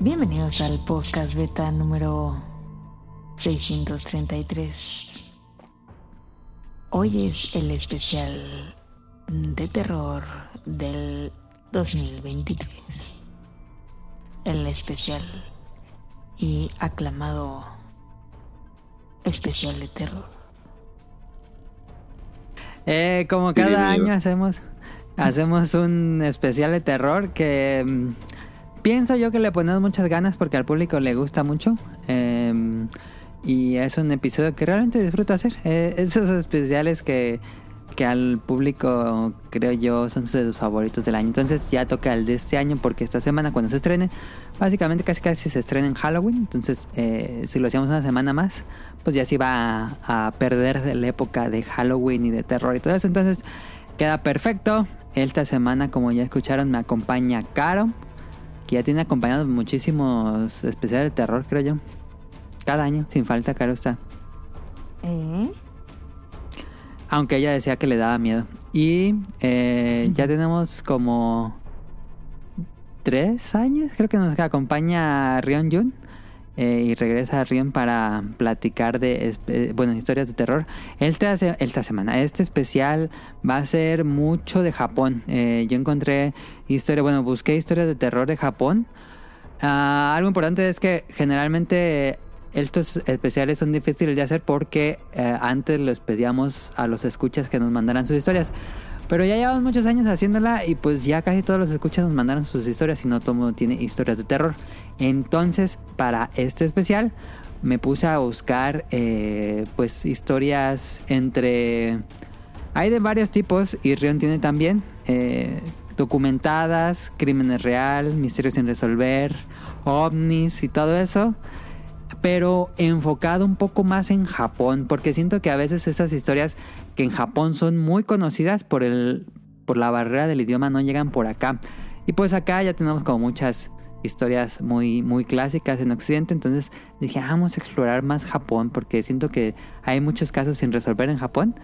Bienvenidos al podcast beta número 633. Hoy es el especial de terror del 2023. El especial y aclamado especial de terror. Eh, como cada año hacemos, hacemos un especial de terror que mm, pienso yo que le ponemos muchas ganas porque al público le gusta mucho. eh, y es un episodio que realmente disfruto hacer. Eh, esos especiales que, que al público, creo yo, son de sus favoritos del año. Entonces ya toca el de este año porque esta semana cuando se estrene, básicamente casi casi se estrena en Halloween. Entonces eh, si lo hacíamos una semana más, pues ya se iba a, perder de la época de Halloween y de terror y todo eso. Entonces queda perfecto. Esta semana, como ya escucharon, me acompaña Caro, que ya tiene acompañado muchísimos especiales de terror, creo yo. Cada año, sin falta, Caro está. ¿Eh? Aunque ella decía que le daba miedo. Y eh, ya tenemos como tres años, creo que nos acompaña Rion Jun. Eh, y regresa Rion para platicar de bueno historias de terror. Esta, esta semana, este especial va a ser mucho de Japón. Eh, yo encontré historia, bueno, busqué historias de terror de Japón. Ah, algo importante es que generalmente estos especiales son difíciles de hacer porque eh, antes los pedíamos a los escuchas que nos mandaran sus historias. Pero ya llevamos muchos años haciéndola y pues ya casi todos los escuchas nos mandaron sus historias y no todo mundo tiene historias de terror. Entonces, para este especial me puse a buscar eh, pues historias entre... Hay de varios tipos y Rion tiene también eh, documentadas, crímenes real, misterios sin resolver, ovnis y todo eso pero enfocado un poco más en Japón, porque siento que a veces esas historias que en Japón son muy conocidas por el por la barrera del idioma no llegan por acá. Y pues acá ya tenemos como muchas historias muy muy clásicas en occidente, entonces dije, "Ah, vamos a explorar más Japón porque siento que hay muchos casos sin resolver en Japón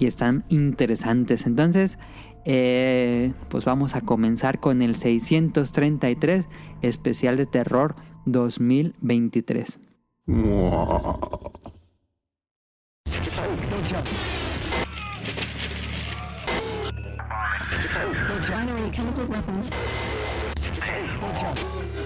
y están interesantes. Entonces, eh, pues vamos a comenzar con el 633 especial de terror 2023.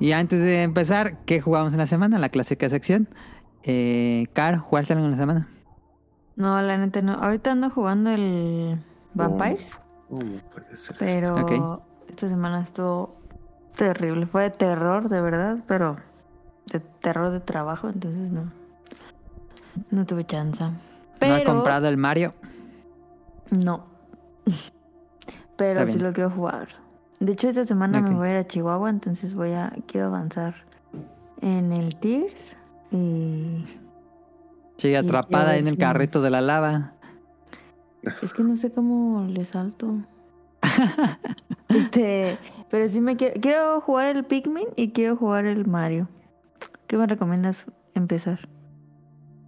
Y antes de empezar, ¿qué jugamos en la semana? La clásica sección. Eh, Car, ¿jugaste algo en la semana? No, la neta no. Ahorita ando jugando el Vampires, ¿Cómo puede ser pero esta semana estuvo terrible. Fue de terror, de verdad, pero de terror de trabajo, entonces no. No tuve chance. Pero ¿No ha comprado el Mario? No. Pero sí lo quiero jugar. De hecho, esta semana me voy a ir a Chihuahua, entonces voy a quiero avanzar en el Tears y Y atrapada en el sí. carrito de la lava. es que no sé cómo le salto. este, pero sí me quiero quiero jugar el Pikmin y quiero jugar el Mario. ¿Qué me recomiendas empezar?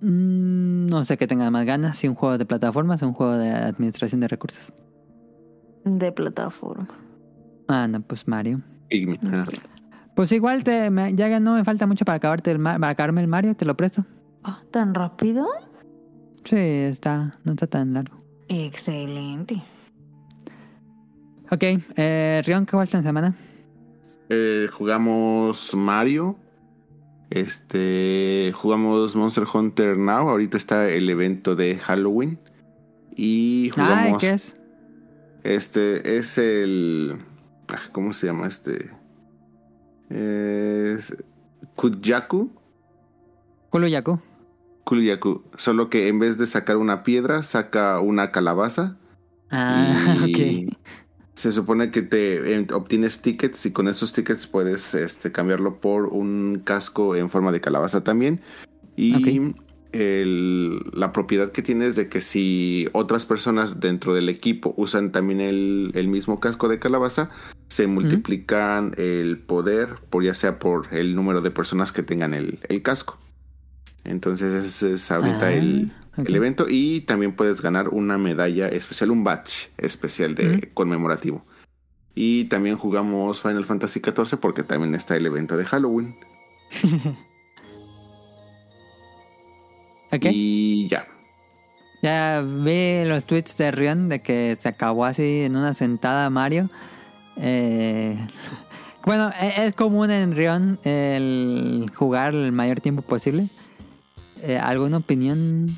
Mm, no sé qué tenga más ganas, si un juego de plataformas o un juego de administración de recursos. De plataforma. Ah, no, pues Mario. Ah. Pues igual te, me- ya no me falta mucho para acabarte el para acabarme el Mario, te lo presto. Ah, ¿Tan rápido? Sí, está, no está tan largo. Excelente. Ok, eh, Rion, ¿qué falta en semana? Eh, jugamos Mario. Este. Jugamos Monster Hunter Now. Ahorita está el evento de Halloween. Y Ay, jugamos. ¿qué es? Este es el. Ah, ¿Cómo se llama este? Es. Kujaku. Kuluyaku. Kujaku. Solo que en vez de sacar una piedra, saca una calabaza. Ah, y ok. se supone que te eh, obtienes tickets y con esos tickets puedes este, cambiarlo por un casco en forma de calabaza también. Y el, la propiedad que tienes de que si otras personas dentro del equipo usan también el, el mismo casco de calabaza, se multiplican el poder, por ya sea por el número de personas que tengan el, el casco. Entonces ese es ahorita Ah, el, evento y también puedes ganar una medalla especial, un badge especial de conmemorativo. Y también jugamos Final Fantasy XIV porque también está el evento de Halloween. Y ya. Ya vi los tweets de Rion de que se acabó así en una sentada Mario. Eh, bueno, e- es común en Rion el jugar el mayor tiempo posible. Eh, ¿Alguna opinión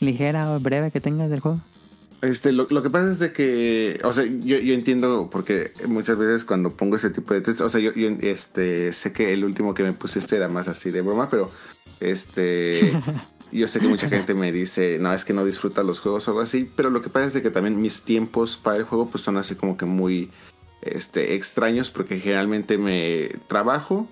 ligera o breve que tengas del juego? Este, lo, lo que pasa es de que, o sea, yo, yo entiendo porque muchas veces cuando pongo ese tipo de tweets, o sea, yo, yo, este, sé que el último que me pusiste era más así de broma, pero este, yo sé que mucha gente me dice, no, es que no disfruta los juegos o algo así, pero lo que pasa es de que también mis tiempos para el juego pues son así como que muy, este, extraños porque generalmente me trabajo,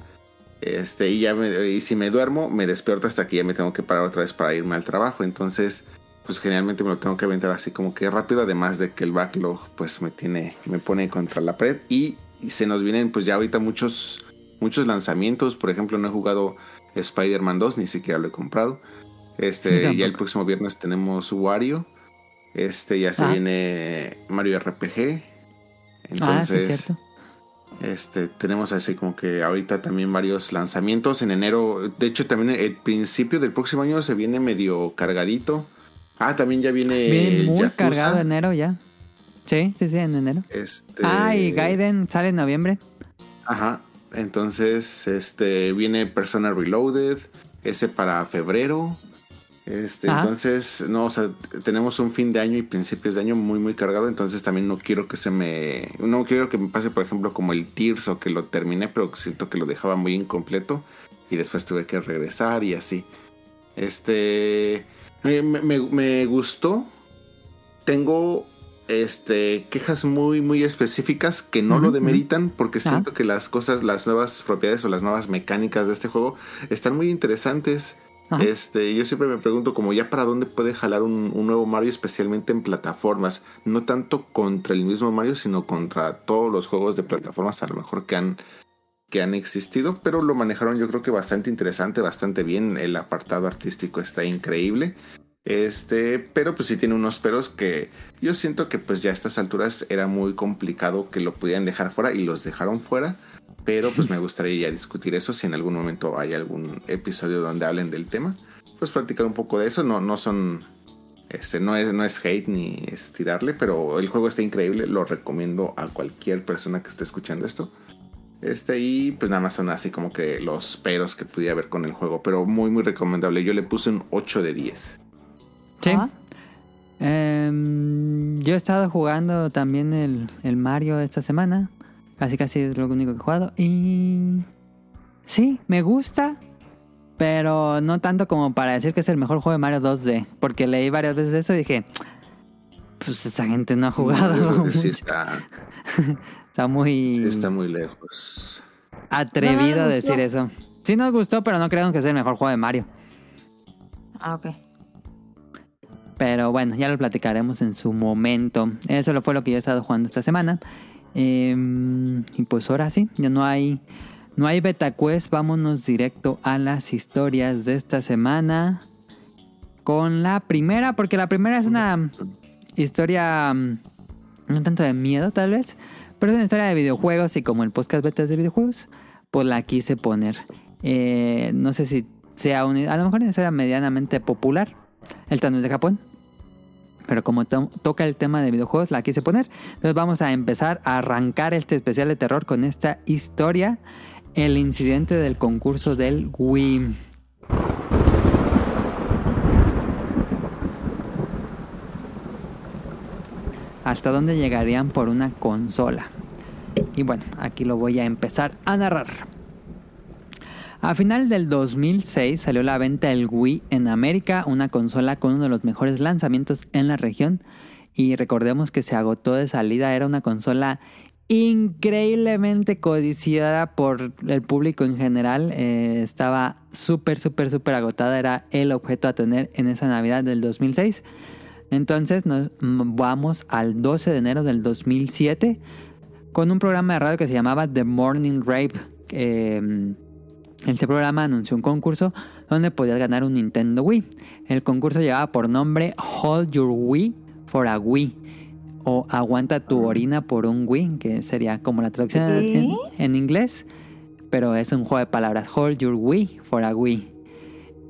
este, y ya me, y si me duermo, me despierto hasta que ya me tengo que parar otra vez para irme al trabajo, entonces pues generalmente me lo tengo que aventar así como que rápido, además de que el backlog pues me tiene, me pone contra la pared. Y, y se nos vienen pues ya ahorita muchos, muchos lanzamientos, por ejemplo no he jugado Spider-Man 2, ni siquiera lo he comprado, este, ya el próximo viernes tenemos Wario, este ya se Ah. viene Mario RPG, ah, sí, es entonces cierto. este, tenemos así como que ahorita también varios lanzamientos en enero. De hecho, también el principio del próximo año se viene medio cargadito. Ah, también ya viene. Viene muy Yakuza. cargado enero ya. Sí, sí, sí, en enero. Este, Ah, y Gaiden sale en noviembre. Ajá. Entonces, este, viene Persona Reloaded. Ese para febrero. Este, Ajá. entonces, no, o sea, tenemos un fin de año y principios de año muy, muy cargado. Entonces, también no quiero que se me. No quiero que me pase, por ejemplo, como el Tears o que lo terminé, pero siento que lo dejaba muy incompleto. Y después tuve que regresar y así. Este. Me, me- me gustó. Tengo. Este. Quejas muy, muy específicas que no lo demeritan. Porque Ajá. siento que las cosas, las nuevas propiedades o las nuevas mecánicas de este juego están muy interesantes. Este, yo siempre me pregunto como ya para dónde puede jalar un, un nuevo Mario, especialmente en plataformas. No tanto contra el mismo Mario, sino contra todos los juegos de plataformas a lo mejor que han, que han existido. Pero lo manejaron yo creo que bastante interesante, bastante bien. El apartado artístico está increíble. Este, pero pues sí tiene unos peros que yo siento que pues ya a estas alturas era muy complicado que lo pudieran dejar fuera y los dejaron fuera. Pero pues me gustaría ya discutir eso si en algún momento hay algún episodio donde hablen del tema. Pues platicar un poco de eso. No, no son. Este, no es, no es hate ni es tirarle, pero el juego está increíble. Lo recomiendo a cualquier persona que esté escuchando esto. Este, y pues nada más son así como que los peros que pudiera haber con el juego. Pero muy, muy recomendable. Yo le puse un 8 de 10. Sí. Ah. Em, yo he estado jugando también el, el Mario esta semana. Casi casi es lo único que he jugado. Y... Sí, me gusta. Pero no tanto como para decir que es el mejor juego de Mario 2D. Porque leí varias veces eso y dije... Pues esa gente no ha jugado. Sí está, Está muy sí está muy lejos. atrevido No a decir eso. Sí nos gustó, pero no creemos que sea el mejor juego de Mario. Ah, ok. Pero bueno, ya lo platicaremos en su momento. Eso lo fue lo que yo he estado jugando esta semana. Eh, y pues ahora sí, ya no hay, no hay beta quest. Vámonos directo a las historias de esta semana. Con la primera, porque la primera es una historia mm, no tanto de miedo tal vez, pero es una historia de videojuegos y como el podcast beta es de videojuegos, pues la quise poner. Eh, no sé si sea una, a lo mejor una historia medianamente popular. El no es de Japón. Pero como to- toca el tema de videojuegos, la quise poner. Entonces vamos a empezar a arrancar este especial de terror con esta historia. El incidente del concurso del Wii. ¿Hasta dónde llegarían por una consola? Y bueno, aquí lo voy a empezar a narrar. A final del 2006 salió la venta el Wii en América, una consola con uno de los mejores lanzamientos en la región. Y recordemos que se agotó de salida, era una consola increíblemente codiciada por el público en general. Eh, estaba súper, súper, súper agotada. Era el objeto a tener en esa Navidad del 2006. Entonces nos vamos al 12 de enero del 2007 con un programa de radio que se llamaba The Morning Rape. Este programa anunció un concurso donde podías ganar un Nintendo Wii. El concurso llevaba por nombre Hold Your Wii for a Wii o Aguanta tu orina por un Wii, que sería como la traducción en, en, inglés, pero es un juego de palabras. Hold Your Wii for a Wii.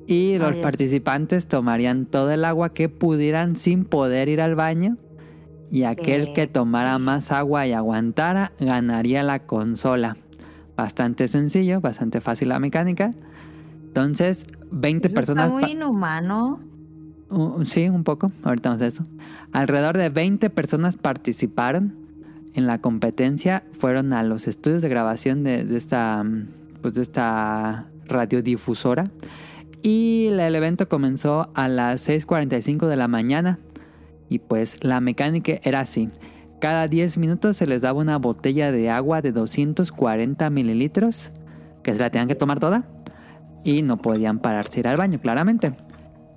Y los participantes tomarían todo el agua que pudieran sin poder ir al baño. Y aquel que tomara más agua y aguantara ganaría la consola. Bastante sencillo, bastante fácil la mecánica. Entonces, 20 personas. Está muy inhumano. Uh, sí, un poco. Ahorita vamos a eso. Alrededor de 20 personas participaron en la competencia. Fueron a los estudios de grabación de, de esta, pues de esta radiodifusora. Y el evento comenzó a las 6.45 de la mañana. Y pues la mecánica era así. Cada 10 minutos se les daba una botella de agua de 240 mililitros. Que se la tenían que tomar toda. Y no podían pararse ir al baño, claramente.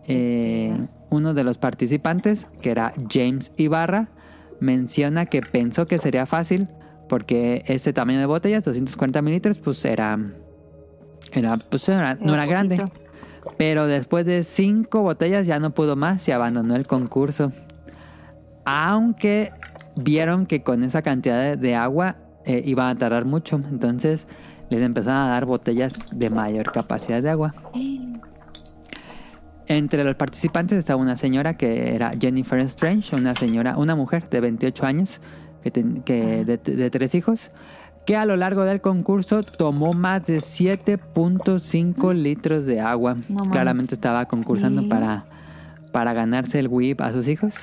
Eh, uno de los participantes, que era James Ibarra, menciona que pensó que sería fácil porque ese tamaño de botellas, 240 mililitros, pues era, era, pues era, no era grande. Pero después de cinco botellas ya no pudo más y abandonó el concurso. Aunque vieron que con esa cantidad de, agua eh, iban a tardar mucho. Entonces les empezaron a dar botellas de mayor capacidad de agua. Entre los participantes estaba una señora que era Jennifer Strange, una señora, una mujer de 28 años, que, de, tres hijos, que a lo largo del concurso tomó más de 7.5 litros de agua. Claramente estaba concursando para, para ganarse el whip a sus hijos.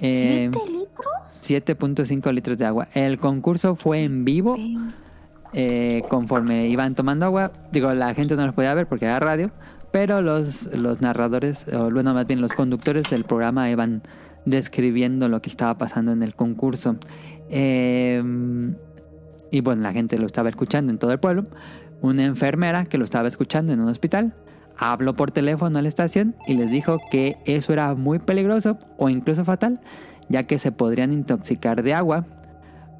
Eh, ¿7 litros? 7.5 litros de agua. El concurso fue en vivo. Eh, conforme iban tomando agua, digo, la gente no los podía ver porque era radio, pero los, los narradores, o bueno, más bien los conductores del programa iban describiendo lo que estaba pasando en el concurso. Em, y bueno, la gente lo estaba escuchando en todo el pueblo. Una enfermera que lo estaba escuchando en un hospital habló por teléfono a la estación y les dijo que eso era muy peligroso o incluso fatal, ya que se podrían intoxicar de agua.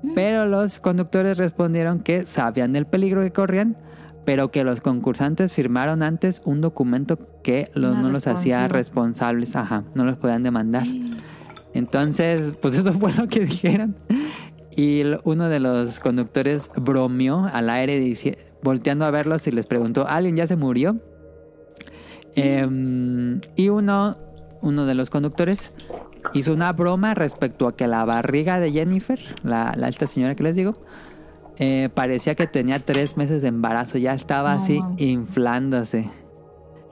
Mm. Pero los conductores respondieron que sabían del peligro que corrían, pero que los concursantes firmaron antes un documento que no los hacía responsables, ajá, no los podían demandar. Entonces, pues eso fue lo que dijeron. Y uno de los conductores bromeó al aire volteando a verlos y les preguntó, ¿alguien ya se murió? Em, y uno, uno de los conductores hizo una broma respecto a que la barriga de Jennifer, la, la alta señora que les digo, eh, parecía que tenía tres meses de embarazo, ya estaba así inflándose.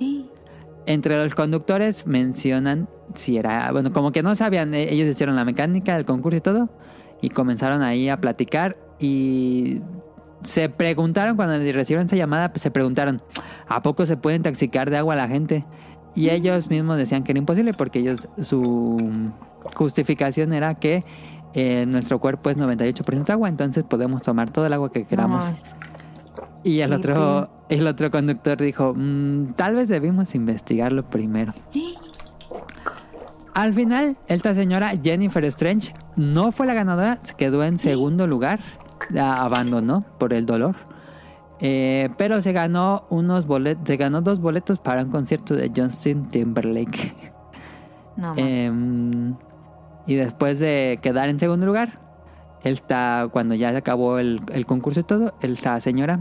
Entre los conductores mencionan si era, bueno, como que no sabían, eh, ellos hicieron la mecánica del concurso y todo, y comenzaron ahí a platicar y se preguntaron cuando recibieron esa llamada, se preguntaron, ¿a poco se puede intoxicar de agua la gente? Y ellos mismos decían que era imposible porque ellos, su justificación era que eh, nuestro cuerpo es 98% agua, entonces podemos tomar todo el agua que queramos. y el otro, el otro conductor dijo, mm, tal vez debimos investigarlo primero. Al final, esta señora Jennifer Strange no fue la ganadora, se quedó en segundo lugar, abandonó por el dolor. Eh, pero se ganó unos boletos, se ganó dos boletos para un concierto de Justin Timberlake. No, y después de quedar en segundo lugar, él está, cuando ya se acabó el, concurso y todo, esta señora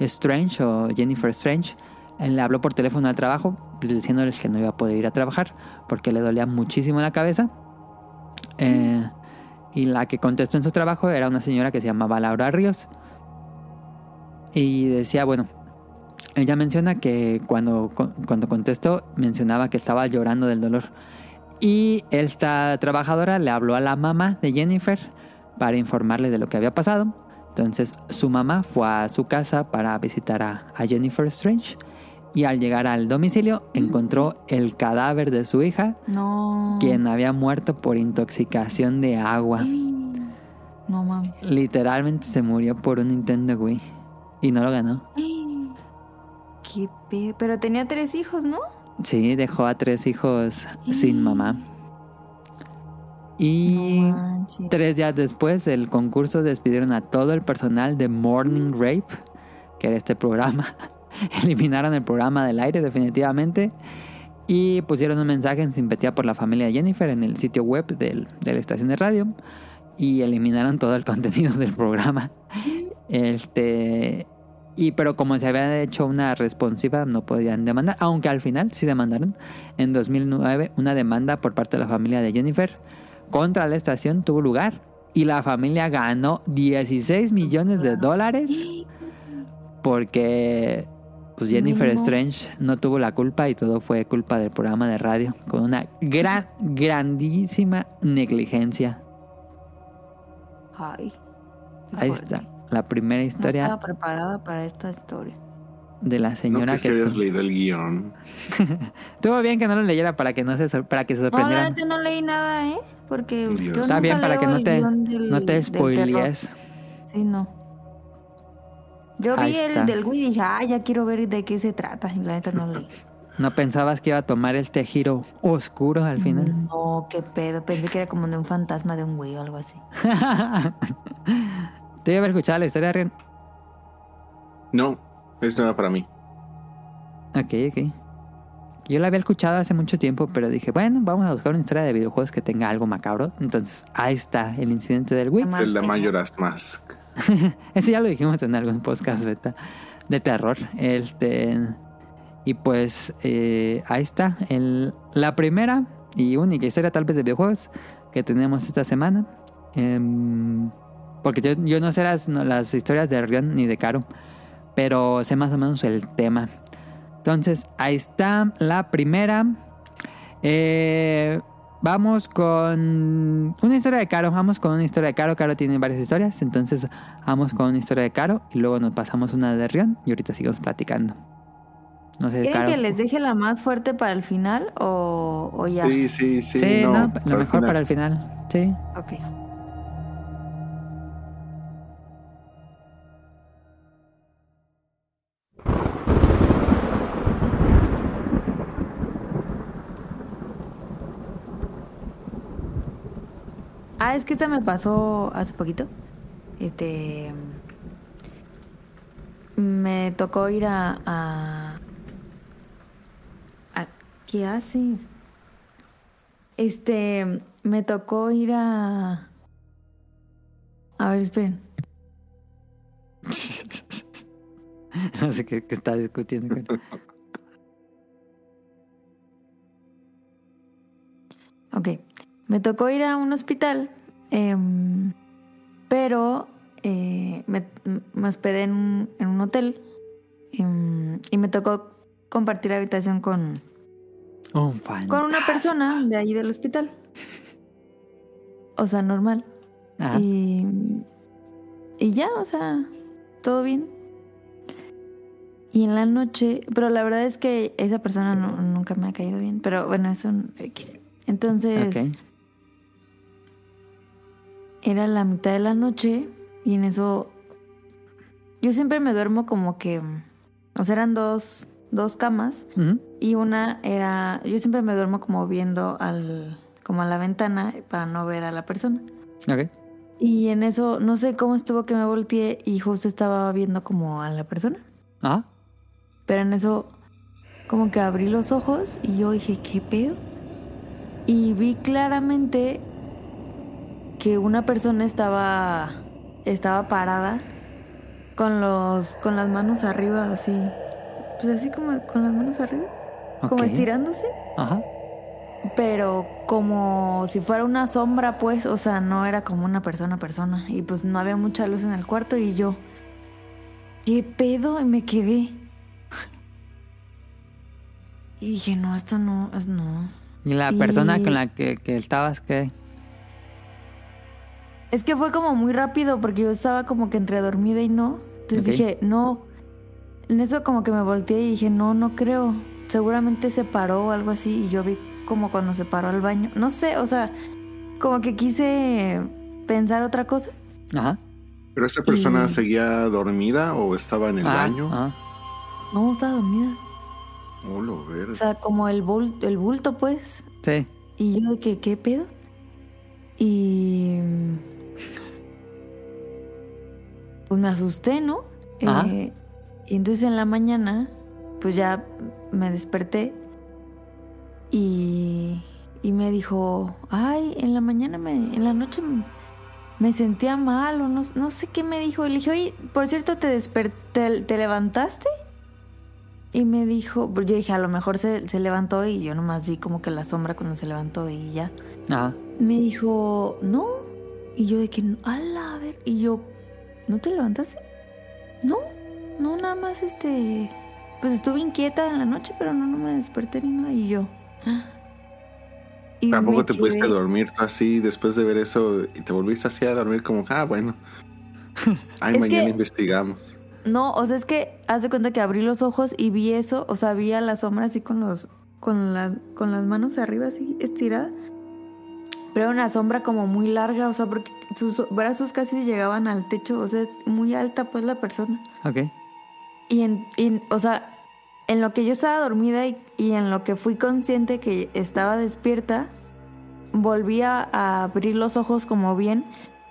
Strange o Jennifer Strange, él le habló por teléfono al trabajo diciéndoles que no iba a poder ir a trabajar porque le dolía muchísimo la cabeza. Eh, y la que contestó en su trabajo era una señora que se llamaba Laura Ríos. Y decía, bueno, ella menciona que cuando, cuando contestó mencionaba que estaba llorando del dolor. Y esta trabajadora le habló a la mamá de Jennifer para informarle de lo que había pasado. Entonces su mamá fue a su casa para visitar a, Jennifer Strange. Y al llegar al domicilio encontró el cadáver de su hija, quien había muerto por intoxicación de agua. No mames. Literalmente se murió por un Nintendo Wii. Y no lo ganó. Qué. Pero tenía tres hijos, ¿no? Sí, dejó a tres hijos sin mamá. Y No tres días después del concurso despidieron a todo el personal de Morning Rape, que era este programa. Eliminaron el programa del aire definitivamente. Y pusieron un mensaje en simpatía por la familia de Jennifer en el sitio web del- de la estación de radio. Y eliminaron todo el contenido del programa. Este. Y pero como se había hecho una responsiva, no podían demandar. Aunque al final sí demandaron. En 2009, una demanda por parte de la familia de Jennifer contra la estación tuvo lugar. Y la familia ganó 16 millones de dólares. Porque pues Jennifer. Strange no tuvo la culpa y todo fue culpa del programa de radio. Con una gran, grandísima negligencia. Ay. Ahí está. La primera No historia estaba preparada para esta historia. de la No señora que si que... habías leído el guion. Estuvo bien que no lo leyera para que no se para que se No, sorprendieran. neta no leí nada, ¿eh? Porque Dios. yo Está bien para que no te, del- no te spoilees. Sí, no. Yo Ahí vi está. el del Wii y dije, ah, ya quiero ver de qué se trata. Y la neta no leí. ¿No pensabas que iba a tomar este giro oscuro al final? No, qué pedo. Pensé que era como de un fantasma de un Wii o algo así. ¿Tú ya habías escuchado la historia, Rian? No, es nueva para mí. Ok, ok. Yo la había escuchado hace mucho tiempo, pero dije, bueno, vamos a buscar una historia de videojuegos que tenga algo macabro. Entonces, ahí está, el incidente del Wii. La Marqués. Majora's Mask. Eso ya lo dijimos en algún podcast beta de terror. Este, y pues eh, ahí está. El, la primera y única historia tal vez de videojuegos que tenemos esta semana. Em, porque yo, yo no sé las, no, las historias de Rion ni de Caro. Pero sé más o menos el tema. Entonces, ahí está la primera. Eh, vamos con una historia de Caro. Vamos con una historia de Caro. Caro tiene varias historias. Entonces, vamos con una historia de Caro. Y luego nos pasamos una de Rion. Y ahorita seguimos platicando. No sé, ¿Quieren Caro. que les deje la más fuerte para el final o, o ya? Sí, sí, sí. Sí, no, lo mejor final. para el final. Sí. Ok. Ah, es que esta me pasó hace poquito. Este. Me tocó ir a. a, a- ¿Qué haces? Este. Me tocó ir a. A ver, esperen. No sé qué, qué está discutiendo. con- Ok. Me tocó ir a un hospital, em, pero eh, me, me hospedé en un, en un hotel em, y me tocó compartir habitación con, Un fan. con una persona de ahí del hospital. O sea, normal. Ah, Y, y ya, o sea, todo bien. Y en la noche, pero la verdad es que esa persona no- nunca me ha caído bien, pero bueno, es un X. Entonces, ok. Era la mitad de la noche y en eso yo siempre me duermo como que, o sea, eran dos, dos camas y una era, yo siempre me duermo como viendo al, como a la ventana para no ver a la persona. Ok. Y en eso, no sé cómo estuvo que me volteé y justo estaba viendo como a la persona. Ah, Pero en eso, como que abrí los ojos y yo dije, ¿qué pedo? Y vi claramente que una persona estaba, estaba parada con los, con las manos arriba, así. Pues así como con las manos arriba, como estirándose. Ajá. Pero como si fuera una sombra, pues, o sea, no era como una persona persona. Y pues no había mucha luz en el cuarto y yo, ¿qué pedo? Y me quedé. Y dije, no, esto no, no. Y la persona Y- con la que, que estabas, ¿qué? Es que fue como muy rápido porque yo estaba como que entre dormida y no. Entonces dije, no. En eso como que me volteé y dije, no, no creo. Seguramente se paró o algo así y yo vi como cuando se paró al baño. No sé, o sea, como que quise pensar otra cosa. Ajá. ¿Pero esa persona Y- seguía dormida o estaba en el Ah, baño? ah. No, estaba dormida. Oh, lo verde. O sea, como el, bul- el bulto, pues. Sí. Y yo de que, ¿qué pedo? Y... Pues me asusté, ¿no? Ajá. Eh, y entonces en la mañana, pues ya me desperté y, y me dijo, ay, en la mañana, me, en la noche me, me sentía mal o no, no sé qué me dijo. Y le dije, oye, por cierto, ¿te desperté, te levantaste? Y me dijo, pues yo dije, a lo mejor se, se levantó y yo nomás vi como que la sombra cuando se levantó y ya. Ajá. Me dijo, no. Y yo de que, ala, a ver. Y yo, ¿no te levantaste? No, no, nada más este. Pues estuve inquieta en la noche, pero no, no me desperté ni nada. Y yo, "Ah". Y ¿Tampoco te quedé- pudiste dormir tú así después de ver eso y te volviste así a dormir como, ah, bueno. Ay, mañana que- investigamos. No, o sea, es que haz de cuenta que abrí los ojos y vi eso, o sea, vi a la sombra así con los, con la, con las manos arriba así estirada. Pero era una sombra como muy larga, o sea, porque sus brazos casi llegaban al techo, o sea, muy alta pues la persona. Ok. Y en, y, o sea, en lo que yo estaba dormida y, y en lo que fui consciente que estaba despierta, volví a, a abrir los ojos como bien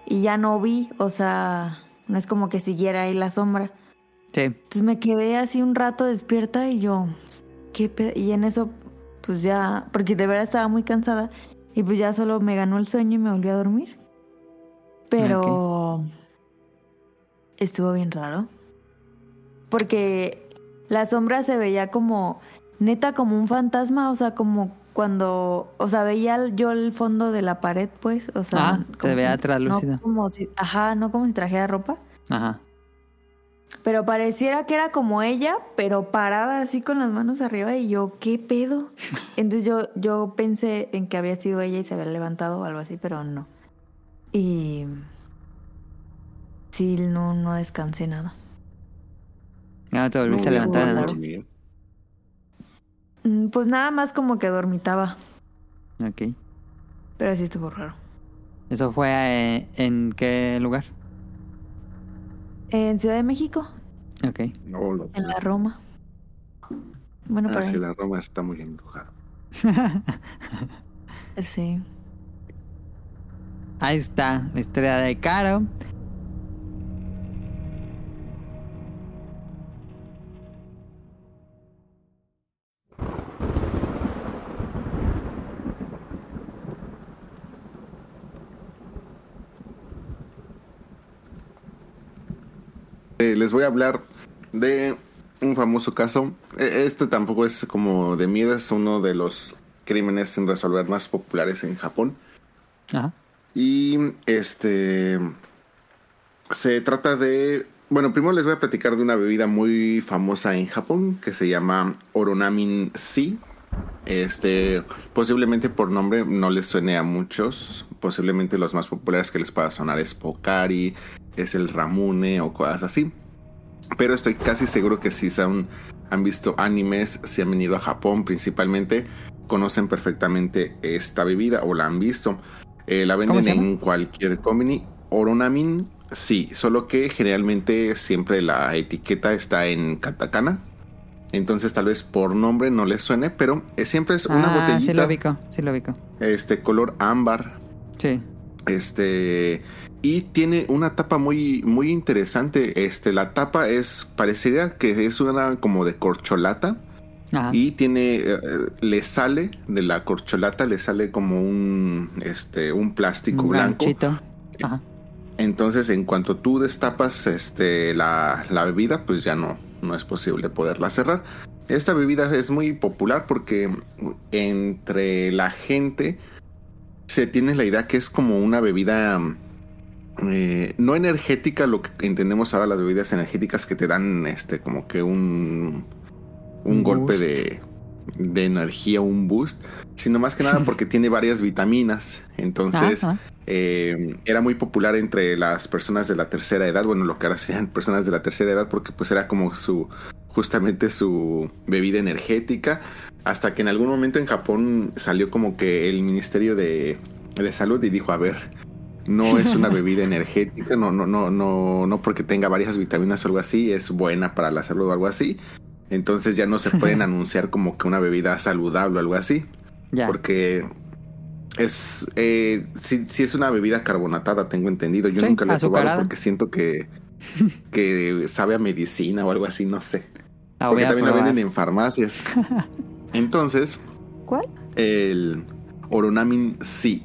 y ya no vi, o sea, no es como que siguiera ahí la sombra. Sí. Entonces me quedé así un rato despierta y yo, ¿qué pedo? Y en eso, pues ya, porque de verdad estaba muy cansada y pues ya solo me ganó el sueño y me volví a dormir. Pero estuvo bien raro. Porque la sombra se veía como, neta, como un fantasma, o sea, como cuando, o sea, veía yo el fondo de la pared, pues, o sea, Ah, se como- veía translúcido. No como si, ajá, no como si trajera ropa. Ajá. Pero pareciera que era como ella, pero parada así con las manos arriba y yo, ¿qué pedo? Entonces yo, yo pensé en que había sido ella y se había levantado o algo así, pero no. Y sí, no, no descansé nada. No te volviste a levantar en la no, noche. Mm, Pues nada más como que dormitaba, Ok. pero sí estuvo raro. ¿Eso fue eh, en qué lugar? En Ciudad de México, Ok. No, lo en la Roma. Bueno, Ah, por sí, la Roma está muy embrujada. Sí. Ahí está, la historia de Caro. Eh, les voy a hablar de un famoso caso. Eh, Este tampoco es como de miedo, es uno de los crímenes sin resolver más populares en Japón. Ajá. Y este se trata de, bueno, primero les voy a platicar de una bebida muy famosa en Japón que se llama Oronamin C. Este, posiblemente por nombre no les suene a muchos. Posiblemente los más populares que les pueda sonar es Pocari, es el Ramune o cosas así. Pero estoy casi seguro que si son, han visto animes, si han venido a Japón principalmente, conocen perfectamente esta bebida o la han visto. Eh, la venden en cualquier combini. Oronamin, sí, solo que generalmente siempre la etiqueta está en katakana. Entonces tal vez por nombre no les suene, pero eh, siempre es una ah, sí lo botellita, ubico, sí lo ubico. este color ámbar, Sí. este y tiene una tapa muy muy interesante. Este la tapa es parecería que es una como de corcholata Ajá. y tiene eh, eh, le sale de la corcholata le sale como un este un plástico Un blanco. Ajá. Entonces, en cuanto tú destapas este, la, la bebida, pues ya no, no es posible poderla cerrar. Esta bebida es muy popular porque entre la gente se tiene la idea que es como una bebida eh, no energética, lo que entendemos ahora las bebidas energéticas que te dan este como que un, un Un golpe de, de energía, un boost, sino más que nada porque tiene varias vitaminas. Entonces, eh, era muy popular entre las personas de la tercera edad, bueno, lo que ahora serían personas de la tercera edad, porque pues era como su, justamente su bebida energética, hasta que en algún momento en Japón salió como que el Ministerio de, de Salud y dijo, a ver, No es una bebida energética, no, no, no, no, no porque tenga varias vitaminas o algo así, es buena para la salud o algo así. Entonces ya no se pueden anunciar como que una bebida saludable o algo así. Ya. Porque es eh, sí es una bebida carbonatada, tengo entendido. Yo Sí, nunca la he probado porque siento que, que sabe a medicina o algo así, no sé. Porque también la venden en farmacias. Entonces, ¿Cuál? el Oronamin C.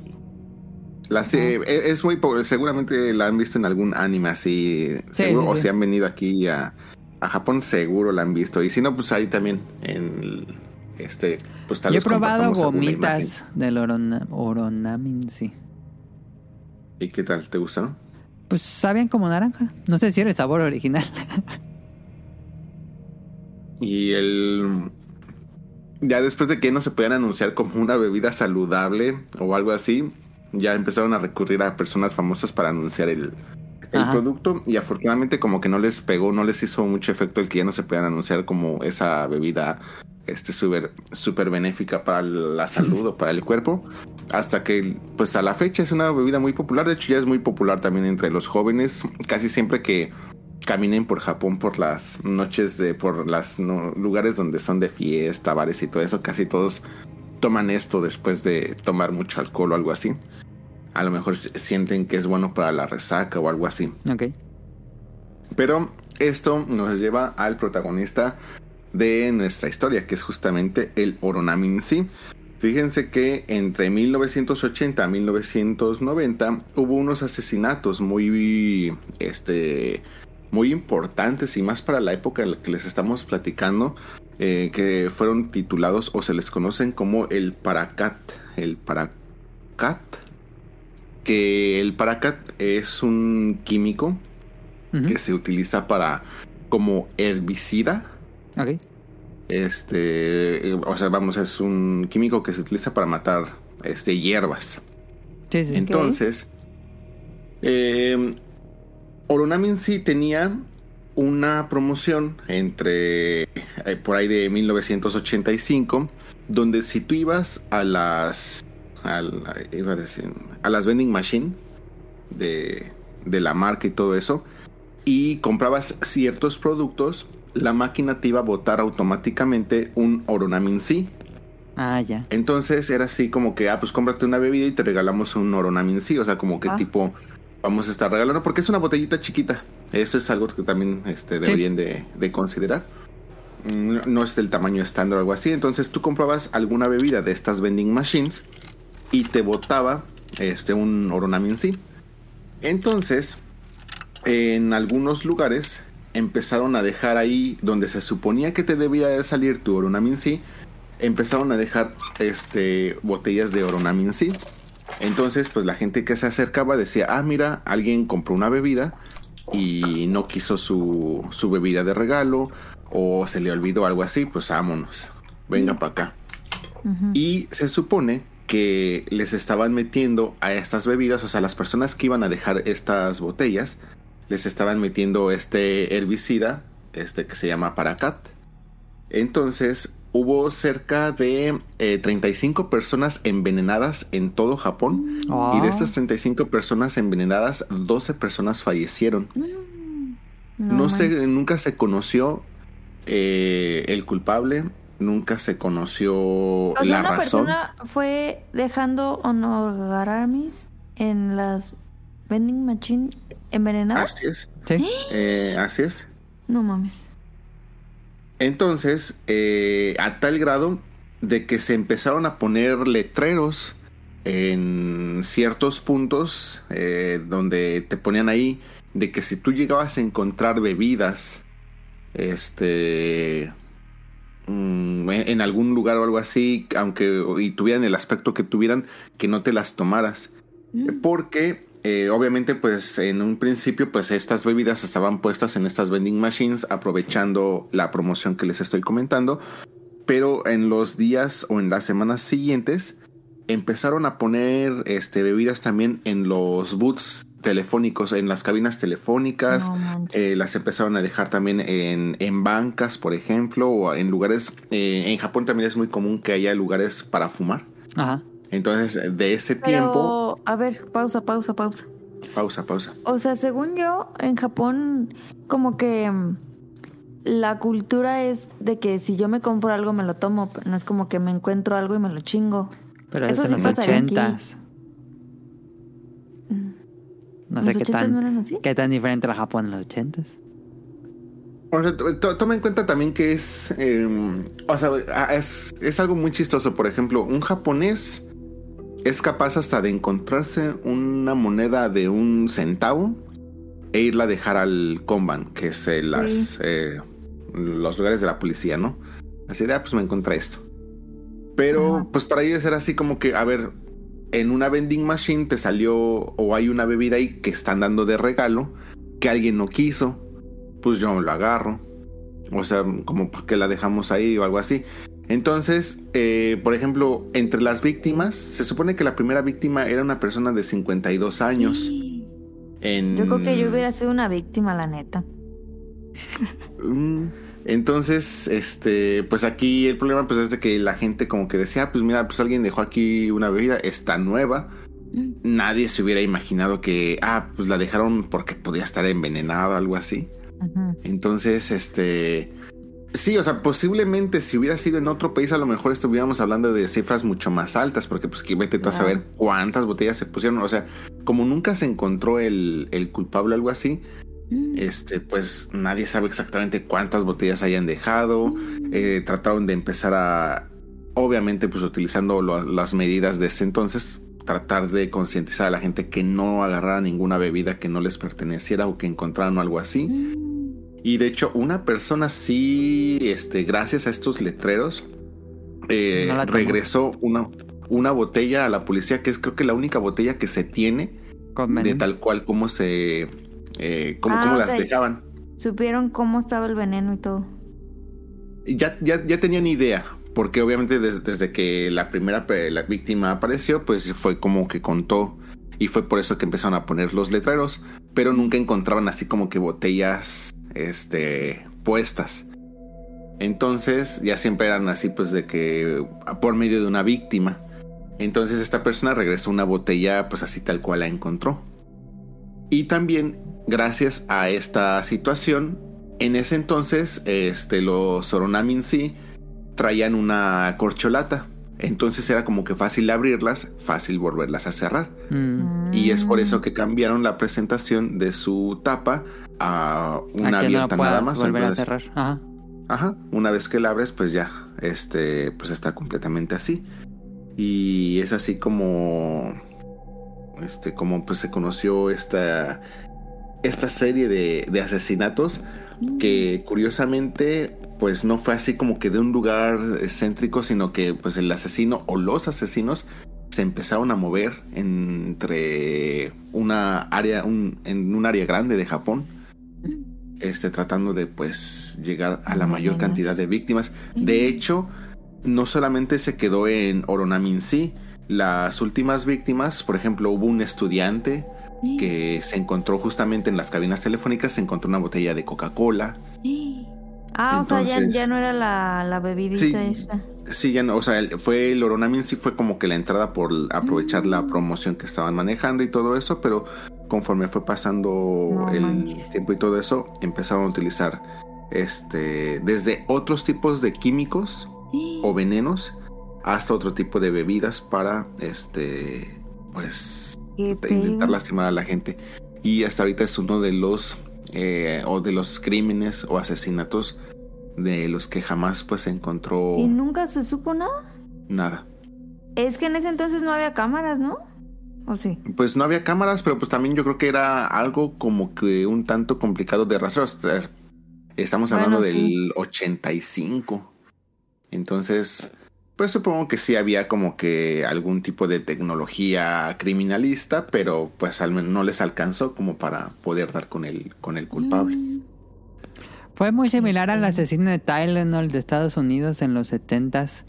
La C- e- es muy po- seguramente la han visto en algún anime así, Sí, seguro, sí, o si han venido aquí a, a Japón seguro la han visto y si no pues ahí también en este pues tal Yo he probado gomitas del orona- oronamin, sí. ¿Y qué tal? ¿Te gustaron? Pues sabían como naranja. No sé si era el sabor original. Y el ya después de que no se podían anunciar como una bebida saludable o algo así, ya empezaron a recurrir a personas famosas para anunciar el, el producto y afortunadamente como que no les pegó, no les hizo mucho efecto el que ya no se puedan anunciar como esa bebida este súper súper benéfica para la salud o para el cuerpo. Hasta que pues a la fecha es una bebida muy popular de hecho ya es muy popular también entre los jóvenes. Casi siempre que caminen por Japón por las noches de por las no, lugares donde son de fiesta bares y todo eso casi todos toman esto después de tomar mucho alcohol o algo así a lo mejor sienten que es bueno para la resaca o algo así ok. pero esto nos lleva al protagonista de nuestra historia, que es justamente el Oronamin C. Fíjense que entre 1980 a 1990 hubo unos asesinatos muy, este, muy importantes y más para la época en la que les estamos platicando, eh, que fueron titulados o se les conocen como el Paracat. El Paracat, que el Paracat es un químico que se utiliza para como herbicida. Ok. Este, eh, o sea, vamos, es un químico que se utiliza para matar este hierbas. Entonces, eh, Oronamin sí tenía una promoción entre eh, por ahí de 1985, donde si tú ibas a las a la- iba a decir, a las vending machines de, de la marca y todo eso, y comprabas ciertos productos, la máquina te iba a botar automáticamente un Oronamin C. Ah, ya. Entonces era así como que, ah, pues cómprate una bebida y te regalamos un Oronamin C. O sea, como que Ah. tipo, vamos a estar regalando, porque es una botellita chiquita. Eso es algo que también este, deberían de, de considerar. Mm, No es del tamaño estándar o algo así. Entonces tú comprabas alguna bebida de estas vending machines y te botaba este, un Oronamin C. Entonces, en algunos lugares empezaron a dejar ahí donde se suponía que te debía de salir tu Oronamin C, empezaron a dejar este botellas de Oronamin C. Entonces, pues la gente que se acercaba decía, ah, mira, alguien compró una bebida y no quiso su, su bebida de regalo o se le olvidó algo así, pues vámonos, venga para acá. Y se supone que les estaban metiendo a estas bebidas, o sea, las personas que iban a dejar estas botellas, les estaban metiendo este herbicida, este que se llama Paracat. Entonces, hubo cerca de eh, 35 personas envenenadas en todo Japón. Y de Ah. estas 35 personas envenenadas, 12 personas fallecieron. No, No, se, nunca se conoció eh, el culpable, nunca se conoció O sea, la una razón. persona fue dejando onogaramis en las vending machine envenenadas. Así es. Sí. Eh, así es. No mames. Entonces, eh, a tal grado de que se empezaron a poner letreros en ciertos puntos eh, donde te ponían ahí de que si tú llegabas a encontrar bebidas, este, mm, en algún lugar o algo así, aunque y tuvieran el aspecto que tuvieran, que no te las tomaras. Mm. Porque eh, obviamente pues en un principio pues estas bebidas estaban puestas en estas vending machines aprovechando la promoción que les estoy comentando. Pero en los días o en las semanas siguientes empezaron a poner este, bebidas también en los booths telefónicos, en las cabinas telefónicas. No. Eh, las empezaron a dejar también en, en bancas, por ejemplo, o en lugares. eh, en Japón también es muy común que haya lugares para fumar. Ajá. Entonces, de ese tiempo... Pero, a ver, pausa, pausa, pausa. Pausa, pausa. O sea, según yo, en Japón, como que mm, la cultura es de que si yo me compro algo, me lo tomo. No es como que me encuentro algo y me lo chingo. Pero Eso eso en sí los pasaría aquí. No sé ¿Los qué no tan, eran así? qué tan diferente era Japón en los ochentas. O sea, to- to- toma en cuenta también que es, eh, o sea, es, es algo muy chistoso. Por ejemplo, un japonés es capaz hasta de encontrarse una moneda de un centavo e irla a dejar al Konban, que es eh, las, eh, los lugares de la policía, ¿no? Así de, ah, pues me encontré esto. Pero, Ajá. pues para ellos era así como que, a ver, en una vending machine te salió o hay una bebida ahí que están dando de regalo que alguien no quiso, pues yo lo agarro. O sea, como que la dejamos ahí o algo así. Entonces, eh, por ejemplo, entre las víctimas, se supone que la primera víctima era una persona de 52 años. En... Yo creo que yo hubiera sido una víctima, la neta. Mm, Entonces, este, pues aquí el problema pues es de que la gente como que decía, "Ah, pues mira, pues alguien dejó aquí una bebida, está nueva. Nadie se hubiera imaginado que, ah, pues la dejaron porque podía estar envenenado o algo así. Entonces, este, sí, o sea, posiblemente si hubiera sido en otro país a lo mejor estuviéramos hablando de cifras mucho más altas, porque pues que vete tú a saber cuántas botellas se pusieron. O sea, como nunca se encontró el, el culpable o algo así, este, pues nadie sabe exactamente cuántas botellas hayan dejado. Eh, trataron de empezar a, obviamente, pues utilizando lo- las medidas de ese entonces, tratar de concientizar a la gente que no agarrara ninguna bebida que no les perteneciera o que encontraran algo así. Y de hecho, una persona sí, este, gracias a estos letreros, eh, No regresó una, una botella a la policía, que es creo que la única botella que se tiene de tal cual como se, eh, como, Ah, las sea, dejaban. Supieron cómo estaba el veneno y todo. Ya, ya, ya tenían idea, porque obviamente des- desde que la primera la víctima apareció, pues fue como que contó y fue por eso que empezaron a poner los letreros, pero nunca encontraban así como que botellas este puestas. Entonces ya siempre eran así pues de que por medio de una víctima. Entonces esta persona regresó una botella pues así tal cual la encontró. Y también gracias a esta situación, en ese entonces este, los Oronamin sí traían una corcholata. Entonces era como que fácil abrirlas, fácil volverlas a cerrar. Mm. Y es por eso que cambiaron la presentación de su tapa a una a no abierta nada más. volver a cerrar. Ajá. Ajá, una vez que la abres, pues ya, este, pues está completamente así. Y es así como, este, como pues se conoció esta, esta serie de, de asesinatos que curiosamente, pues no fue así como que de un lugar excéntrico, sino que pues el asesino o los asesinos se empezaron a mover entre una área, un, en un área grande de Japón este, tratando de pues llegar a la mayor cantidad de víctimas. De hecho, no solamente se quedó en Oronaminsi, las últimas víctimas, por ejemplo, hubo un estudiante que se encontró justamente en las cabinas telefónicas, se encontró una botella de Coca-Cola. Ah, o sea, ya, ya no era la, la bebidita Sí. esa. Sí, ya no, o sea, el- fue el Oronaminsi fue como que la entrada por aprovechar la promoción que estaban manejando y todo eso, pero conforme fue pasando No el manches. tiempo y todo eso, empezaron a utilizar este desde otros tipos de químicos o venenos hasta otro tipo de bebidas para este pues Intentar lastimar a la gente y hasta ahorita es uno de los eh, o de los crímenes o asesinatos de los que jamás pues se encontró ¿Y nunca se supo nada? nada Es que en ese entonces no había cámaras, ¿no? ¿O sí? pues no había cámaras pero pues también yo creo que era algo como que un tanto complicado de rastrear estamos hablando Bueno, sí. del 85 entonces pues supongo que sí había como que algún tipo de tecnología criminalista, pero pues al menos no les alcanzó como para poder dar con el, con el culpable. Mm. Fue muy similar al asesino de Tylenol de Estados Unidos en los 70s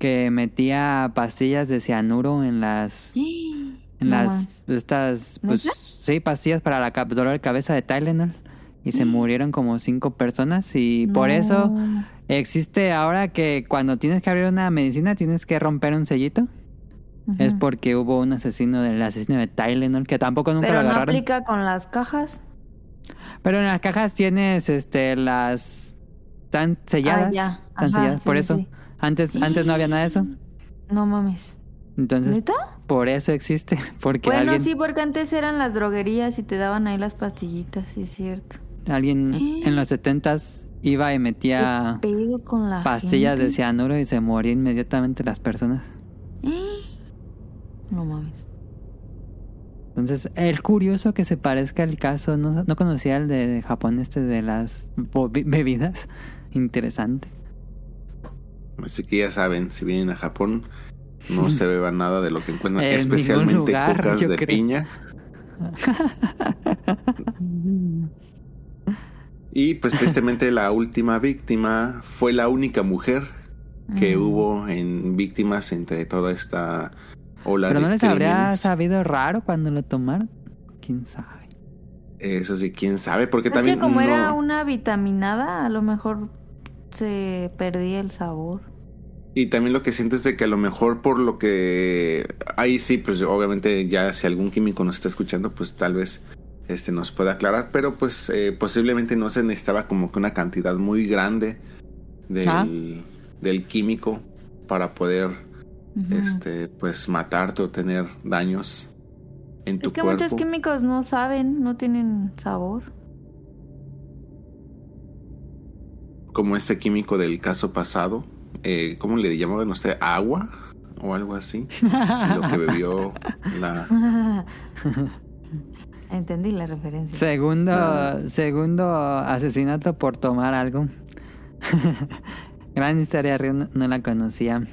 que metía pastillas de cianuro en las en No las más. estas pues sí pastillas para la dolor de cabeza de Tylenol y se murieron como cinco personas y por eso existe ahora que cuando tienes que abrir una medicina tienes que romper un sellito es porque hubo un asesino del asesino de Tylenol que tampoco nunca Pero lo no agarraron. aplica con las cajas. Pero en las cajas tienes este las tan selladas, Ah, ya. tan selladas, sí, por eso. sí. Antes antes no había nada de eso. No mames. Entonces, ¿Neta? por eso existe, porque Bueno, alguien sí, porque antes eran las droguerías y te daban ahí las pastillitas, sí es cierto. alguien Eh. en los setentas iba y metía ¿Qué pedo con la pastillas de cianuro y se morían inmediatamente las personas. No mames. Entonces, el curioso que se parezca el caso, no, no conocía el de Japón este de las bebidas. Interesante. Así que ya saben, si vienen a Japón, no se beban nada de lo que encuentran, En especialmente lugar, cocas de creo. piña. Y pues tristemente la última víctima fue la única mujer que Mm. hubo en víctimas entre toda esta ola Pero de no les habría sabido raro cuando lo tomaron. ¿Quién sabe? Eso sí, quién sabe, porque Es también que como no- era una vitaminada, a lo mejor se perdía el sabor. Y también lo que siento es de que a lo mejor por lo que ahí sí, pues obviamente ya si algún químico nos está escuchando, pues tal vez este nos pueda aclarar, pero pues eh, posiblemente no se necesitaba como que una cantidad muy grande del, Ah. del químico para poder este pues matarte o tener daños en tu es que cuerpo. muchos químicos no saben, no tienen sabor. Como ese químico del caso pasado, eh, ¿cómo le llamaban usted? ¿Agua? O algo así. lo que bebió la... Entendí la referencia. Segundo, Ah. segundo asesinato por tomar algo. Gran historia, Río, no, no la conocía.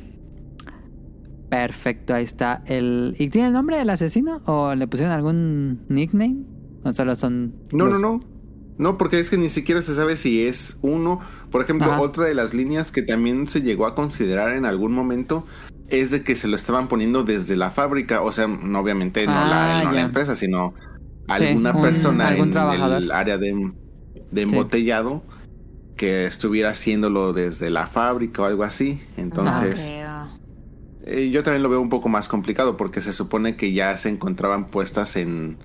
Perfecto, ahí está. El, ¿Y tiene el nombre del asesino? ¿O le pusieron algún nickname? ¿O solo son.? No, los- no, no. No, porque es que ni siquiera se sabe si es uno. Por ejemplo, Ajá. otra de las líneas que también se llegó a considerar en algún momento es de que se lo estaban poniendo desde la fábrica. O sea, no, obviamente no, la, Ah, no la ya. empresa, sino alguna un- persona algún en trabajador. el área de, de embotellado que estuviera haciéndolo desde la fábrica o algo así. Entonces, No creo. eh, yo también lo veo un poco más complicado porque se supone que ya se encontraban puestas en,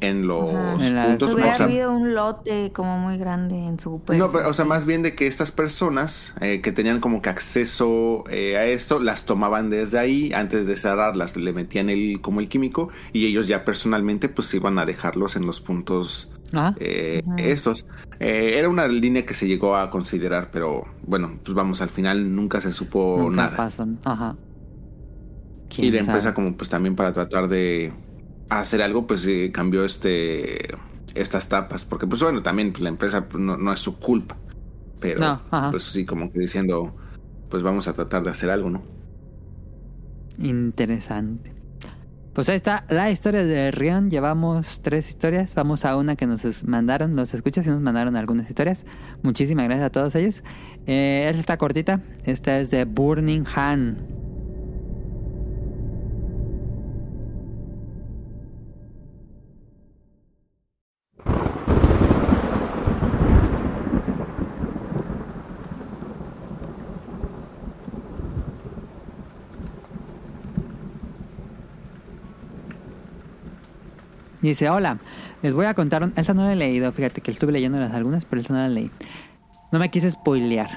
en los Ajá. En las- puntos. Hubiera o sea, habido un lote como muy grande en su no, pero, o sea, más bien de que estas personas eh, que tenían como que acceso eh, a esto, las tomaban desde ahí, antes de cerrarlas, le metían el, como el químico, y ellos ya personalmente pues iban a dejarlos en los puntos Ah, eh, estos. Eh, era una línea que se llegó a considerar, pero bueno, pues vamos, al final nunca se supo nunca nada. pasan. Ajá. Y ¿Quién la empresa sabe? como pues también para tratar de hacer algo, pues eh, cambió este estas tapas, porque pues bueno, también pues, la empresa pues, no, no es su culpa, pero No, pues sí, como que diciendo, pues vamos a tratar de hacer algo, ¿no? Interesante. Pues ahí está la historia de Rion. Llevamos tres historias. Vamos a una que nos mandaron, los escuchas y nos mandaron algunas historias. Muchísimas gracias a todos ellos. Eh, esta está cortita. Esta es de Burning Han. Dice, hola, les voy a contar... un- Esta no la he leído, fíjate que estuve leyendo las algunas, pero esta no la leí. No me quise spoilear.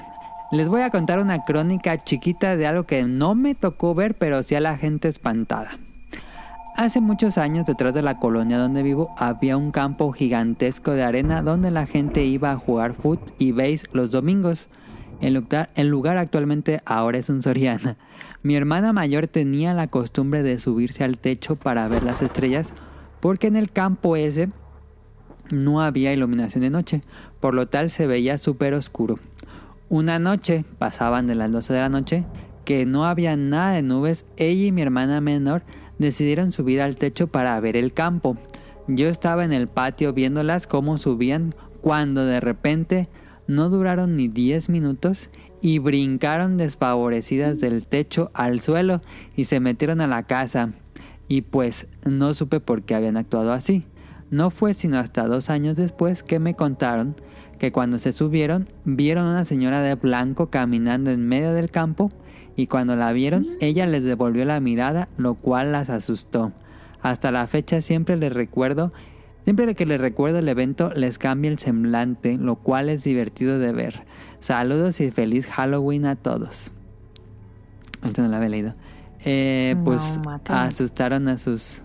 Les voy a contar una crónica chiquita de algo que no me tocó ver, pero sí a la gente espantada. Hace muchos años, detrás de la colonia donde vivo, había un campo gigantesco de arena donde la gente iba a jugar foot y base los domingos. El lugar, el lugar actualmente ahora es un Soriana. Mi hermana mayor tenía la costumbre de subirse al techo para ver las estrellas porque en el campo ese no había iluminación de noche, por lo tal se veía súper oscuro. Una noche, pasaban de las 12 de la noche, que no había nada de nubes, ella y mi hermana menor decidieron subir al techo para ver el campo. Yo estaba en el patio viéndolas cómo subían cuando de repente no duraron ni 10 minutos y brincaron desfavorecidas del techo al suelo y se metieron a la casa. Y pues no supe por qué habían actuado así. No fue sino hasta dos años después que me contaron que cuando se subieron vieron una señora de blanco caminando en medio del campo y cuando la vieron, ella les devolvió la mirada, lo cual las asustó. Hasta la fecha siempre les recuerdo, siempre que les recuerdo el evento, les cambia el semblante, lo cual es divertido de ver. Saludos y feliz Halloween a todos. Esto no lo había leído. Eh, pues asustaron a sus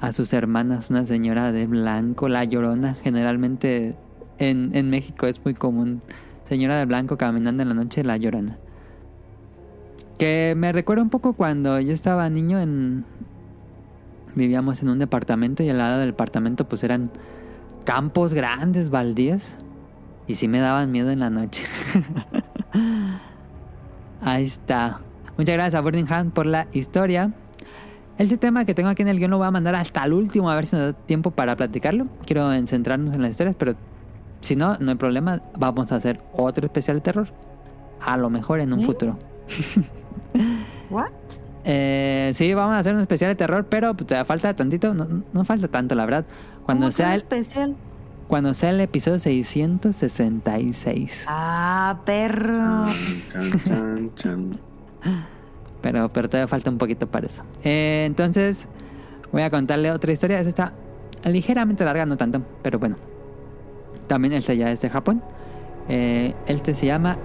a sus hermanas, una señora de blanco, la llorona. Generalmente en, en México es muy común. Señora de blanco caminando en la noche, la llorona. Que me recuerda un poco cuando yo estaba niño en... Vivíamos en un departamento y al lado del departamento pues eran campos grandes, baldíos. Y sí me daban miedo en la noche. Ahí está. Muchas gracias a Burning Hand por la historia. Este tema que tengo aquí en el guion lo voy a mandar hasta el último a ver si nos da tiempo para platicarlo. Quiero en- centrarnos en las historias, pero si no, no hay problema. Vamos a hacer otro especial de terror. A lo mejor en un ¿Eh? futuro. ¿What? Eh, sí, vamos a hacer un especial de terror, pero pues, falta tantito. No, no falta tanto, la verdad. Cuando ¿Cómo que sea, el, especial? cuando sea el episodio 666. Ah, perro. Chan, chan, chan. Pero, pero todavía falta un poquito para eso. Eh, entonces, voy a contarle otra historia. Esta está ligeramente larga, no tanto, pero bueno. También este ya es de Japón. Eh, este se llama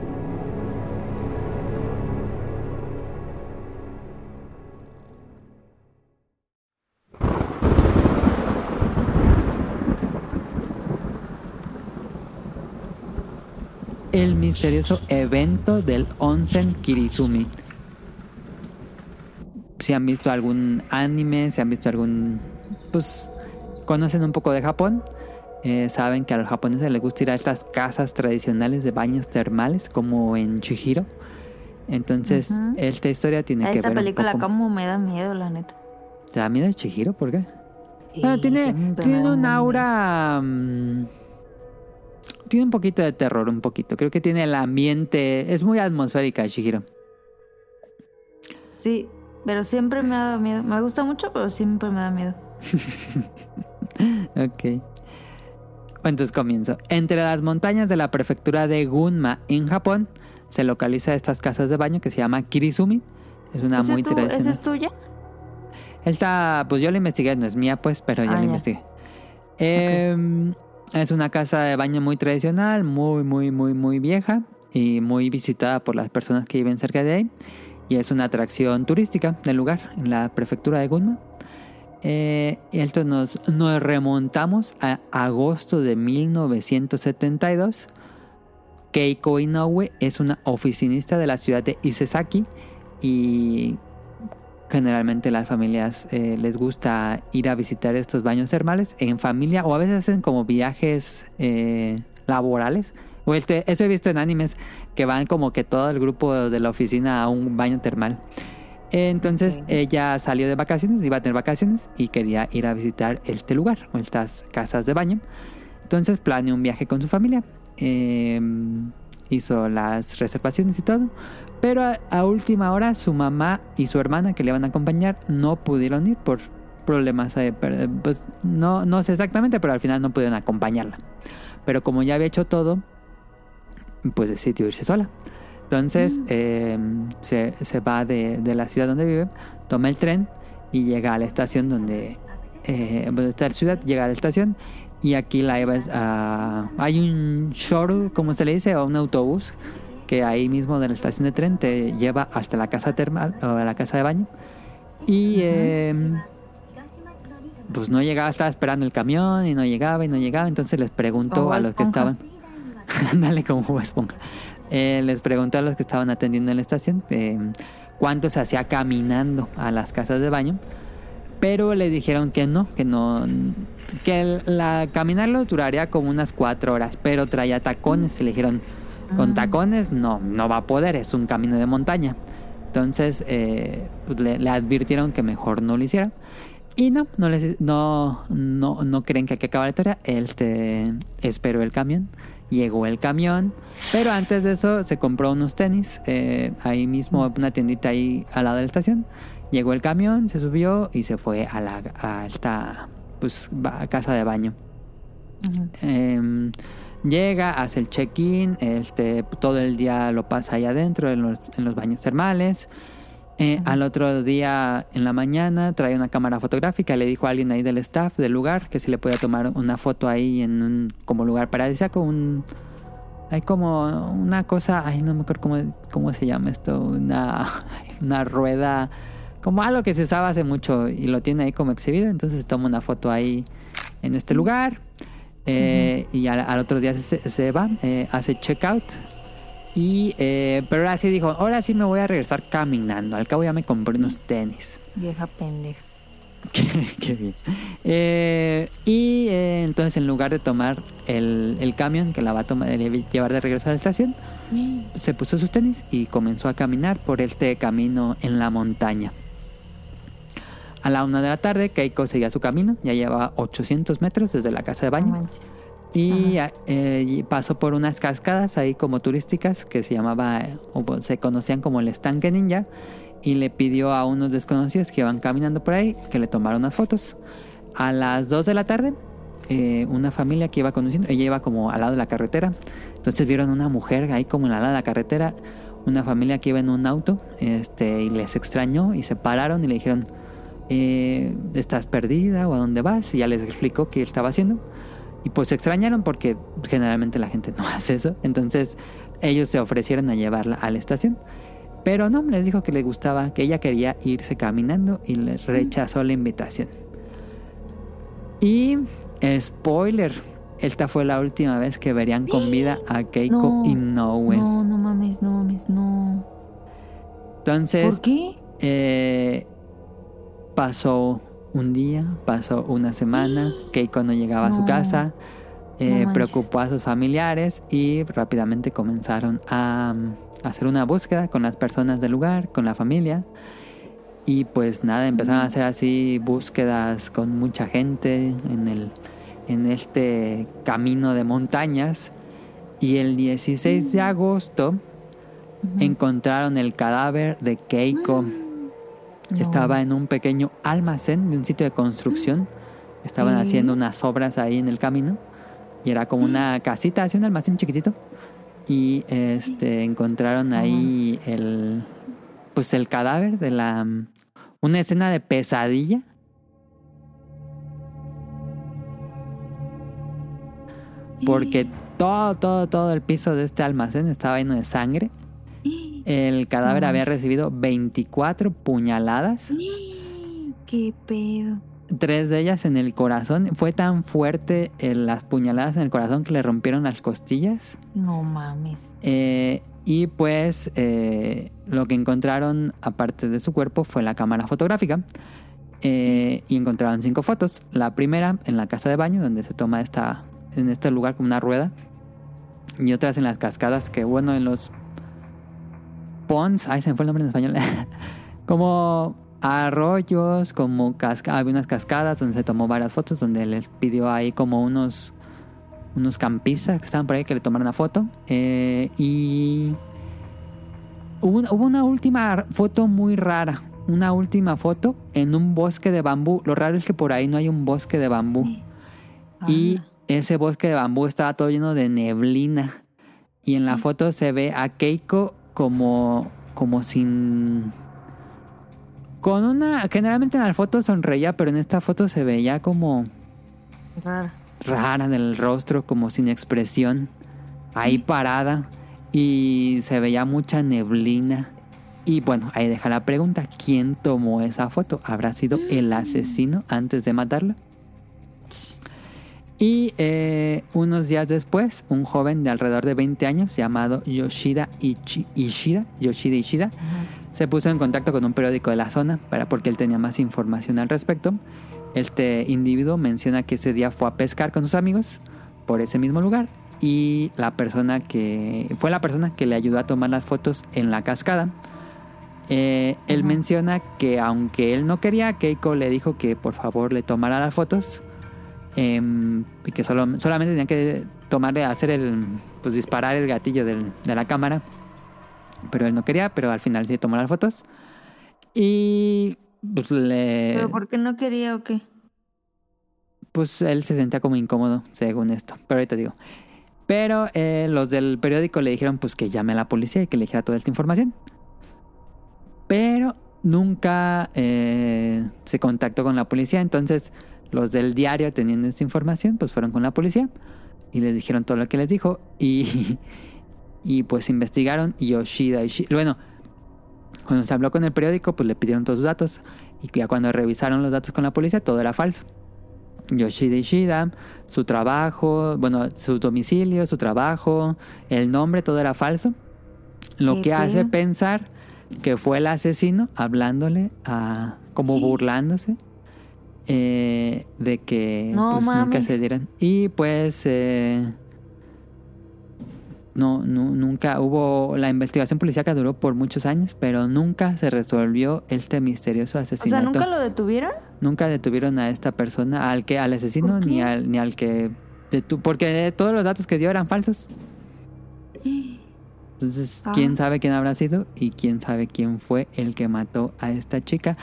El misterioso evento del Onsen Kirizumi. Si han visto algún anime, si han visto algún... Pues conocen un poco de Japón. eh, saben que a los japoneses les gusta ir a estas casas tradicionales de baños termales, como en Chihiro. Entonces, esta historia tiene que Esa ver un película poco... como me da miedo, la neta. ¿Te da miedo Chihiro? ¿Por qué? Bueno, Sí, tiene, tiene un aura. mm, tiene un poquito de terror, un poquito. Creo que tiene el ambiente. Es muy atmosférica, Shihiro. Sí, pero siempre me ha dado miedo. Me gusta mucho, pero siempre me da miedo. Ok. Entonces comienzo. Entre las montañas de la prefectura de Gunma, en Japón, se localiza estas casas de baño que se llama Kirizumi. Es una ¿Ese muy tú- tradicional. ¿Esa es tuya? Esta, pues yo la investigué, no es mía, pues, pero yo Ah, la ya. investigué. Eh, Es una casa de baño muy tradicional, muy, muy, muy, muy vieja y muy visitada por las personas que viven cerca de ahí. Y es una atracción turística del lugar, en la prefectura de Gunma. Eh, nos, nos remontamos a agosto de 1972. Keiko Inoue es una oficinista de la ciudad de Isesaki y generalmente las familias eh, les gusta ir a visitar estos baños termales en familia o a veces hacen como viajes eh, laborales. Eso he visto en animes que van como que todo el grupo de la oficina a un baño termal. Entonces ella salió de vacaciones, iba a tener vacaciones y quería ir a visitar este lugar o estas casas de baño. Entonces planeó un viaje con su familia. Eh, hizo las reservaciones y todo. Pero a, a última hora su mamá y su hermana que le van a acompañar no pudieron ir por problemas. eh, pues no, no sé exactamente, pero al final no pudieron acompañarla. Pero como ya había hecho todo, pues decidió irse sola. Entonces Mm. eh, se, se va de, de la ciudad donde vive, toma el tren y llega a la estación donde, eh, donde está la ciudad, llega a la estación y aquí la lleva a... Hay un shuttle, como se le dice, o un autobús que ahí mismo de la estación de tren te lleva hasta la casa termal o la casa de baño. Y eh, pues no llegaba, estaba esperando el camión y no llegaba y no llegaba. Entonces les preguntó a los que estaban. Dale como Bob Esponja. Eh, les preguntó a los que estaban atendiendo en la estación eh, cuánto se hacía caminando a las casas de baño. Pero le dijeron que no, que no, que el- la caminarlo duraría como unas cuatro horas, pero traía tacones. Y le dijeron, con Ah. tacones no, no va a poder, es un camino de montaña. Entonces eh, pues, le, le advirtieron que mejor no lo hiciera. Y no, no, les, no, no, no creen que hay que acabar la historia. Él te esperó el camión. Llegó el camión. Pero antes de eso se compró unos tenis. eh, ahí mismo, una tiendita ahí al lado de la estación. Llegó el camión, se subió y se fue a la a esta pues, ba- casa de baño. Em, Llega, hace el check-in, este, todo el día lo pasa ahí adentro en los, en los baños termales. Eh, al otro día en la mañana trae una cámara fotográfica, le dijo a alguien ahí del staff del lugar que si le podía tomar una foto ahí en un como lugar paradisíaco, un hay como una cosa, ay no me acuerdo cómo, cómo se llama esto, una, una rueda, como algo que se usaba hace mucho y lo tiene ahí como exhibido, entonces toma una foto ahí en este lugar eh, y al, al otro día se, se va, eh, hace checkout y, eh, pero ahora sí dijo, ahora sí me voy a regresar caminando. Al cabo ya me compré unos tenis. Vieja pendeja. qué, qué bien. Eh, y eh, entonces en lugar de tomar el, el camión que la va a tomar, eh, llevar de regreso a la estación, se puso sus tenis y comenzó a caminar por este camino en la montaña. A la una de la tarde, Keiko seguía su camino, ya llevaba 800 metros desde la casa de No baño. manches. Y eh, y pasó por unas cascadas ahí como turísticas que se llamaba, o bueno, se conocían como el estanque ninja. Y le pidió a unos desconocidos que iban caminando por ahí que le tomaran unas fotos. A las 2 de la tarde, eh, una familia que iba conduciendo, ella iba como al lado de la carretera. Entonces vieron una mujer ahí como en la lado de la carretera, una familia que iba en un auto, este, y les extrañó y se pararon y le dijeron, eh, ¿estás perdida o a dónde vas? Y ya les explicó qué estaba haciendo. Y pues se extrañaron porque generalmente la gente no hace eso. Entonces ellos se ofrecieron a llevarla a la estación. Pero no, les dijo que le gustaba, que ella quería irse caminando y les rechazó la invitación. Y spoiler, esta fue la última vez que verían con vida a Keiko No, Inoue. No, no mames, no mames, no. Entonces, ¿Por qué? Eh, pasó un día, pasó una semana, Keiko no llegaba a su casa, eh, preocupó a sus familiares y rápidamente comenzaron a, mm, hacer una búsqueda con las personas del lugar, con la familia. Y pues nada, empezaron a hacer así búsquedas con mucha gente en, el, en este camino de montañas. Y el 16 de agosto Ujú. encontraron el cadáver de Keiko. No. Estaba en un pequeño almacén de un sitio de construcción. Estaban ¿Qué? haciendo unas obras ahí en el camino. Y era como una casita, así un almacén chiquitito. Y este encontraron ahí el pues el cadáver de la una escena de pesadilla. Porque todo, todo, todo el piso de este almacén estaba lleno de sangre. El cadáver No había recibido 24 puñaladas, ¿Qué pedo? tres de ellas en el corazón. Fue tan fuerte eh, las puñaladas en el corazón que le rompieron las costillas. No mames. Eh, y pues eh, lo que encontraron aparte de su cuerpo fue la cámara fotográfica. Eh, y encontraron cinco fotos. La primera en la casa de baño, donde se toma esta, en este lugar como una rueda. Y otras en las cascadas, que bueno, en los ponds, ay, se me fue el nombre en español. como arroyos, como casca había unas cascadas donde se tomó varias fotos, donde les pidió ahí como unos unos campistas que estaban por ahí que le tomaron una foto. Eh, y hubo una, hubo una última foto muy rara. Una última foto en un bosque de bambú. Lo raro es que por ahí no hay un bosque de bambú. Y Ala. ese bosque de bambú estaba todo lleno de neblina. Y en la foto se ve a Keiko como, como sin... Con una... Generalmente en la foto sonreía, pero en esta foto se veía como Rara. rara del rostro, como sin expresión, ahí parada y se veía mucha neblina. Y bueno, ahí deja la pregunta, ¿quién tomó esa foto? ¿Habrá sido el asesino antes de matarla? Y eh, unos días después, un joven de alrededor de 20 años llamado Yoshida Ichi- Ishida, Yoshida Ishida, se puso en contacto con un periódico de la zona para porque él tenía más información al respecto. Este individuo menciona que ese día fue a pescar con sus amigos por ese mismo lugar y la persona que fue la persona que le ayudó a tomar las fotos en la cascada. Eh, él menciona que aunque él no quería, Keiko le dijo que por favor le tomara las fotos y que solo, solamente tenía que tomarle, hacer el, pues disparar el gatillo del- de la cámara. Pero él no quería, pero al final sí tomó las fotos. Y pues le... ¿Pero por qué no quería o qué? Pues él se sentía como incómodo, según esto. Pero ahorita digo. Pero eh, los del periódico le dijeron pues que llame a la policía y que le dijera toda esta información. Pero nunca eh, se contactó con la policía. Entonces los del diario teniendo esta información pues fueron con la policía y les dijeron todo lo que les dijo. Y, y pues investigaron y Yoshida y Bueno, cuando se habló con el periódico pues le pidieron todos sus datos. Y ya cuando revisaron los datos con la policía todo era falso. Yoshida Ishida, su trabajo, bueno, su domicilio, su trabajo, el nombre, todo era falso. Lo ¿Qué que hace pensar que fue el asesino hablándole a. como burlándose. Eh, de que No pues, nunca se dieran. Y pues. eh, no, nu- nunca hubo. La investigación policíaca duró por muchos años, pero nunca se resolvió este misterioso O asesinato. sea, ¿nunca lo detuvieron? Nunca detuvieron a esta persona, al que al asesino ni al ni al que detu- porque todos los datos que dio eran falsos. Entonces, Ah. quién sabe quién habrá sido y quién sabe quién fue el que mató a esta chica.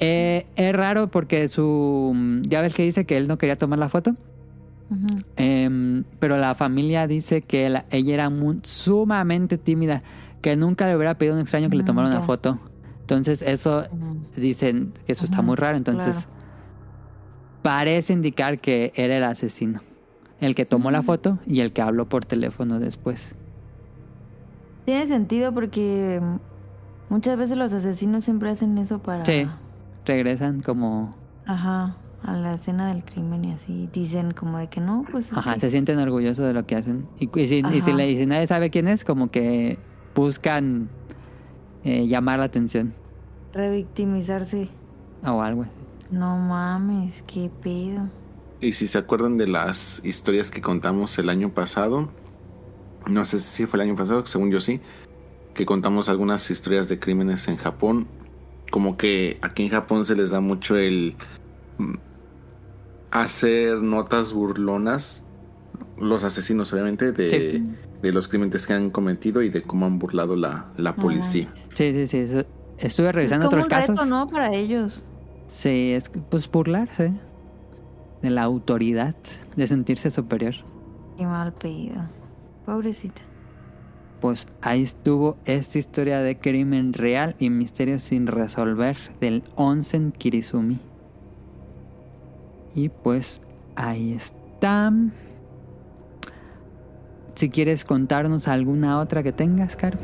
Eh, es raro porque su ya ves que dice que él no quería tomar la foto. Em, pero la familia dice que la- ella era muy- sumamente tímida, que nunca le hubiera pedido a un extraño que le Mm, tomara una foto. Entonces eso dicen que eso está muy raro, entonces claro. parece indicar que era el asesino, el que tomó la Mm. foto y el que habló por teléfono después. Tiene sentido porque mm, muchas veces los asesinos siempre hacen eso para... Sí. Regresan como, Ajá, a la escena del crimen y así. Dicen como de que no, pues es ajá, que- se sienten orgullosos de lo que hacen. Y, y si, y si Ajá. le- y si nadie sabe quién es, como que buscan eh, llamar la atención revictimizarse. o algo así. No mames, qué pedo. Y si se acuerdan de las historias que contamos el año pasado, no sé si fue el año pasado, según yo sí, que contamos algunas historias de crímenes en Japón, como que aquí en Japón se les da mucho el mm, hacer notas burlonas, los asesinos obviamente, de, Sí. de los crímenes que han cometido y de cómo han burlado la, la No policía. Sí, sí, sí. Estuve Es revisando como otros un casos. reto, ¿no? Para ellos. Sí, es que, pues burlarse de la autoridad, de sentirse superior. Qué mal pedo. Pobrecita. Pues ahí estuvo esta historia de crimen real y misterio sin resolver del Onsen Kirizumi. Y pues ahí está. Si quieres contarnos alguna otra que tengas, Caro.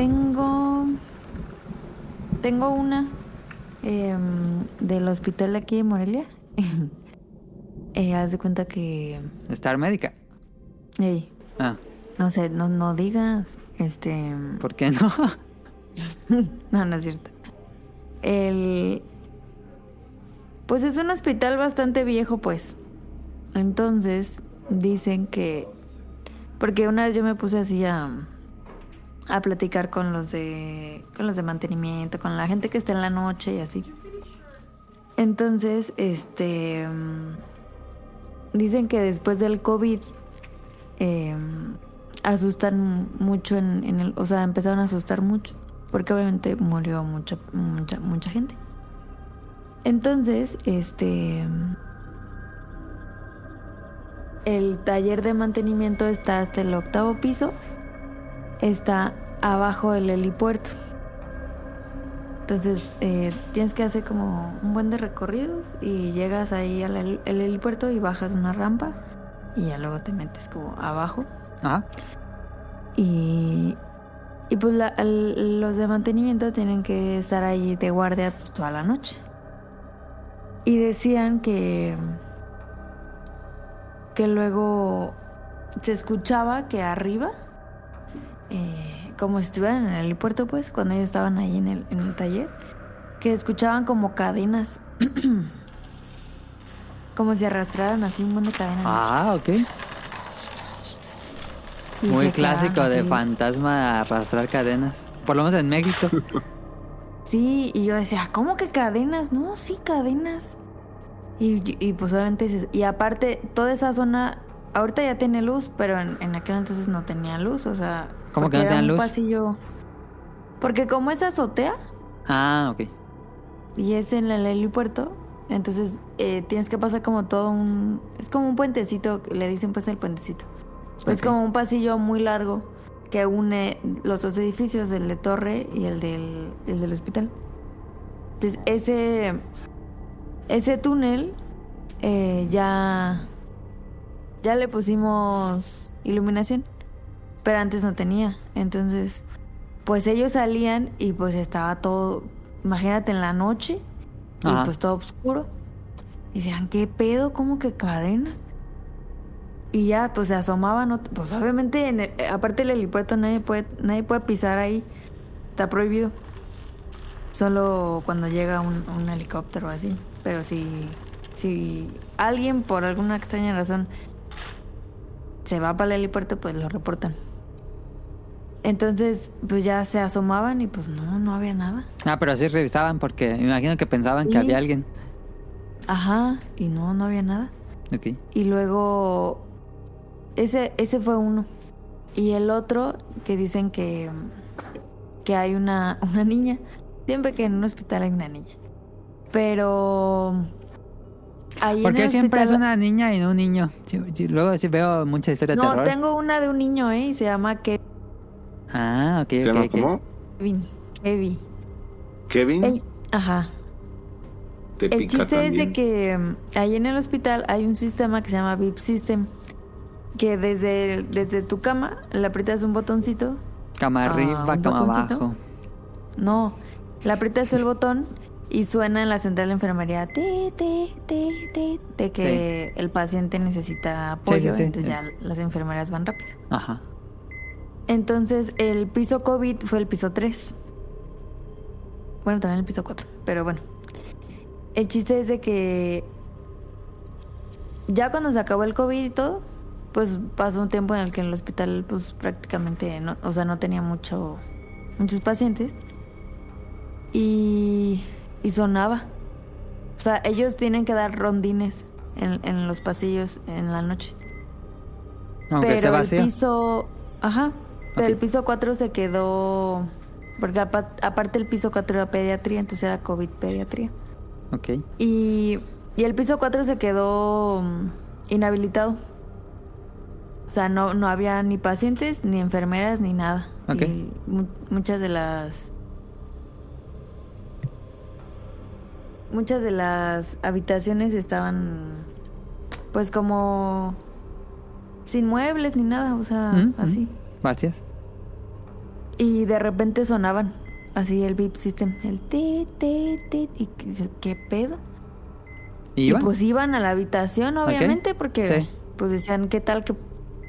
Tengo. Tengo una em, del hospital aquí de Morelia. eh, haz de cuenta que. Star Médica. Ey, Ah, no sé, no, no digas. Este. ¿por qué no? No, no es cierto. El. Pues es un hospital bastante viejo, pues. Entonces, dicen que. Porque una vez yo me puse así a. a platicar con los de. con los de mantenimiento, con la gente que está en la noche y así. Entonces, este. mm, Dicen que después del COVID. eh, asustan mucho en, en el. O sea, empezaron a asustar mucho. Porque obviamente murió mucha, mucha, mucha gente. Entonces, este. El taller de mantenimiento está hasta el octavo piso. Está abajo del helipuerto. Entonces, eh, tienes que hacer como un buen de recorridos y llegas ahí al hel- el helipuerto y bajas una rampa y ya luego te metes como abajo. Ah, Y, y pues la- los de mantenimiento tienen que estar ahí de guardia pues, toda la noche. Y decían que, que luego se escuchaba que arriba, eh, como si estuvieran en el helipuerto, pues, cuando ellos estaban ahí en el, en el taller, que escuchaban como cadenas. como si arrastraran así un montón de cadenas. ah, ok. Y Muy clásico de fantasma arrastrar cadenas. Por lo menos en México. Sí, y yo decía, ¿cómo que cadenas? No, sí, cadenas. Y, y pues obviamente, dices- y aparte, toda esa zona ahorita ya tiene luz, pero en, en aquel entonces no tenía luz, o sea. ¿Cómo que no tenía un luz? pasillo. Porque como es azotea Ah, ok. y es en el helipuerto, entonces eh, tienes que pasar como todo un. Es como un puentecito, le dicen pues el puentecito. Es como un pasillo muy largo que une los dos edificios, el de Torre y el del, el del hospital. Entonces, ese, ese túnel eh, ya, ya le pusimos iluminación, pero antes no tenía. Entonces, pues ellos salían y pues estaba todo, imagínate en la noche y pues todo oscuro. Y decían, ¿qué pedo? ¿Cómo que cadenas? Y ya, pues se asomaban, pues obviamente, en el- aparte del helipuerto nadie puede, nadie puede pisar ahí, está prohibido. Solo cuando llega un, un helicóptero o así. Pero si, si alguien por alguna extraña razón se va para el helipuerto, pues lo reportan. Entonces, pues ya se asomaban y pues no, no había nada. Ah, pero así revisaban porque me imagino que pensaban que había alguien. Ajá, y no, no había nada. Ok. Y luego, ese, ese fue uno. Y el otro, que dicen que, que hay una, una niña. Siempre que en un hospital hay una niña. Pero... Ahí ¿Por qué siempre es una niña y no un niño? Luego sí veo muchas historias de No, terror. tengo una de un niño, ¿eh? Y se llama Ah, ok, ¿Se llama cómo? Kevin. Kevin. Kevin El- ajá. te El pica chiste es de que mm, ahí en el hospital hay un sistema que se llama VIP System. Que desde, desde tu cama le aprietas un botoncito. Cama Ah, arriba, un cama botoncito. abajo. No, le aprietas el botón y suena en la central de enfermería ti, ti, ti, de que el paciente necesita apoyo. sí, sí, entonces ya es- las enfermeras van rápido. Ajá. Entonces el piso COVID fue el piso 3. Bueno, también el piso 4, pero bueno. El chiste es de que ya cuando se acabó el COVID y todo, pues pasó un tiempo en el que en el hospital pues prácticamente no, o sea, no tenía mucho muchos pacientes y y sonaba. O sea, ellos tienen que dar rondines en, en los pasillos en la noche. Aunque pero el piso, ajá, pero el piso 4 se quedó porque apa- aparte el piso 4 era pediatría, entonces era COVID pediatría. Ok. Y, y el piso 4 se quedó mm, inhabilitado. O sea, no, no había ni pacientes, ni enfermeras, ni nada. Ok. Y mu- muchas de las... Muchas de las habitaciones estaban pues como sin muebles ni nada, o sea, Mm, así. Vacías. Y de repente sonaban así el beep system, el ti, ti, ti, y que- ¿qué pedo? ¿Y pues iban a la habitación, obviamente, porque Sí. pues decían, ¿qué tal que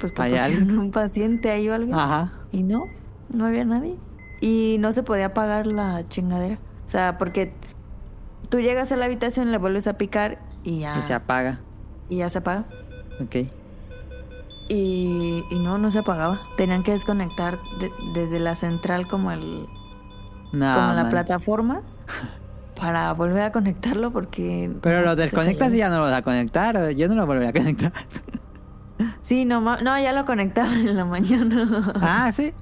pues que ¿Hay pusieron un paciente ahí o algo? Ajá. Y no, no había nadie. Y no se podía apagar la chingadera. O sea, porque tú llegas a la habitación, le vuelves a picar y ya, Y se apaga. y ya se apaga. Ok. Y, y no, no se apagaba. Tenían que desconectar de- desde la central como el No, como la plataforma para volver a conectarlo porque Pero lo desconectas y ya no lo vas a conectar. Yo no lo volveré a conectar. Sí, no, no, ya lo conectaba en la mañana. ah, sí.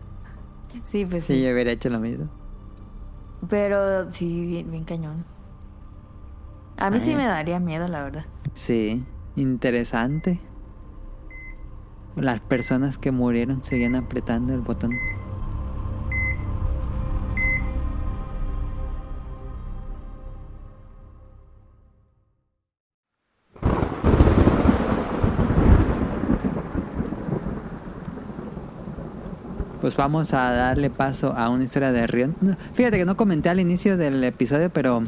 Sí, pues Sí, sí. yo hubiera hecho lo mismo. Pero sí, bien, bien cañón. A mí sí me daría miedo, la verdad. Sí, interesante. Las personas que murieron seguían apretando el botón. Pues vamos a darle paso a una historia de Rion. Fíjate que no comenté al inicio del episodio, pero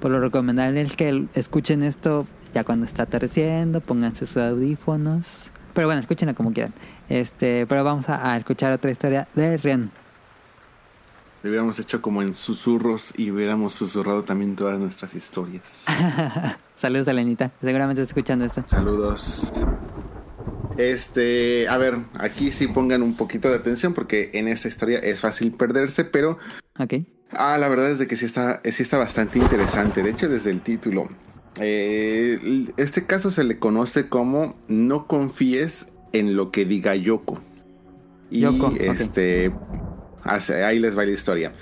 por lo recomendable es que escuchen esto ya cuando está atardeciendo, pónganse sus audífonos. Pero bueno, escúchenla como quieran. Este, pero vamos a, a escuchar otra historia de Rion. Lo hubiéramos hecho como en susurros y hubiéramos susurrado también todas nuestras historias. Saludos a Lenita, seguramente está escuchando esto. Saludos. Este, a ver, aquí sí pongan un poquito de atención porque en esta historia es fácil perderse, pero Ok. ah, la verdad es de que sí está, sí está bastante interesante. De hecho, desde el título Eh, este caso se le conoce como no confíes en lo que diga Yoko. Y Yoko, ok. este, ahí les va la historia.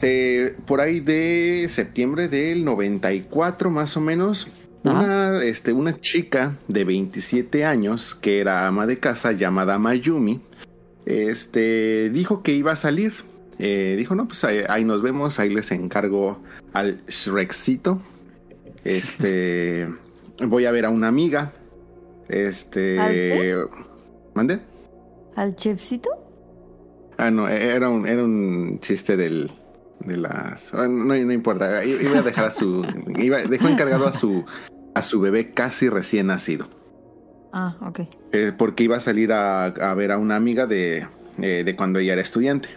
Eh, por ahí de septiembre del 94 más o menos, una, este, una chica de 27 años que era ama de casa llamada Mayumi, este, dijo que iba a salir. Eh, dijo, no, pues ahí, ahí nos vemos, ahí les encargo al Shrekcito. Este, voy a ver a una amiga. Este, ¿Al? ¿mande? ¿Al chefcito? Ah, no, era un, era un chiste del, de las. ah, No, no importa, iba a dejar a su. Iba, dejó encargado a su, a su bebé casi recién nacido. Ah, ok. eh, porque iba a salir a, a ver a una amiga de, eh, de cuando ella era estudiante.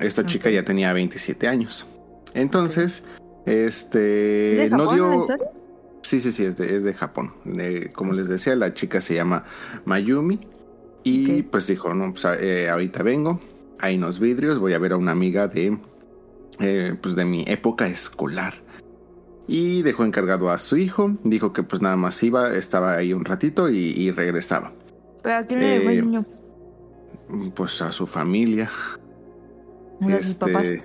Esta chica ya tenía 27 años. Entonces, este. ¿Es de no Japón dio. la historia? Sí, sí, sí, es de, es de Japón. Eh, como les decía, la chica se llama Mayumi. Y pues dijo, no, pues eh, ahorita vengo, hay unos vidrios, voy a ver a una amiga de, eh, pues de mi época escolar. Y dejó encargado a su hijo, dijo que pues nada más iba, estaba ahí un ratito y, y regresaba. ¿Pero a quién le dejó el niño? Pues a su familia. ¿Y a sus papás? Este,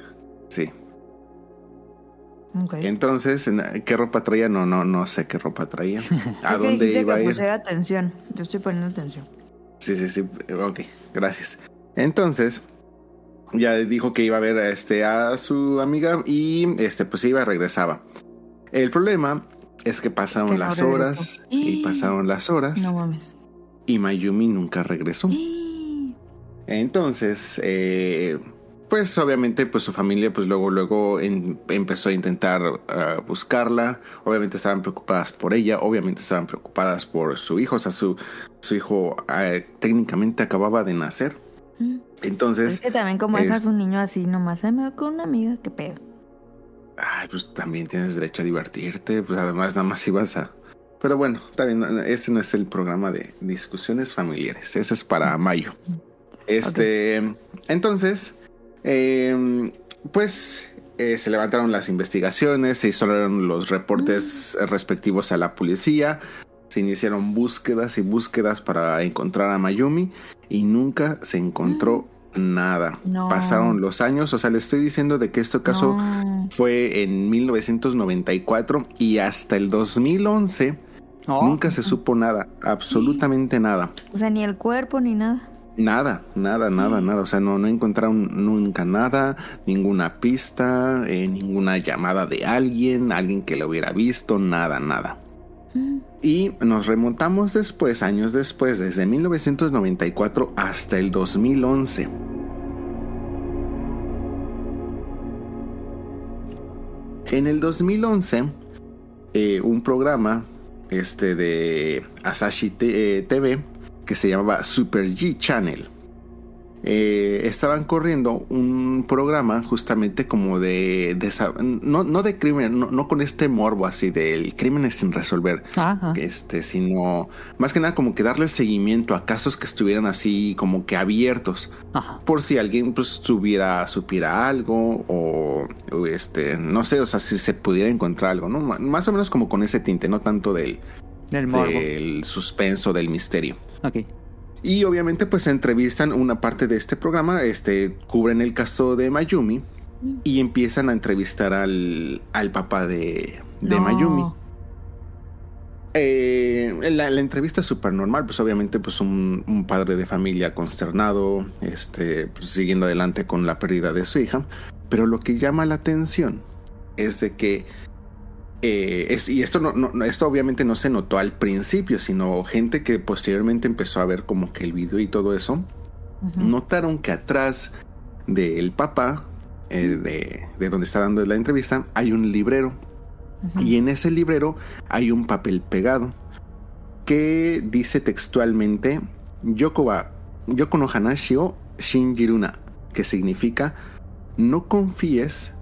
sí. Entonces, en- ¿qué ropa traía? No, no, no sé qué ropa traía. ¿A Es dónde iba a que ir? pusiera atención. Yo estoy poniendo atención. Sí, sí, sí. Ok, gracias. Entonces, ya dijo que iba a ver este, a su amiga y este, pues iba, regresaba. El problema es que pasaron no las regresó. horas y pasaron las horas No mames. y Mayumi nunca regresó. Entonces, eh, pues obviamente pues su familia pues luego luego en- empezó a intentar ah, buscarla. Obviamente estaban preocupadas por ella, obviamente estaban preocupadas por su hijo, o sea, su, su hijo ah, técnicamente acababa de nacer. Mm. Entonces, Es que también como es- dejas un niño así nomás, "Ay, me voy con una amiga, qué pedo. ay, pues también tienes derecho a divertirte, pues además nada más ibas a... Pero bueno, también este no es el programa de discusiones familiares, ese es para mayo. Este, entonces, eh, pues eh, se levantaron las investigaciones, se hicieron los reportes respectivos a la policía, se iniciaron búsquedas y búsquedas para encontrar a Mayumi y nunca se encontró nada. No. Pasaron los años, o sea, le estoy diciendo de que este caso No. fue en 1994 y hasta el 2011 Oh, nunca se supo nada, absolutamente nada. O sea, ni el cuerpo ni nada. Nada, nada, nada, nada. O sea, no, no encontraron nunca nada, ninguna pista, eh, ninguna llamada de alguien, alguien que lo hubiera visto, nada, nada. Mm. Y nos remontamos después, años después, desde 1994 hasta el 2011. En el 2011, eh, un programa este, de Asahi T- eh, TV que se llamaba Super G Channel. eh, estaban corriendo un programa justamente como de, no, no de crimen, no, no con este morbo así del crímenes sin resolver, Ajá. este, sino más que nada como que darle seguimiento a casos que estuvieran así como que abiertos Ajá. por si alguien pues subiera, supiera algo o, o, este, no sé, o sea, si se pudiera encontrar algo, ¿no? Más o menos como con ese tinte, no tanto del, Del morbo. del suspenso, del misterio. Ok. Y obviamente pues entrevistan una parte de este programa, este, cubren el caso de Mayumi y empiezan a entrevistar al, al papá de, de No. Mayumi. Eh, la, la entrevista es súper normal, pues obviamente pues un, un padre de familia consternado, este, pues, siguiendo adelante con la pérdida de su hija, pero lo que llama la atención es de que, eh, es- y esto, no, esto obviamente no se notó al principio, sino gente que posteriormente empezó a ver como que el video y todo eso, notaron que atrás del papá, eh, de, de donde está dando la entrevista, hay un librero. Y en ese librero hay un papel pegado que dice textualmente Yoko wa Yoko no Hanashi o Shinjiruna, que significa no confíes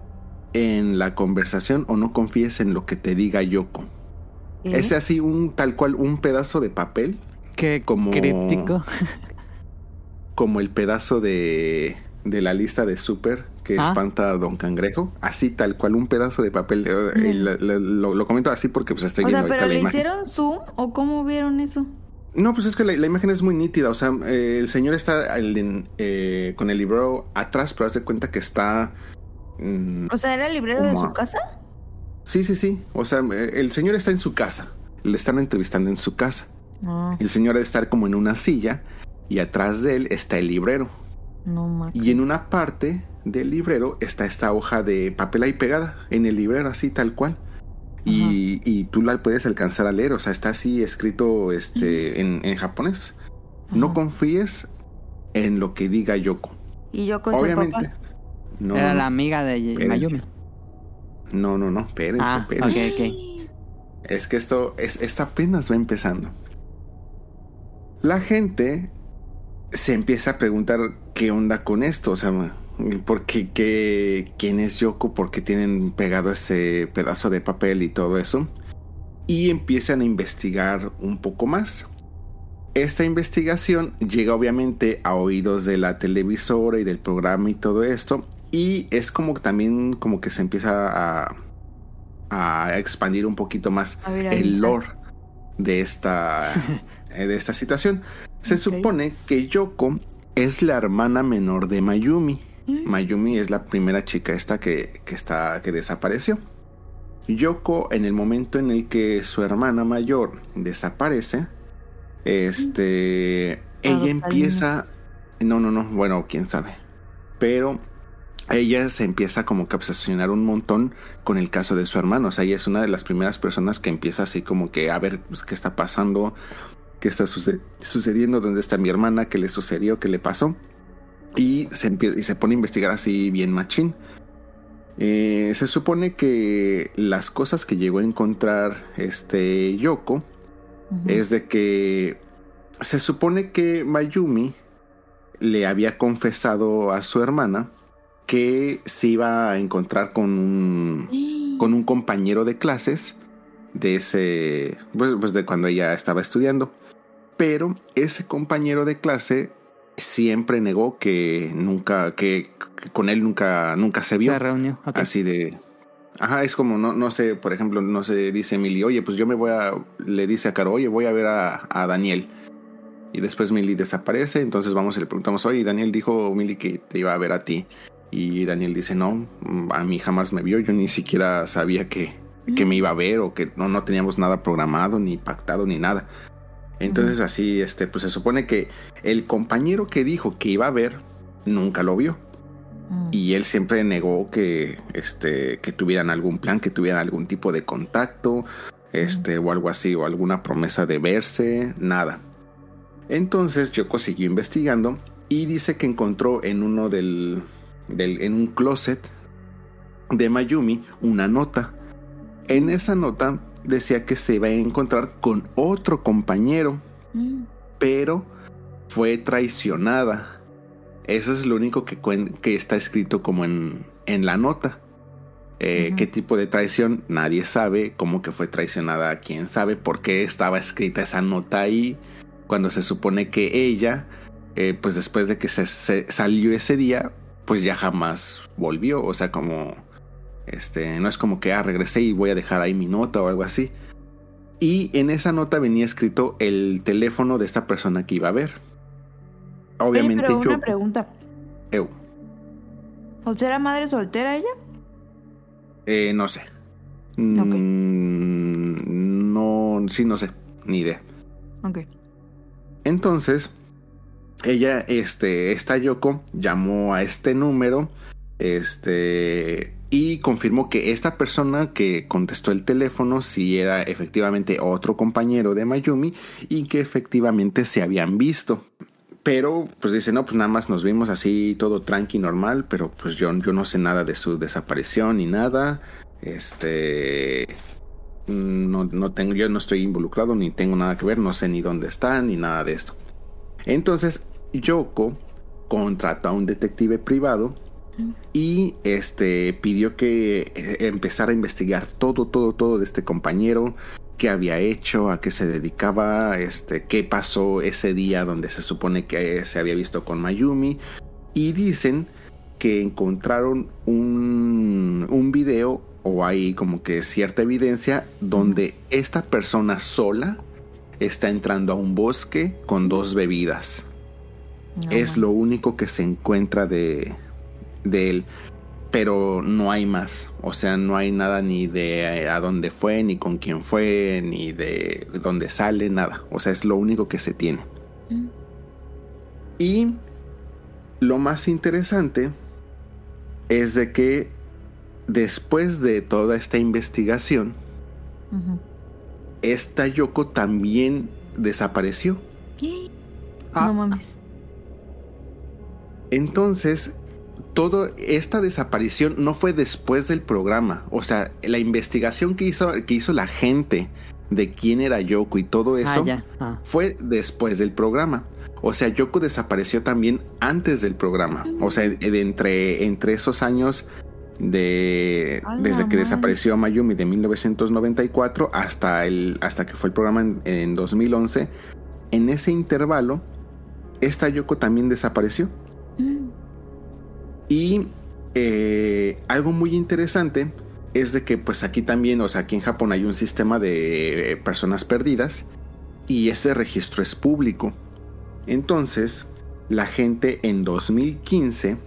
en la conversación o no confíes en lo que te diga Yoko. Es así un tal cual un pedazo de papel Qué Como- críptico. como el pedazo de de la lista de Super que Ah. espanta a Don Cangrejo, así tal cual, un pedazo de papel. eh, eh, lo, lo- lo comento así porque pues estoy O sea, viendo pero ahorita la le imagen. hicieron zoom o cómo vieron eso? No, pues es que la, la imagen es muy nítida. O sea, eh, el señor está el- eh, con el libro atrás, pero haz de cuenta que está. Mm, O sea, ¿era el librero de su casa? sí, sí, sí. O sea, eh, el señor está en su casa. Le están entrevistando en su casa. No, El señor debe estar como en una silla y atrás de él está el librero. no. Y en una parte del librero está esta hoja de papel ahí pegada en el librero, así tal cual. Y, y tú la puedes alcanzar a leer, o sea, está así escrito este, en, en japonés. No confíes en lo que diga Yoko. Y yo con su Obviamente. papá. No, Era no, la amiga de Espérense. Mayumi. no, no, no, espérense, Ah, ok, espérense. ok. Es que esto, es, esto apenas va empezando. La gente se empieza a preguntar qué onda con esto, o sea, ¿por qué, qué- quién es Yoko? ¿Por qué tienen pegado ese pedazo de papel y todo eso? Y empiezan a investigar un poco más. Esta investigación llega obviamente a oídos de la televisora y del programa y todo esto. Y es como que también como que se empieza a, a expandir un poquito más ver, el lore de esta, eh, de esta situación. Se supone que Yoko es la hermana menor de Mayumi. Mm. Mayumi es la primera chica esta que, que está, que desapareció. Yoko, en el momento en el que su hermana mayor desaparece, este, ella Adopta al empieza, no, no, no, bueno, quién sabe, pero ella se empieza como que a obsesionar un montón con el caso de su hermano. O sea, ella es una de las primeras personas que empieza así como que a ver pues, qué está pasando, qué está suce- sucediendo, dónde está mi hermana, qué le sucedió, qué le pasó. Y se, y se pone a investigar así bien machín. Eh, se supone que las cosas que llegó a encontrar este Yoko es de que se supone que Mayumi le había confesado a su hermana que se iba a encontrar con un, con un compañero de clases de ese, pues, pues de cuando ella estaba estudiando. Pero ese compañero de clase siempre negó que nunca, que, que con él nunca, nunca se vio. Se reunió. ok. Así de. Ajá, es como, no, no sé, por ejemplo, no sé, dice Milly, oye, pues yo me voy a. Le dice a Caro, oye, voy a ver a, a Daniel. Y después Milly desaparece, entonces vamos y le preguntamos, oye, Daniel dijo, Milly, que te iba a ver a ti. Y Daniel dice, no, a mí jamás me vio, yo ni siquiera sabía que, que me iba a ver o que no, no teníamos nada programado, ni pactado, ni nada. Entonces así, este, pues se supone que el compañero que dijo que iba a ver, nunca lo vio. Mm. Y él siempre negó que, este, que tuvieran algún plan, que tuvieran algún tipo de contacto, este, o algo así, o alguna promesa de verse, nada. Entonces Yoko siguió investigando y dice que encontró en uno del, del en un closet de Mayumi una nota. En esa nota decía que se iba a encontrar con otro compañero Mm. pero fue traicionada. Eso es lo único que, que está escrito como en, en la nota. Eh. ¿Qué tipo de traición? Nadie sabe. ¿Cómo que fue traicionada? ¿Quién sabe por qué estaba escrita esa nota ahí? Cuando se supone que ella, eh, pues después de que se, se salió ese día, pues ya jamás volvió. O sea, como, este, no es como que, ah, regresé y voy a dejar ahí mi nota o algo así. Y en esa nota venía escrito el teléfono de esta persona que iba a ver. Oye, Obviamente pero yo. una pregunta. Eu, ¿O sea, era madre soltera ella? eh, no sé. Mm, No, sí, no sé. Ni idea. Ok. Entonces, ella, este, esta Yoko llamó a este número, este, y confirmó que esta persona que contestó el teléfono sí era efectivamente otro compañero de Mayumi y que efectivamente se habían visto. Pero, pues dice, no, pues nada más nos vimos así todo tranqui, normal, pero pues yo, yo no sé nada de su desaparición ni nada. Este, no, no tengo, yo no estoy involucrado ni tengo nada que ver, no sé ni dónde está ni nada de esto. Entonces, Yoko contrató a un detective privado y este pidió que eh, empezara a investigar todo, todo, todo de este compañero, qué había hecho, a qué se dedicaba, este, qué pasó ese día donde se supone que se había visto con Mayumi. Y dicen que encontraron un, un video o hay como que cierta evidencia donde esta persona sola está entrando a un bosque con dos bebidas. No, es lo único que se encuentra de, de él. Pero no hay más. O sea, no hay nada ni de a dónde fue, ni con quién fue, ni de dónde sale, nada. O sea, es lo único que se tiene. Mm. Y lo más interesante es de que después de toda esta investigación. Esta Yoko también desapareció. Ah. No mames. Entonces, toda esta desaparición no fue después del programa. O sea, la investigación que hizo, que hizo la gente de quién era Yoko y todo eso Ah, ya. Ah. fue después del programa. O sea, Yoko desapareció también antes del programa. O sea, de entre, entre esos años de desde que madre. desapareció Mayumi de 1994 hasta el hasta que fue el programa en, en 2011. En ese intervalo, esta Yoko también desapareció. Mm. Y eh, algo muy interesante es de que pues aquí también, o sea, aquí en Japón hay un sistema de eh, personas perdidas y ese registro es público. Entonces, la gente en 2015,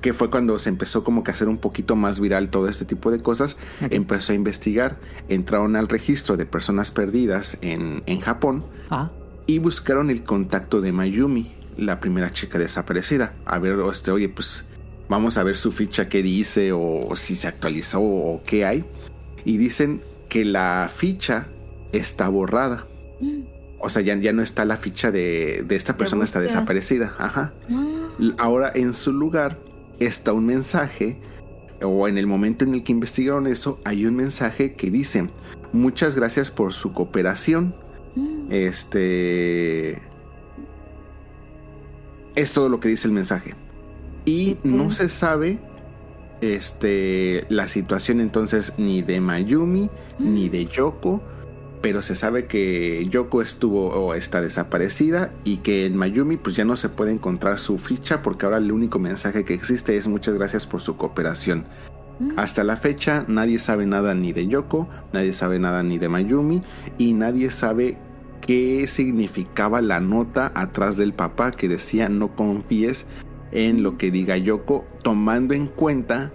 que fue cuando se empezó como que a hacer un poquito más viral todo este tipo de cosas, empezó a investigar, entraron al registro de personas perdidas en, en Japón Ah. y buscaron el contacto de Mayumi, la primera chica desaparecida. A ver, este, oye, pues vamos a ver su ficha qué dice o, o si se actualizó o qué hay. Y dicen que la ficha está borrada. Mm. O sea, ya, ya no está la ficha de, de esta persona, está desaparecida. Ajá. Ah. Ahora en su lugar está un mensaje, o en el momento en el que investigaron eso, hay un mensaje que dice, muchas gracias por su cooperación. Mm. Este. Es todo lo que dice el mensaje. Y no se sabe. Este. La situación entonces ni de Mayumi ni de Yoko. Pero se sabe que Yoko estuvo o está desaparecida. Y que en Mayumi, pues ya no se puede encontrar su ficha. Porque ahora el único mensaje que existe es muchas gracias por su cooperación. Mm. Hasta la fecha nadie sabe nada ni de Yoko, nadie sabe nada ni de Mayumi y nadie sabe qué significaba la nota atrás del papá que decía no confíes en lo que diga Yoko, tomando en cuenta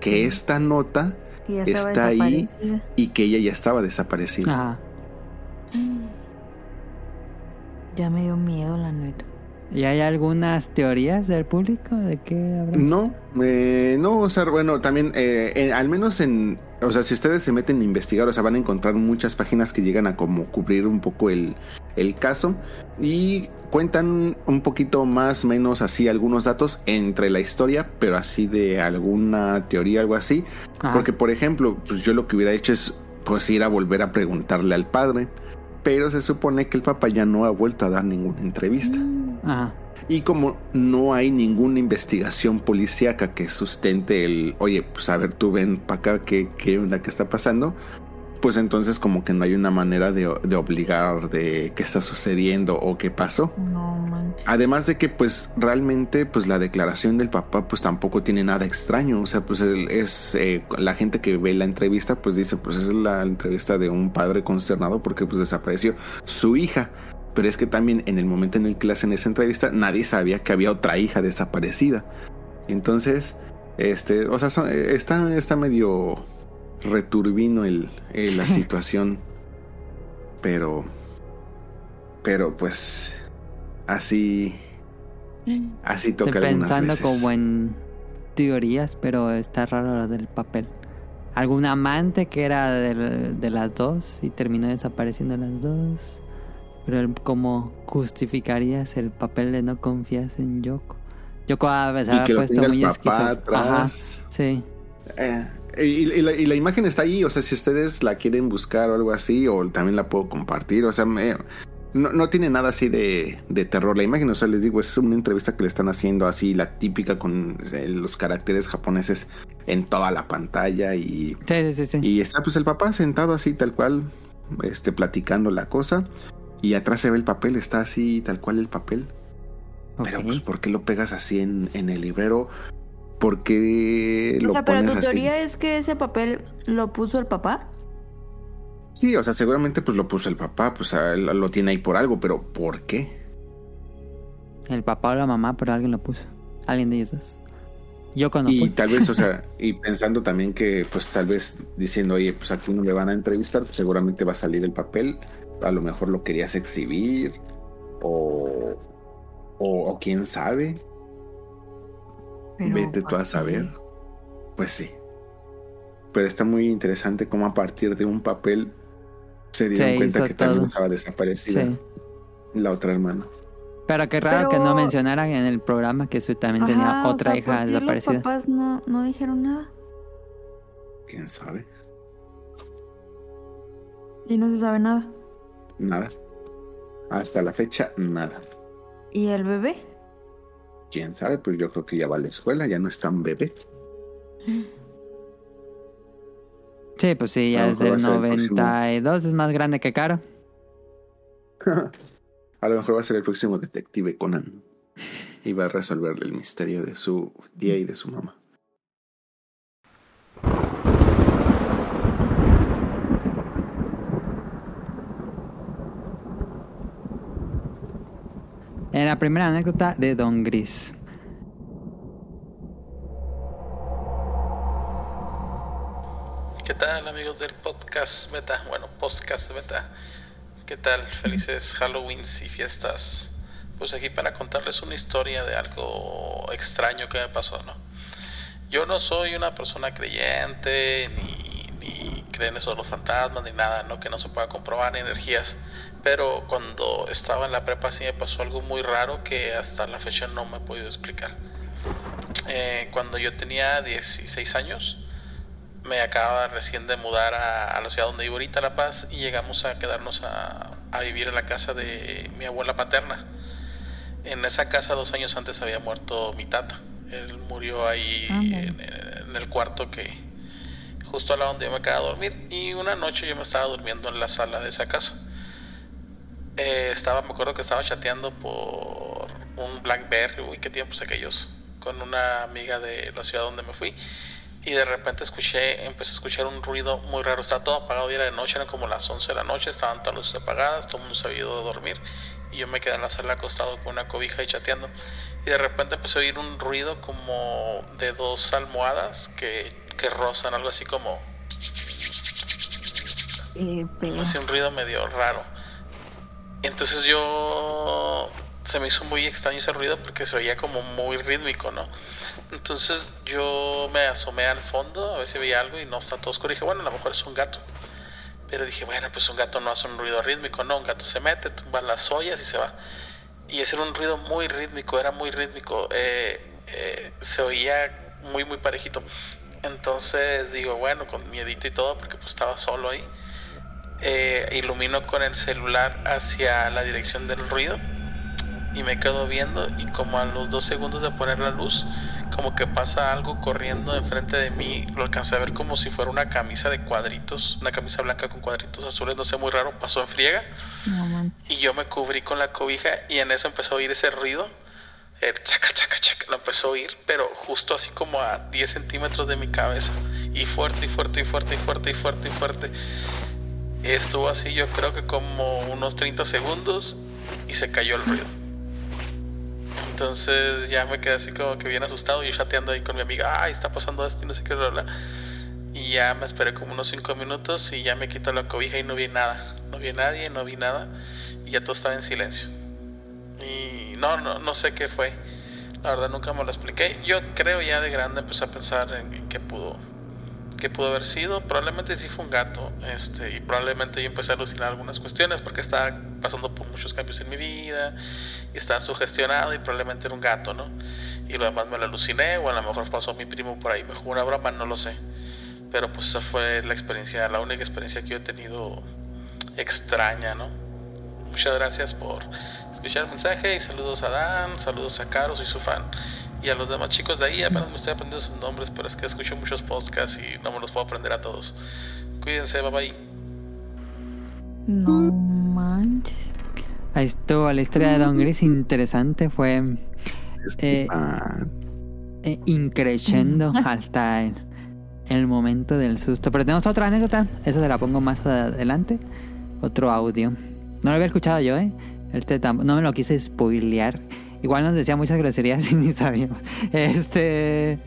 que esta nota está ahí. y que ella ya estaba desaparecida. Ajá. Ya me dio miedo, la neta. ¿Y hay algunas teorías del público de qué habrá? No, eh, no, o sea, bueno, también, eh, en- al menos en, o sea, si ustedes se meten a investigar, o sea, van a encontrar muchas páginas que llegan a como cubrir un poco el, el caso y cuentan un poquito más menos así algunos datos entre la historia, pero así de alguna teoría, algo así. Ajá. Porque, por ejemplo, pues yo lo que hubiera hecho es pues ir a volver a preguntarle al padre, pero se supone que el papá ya no ha vuelto a dar ninguna entrevista. Ajá. Y como no hay ninguna investigación policíaca que sustente el, oye, pues a ver, tú ven para acá, ¿qué, qué onda que está pasando? Pues entonces como que no hay una manera de, de obligar de qué está sucediendo o qué pasó. No manches. Además de que pues realmente pues la declaración del papá pues tampoco tiene nada extraño. O sea, pues es eh, la gente que ve la entrevista pues dice pues es la entrevista de un padre consternado porque pues desapareció su hija. Pero es que también en el momento en el que le hacen esa entrevista nadie sabía que había otra hija desaparecida. Entonces, este, o sea, son- eh, está, está medio returbino el, eh, la situación. Pero, pero pues así, así Estoy toca algunas pensando veces. como en teorías, pero está raro lo del papel. ¿Algún amante que era del- de, las dos y terminó desapareciendo las dos? Pero el- ¿cómo justificarías el papel de no confías en Yoko? Yoko a veces lo puesto muy el papá esquizo- Ajá, atrás. sí. Eh, y, y la, y la imagen está ahí, o sea, si ustedes la quieren buscar o algo así, o también la puedo compartir, o sea, me- no, no tiene nada así de, de terror la imagen, o sea, les digo, es una entrevista que le están haciendo así, la típica con eh, los caracteres japoneses en toda la pantalla y, Sí, sí, sí. sí. y está pues el papá sentado así, tal cual, este, platicando la cosa, y atrás se ve el papel, está así, tal cual el papel. Pero pues, ¿por qué lo pegas así en, en el librero? ¿Por qué lo O sea, pero tu así? teoría es que ese papel lo puso el papá. Sí, o sea, seguramente pues lo puso el papá, pues a él lo tiene ahí por algo, pero ¿por qué? El papá o la mamá, pero alguien lo puso. Alguien de ellos dos. Yo cuando Y fui. tal vez, o sea, y pensando también que, pues tal vez diciendo, oye, pues aquí no le van a entrevistar, pues, seguramente va a salir el papel, a lo mejor lo querías exhibir, o, o, o quién sabe, Pero, vete tú a saber. Pues sí. Pero está muy interesante cómo a partir de un papel se dieron cuenta que también todo. estaba desaparecida Sí. la otra hermana. Pero qué raro que no mencionaran en el programa que su también tenía o otra sea, hija ¿por qué desaparecida. Los papás no, no dijeron nada. ¿Quién sabe? Y no se sabe nada. Nada. Hasta la fecha, nada. ¿Y el bebé? ¿Quién sabe? Pues yo creo que ya va a la escuela, ya no es tan bebé. Sí, pues sí, ya es del a ser el próximo. 92, es más grande que Caro. A lo mejor va a ser el próximo detective Conan. Y va a resolverle el misterio de su día y de su mamá. En la primera anécdota de Don Gris. ¿Qué tal amigos del podcast Beta? Bueno, podcast Beta. ¿Qué tal? Felices Halloweens y fiestas. Pues aquí para contarles una historia de algo extraño que me pasó, ¿no? Yo no soy una persona creyente, ni, ni creen eso de los fantasmas, ni nada, ¿no? Que no se pueda comprobar energías. Pero cuando estaba en la prepa sí me pasó algo muy raro que hasta la fecha no me he podido explicar. Eh, cuando yo tenía 16 años, me acaba recién de mudar a, a la ciudad donde vivo ahorita, La Paz, y llegamos a quedarnos a, a vivir en la casa de mi abuela paterna. En esa casa dos años antes había muerto mi tata. Él murió ahí en, en el cuarto que justo al lado donde yo me quedaba a dormir. Y una noche yo me estaba durmiendo en la sala de esa casa. Eh, estaba, me acuerdo que estaba chateando por un Blackberry, uy, qué tiempos aquellos, con una amiga de la ciudad donde me fui. Y de repente escuché, empecé a escuchar un ruido muy raro. Estaba todo apagado y era de noche, eran como las 11 de la noche, estaban todas las luces apagadas, todo el mundo se había ido a dormir. Y yo me quedé en la sala acostado con una cobija y chateando. Y de repente empecé a oír un ruido como de dos almohadas que, que rozan, algo así como, Eh, pero- Hace un ruido medio raro. Entonces yo se me hizo muy extraño ese ruido porque se oía como muy rítmico, ¿no? Entonces yo me asomé al fondo a ver si veía algo y no está todo oscuro. Y dije, bueno, a lo mejor es un gato. Pero dije, bueno, pues un gato no hace un ruido rítmico, no, un gato se mete, tumba las ollas y se va. Y ese era un ruido muy rítmico, era muy rítmico, eh, eh, se oía muy, muy parejito. Entonces digo, bueno, con miedito y todo, porque pues estaba solo ahí, eh, ilumino con el celular hacia la dirección del ruido y me quedo viendo y como a los dos segundos de poner la luz, como que pasa algo corriendo enfrente de mí, lo alcancé a ver como si fuera una camisa de cuadritos, una camisa blanca con cuadritos azules, no sé, muy raro, pasó en friega. No. Y yo me cubrí con la cobija y en eso empezó a oír ese ruido. El chaca, chaca, chaca. Lo empezó a oír, pero justo así como a 10 centímetros de mi cabeza. Y fuerte, y fuerte, y fuerte, y fuerte, y fuerte, y fuerte. Estuvo así yo creo que como unos 30 segundos y se cayó el ruido. Entonces ya me quedé así como que bien asustado. Yo chateando ahí con mi amiga, ay, está pasando esto y no sé qué, bla, bla. Y ya me esperé como unos 5 minutos y ya me quito la cobija y no vi nada. No vi a nadie, no vi nada. Y ya todo estaba en silencio. Y no, no, no sé qué fue. La verdad nunca me lo expliqué. Yo creo ya de grande empecé a pensar en, qué pudo qué pudo haber sido. Probablemente sí fue un gato. Este, y probablemente yo empecé a alucinar algunas cuestiones porque estaba pasando por muchos cambios en mi vida y estaba sugestionado y probablemente era un gato, ¿no? Y lo demás me lo aluciné o a lo mejor pasó mi primo por ahí, me jugó una broma, no lo sé. Pero pues esa fue la experiencia, la única experiencia que yo he tenido extraña, ¿no? Muchas gracias por escuchar el mensaje y saludos a Dan, saludos a Caro, soy su fan. Y a los demás chicos de ahí, apenas me estoy aprendiendo sus nombres, pero es que escucho muchos podcasts y no me los puedo aprender a todos. Cuídense, bye bye. No manches. Ahí estuvo la historia de Don Gris, interesante, fue eh, eh, increciendo hasta el, el momento del susto. Pero tenemos otra anécdota, esa se la pongo más adelante, otro audio. No lo había escuchado yo, ¿eh? Este no me lo quise spoilear. Igual nos decía muchas groserías y ni sabíamos. Este,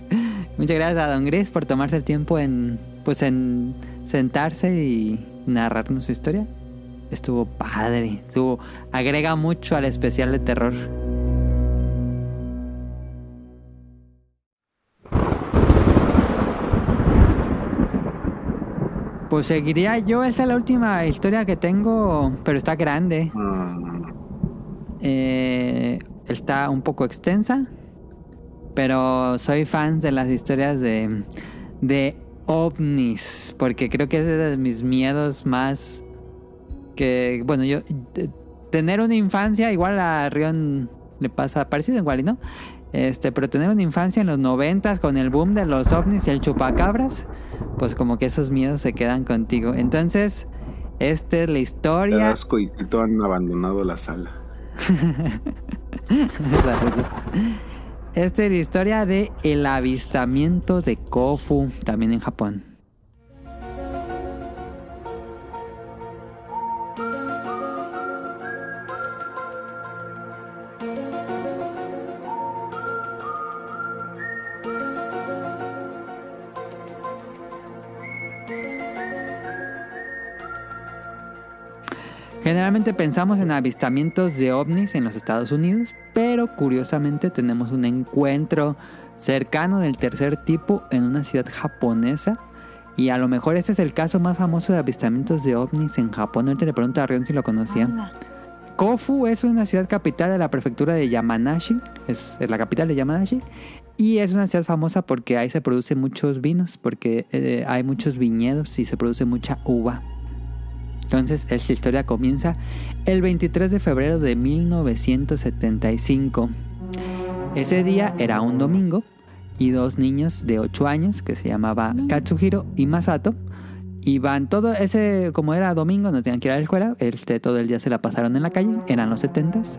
muchas gracias a Don Gris por tomarse el tiempo en, pues en sentarse y narrarnos su historia. Estuvo padre, estuvo, agrega mucho al especial de terror. Pues seguiría yo, esta es la última historia que tengo, pero está grande. mm, Eh, está un poco extensa, pero soy fan de las historias de, de ovnis, porque creo que es de mis miedos más que, bueno, yo de- tener una infancia, igual a Rion le pasa parecido igual, ¿y ¿no? Este, pero tener una infancia en los noventas con el boom de los ovnis y el chupacabras, pues como que esos miedos se quedan contigo. Entonces, esta es la te historia. das coitito, han abandonado la sala. Esta es la historia de el avistamiento de Kofu, también en Japón. Generalmente pensamos en avistamientos de ovnis en los Estados Unidos, pero curiosamente tenemos un encuentro cercano del tercer tipo en una ciudad japonesa. Y a lo mejor este es el caso más famoso de avistamientos de ovnis en Japón. Ahorita le pregunto a Rion si lo conocía. Anda. Kofu es una ciudad capital de la prefectura de Yamanashi, es, es la capital de Yamanashi, y es una ciudad famosa porque ahí se producen muchos vinos, porque eh, hay muchos viñedos y se produce mucha uva. Entonces, esta historia comienza el 23 de febrero de 1975. Ese día era un domingo y dos niños de 8 años que se llamaba Katsuhiro y Masato iban todo ese como era domingo no tenían que ir a la escuela este todo el día se la pasaron en la calle eran los 70s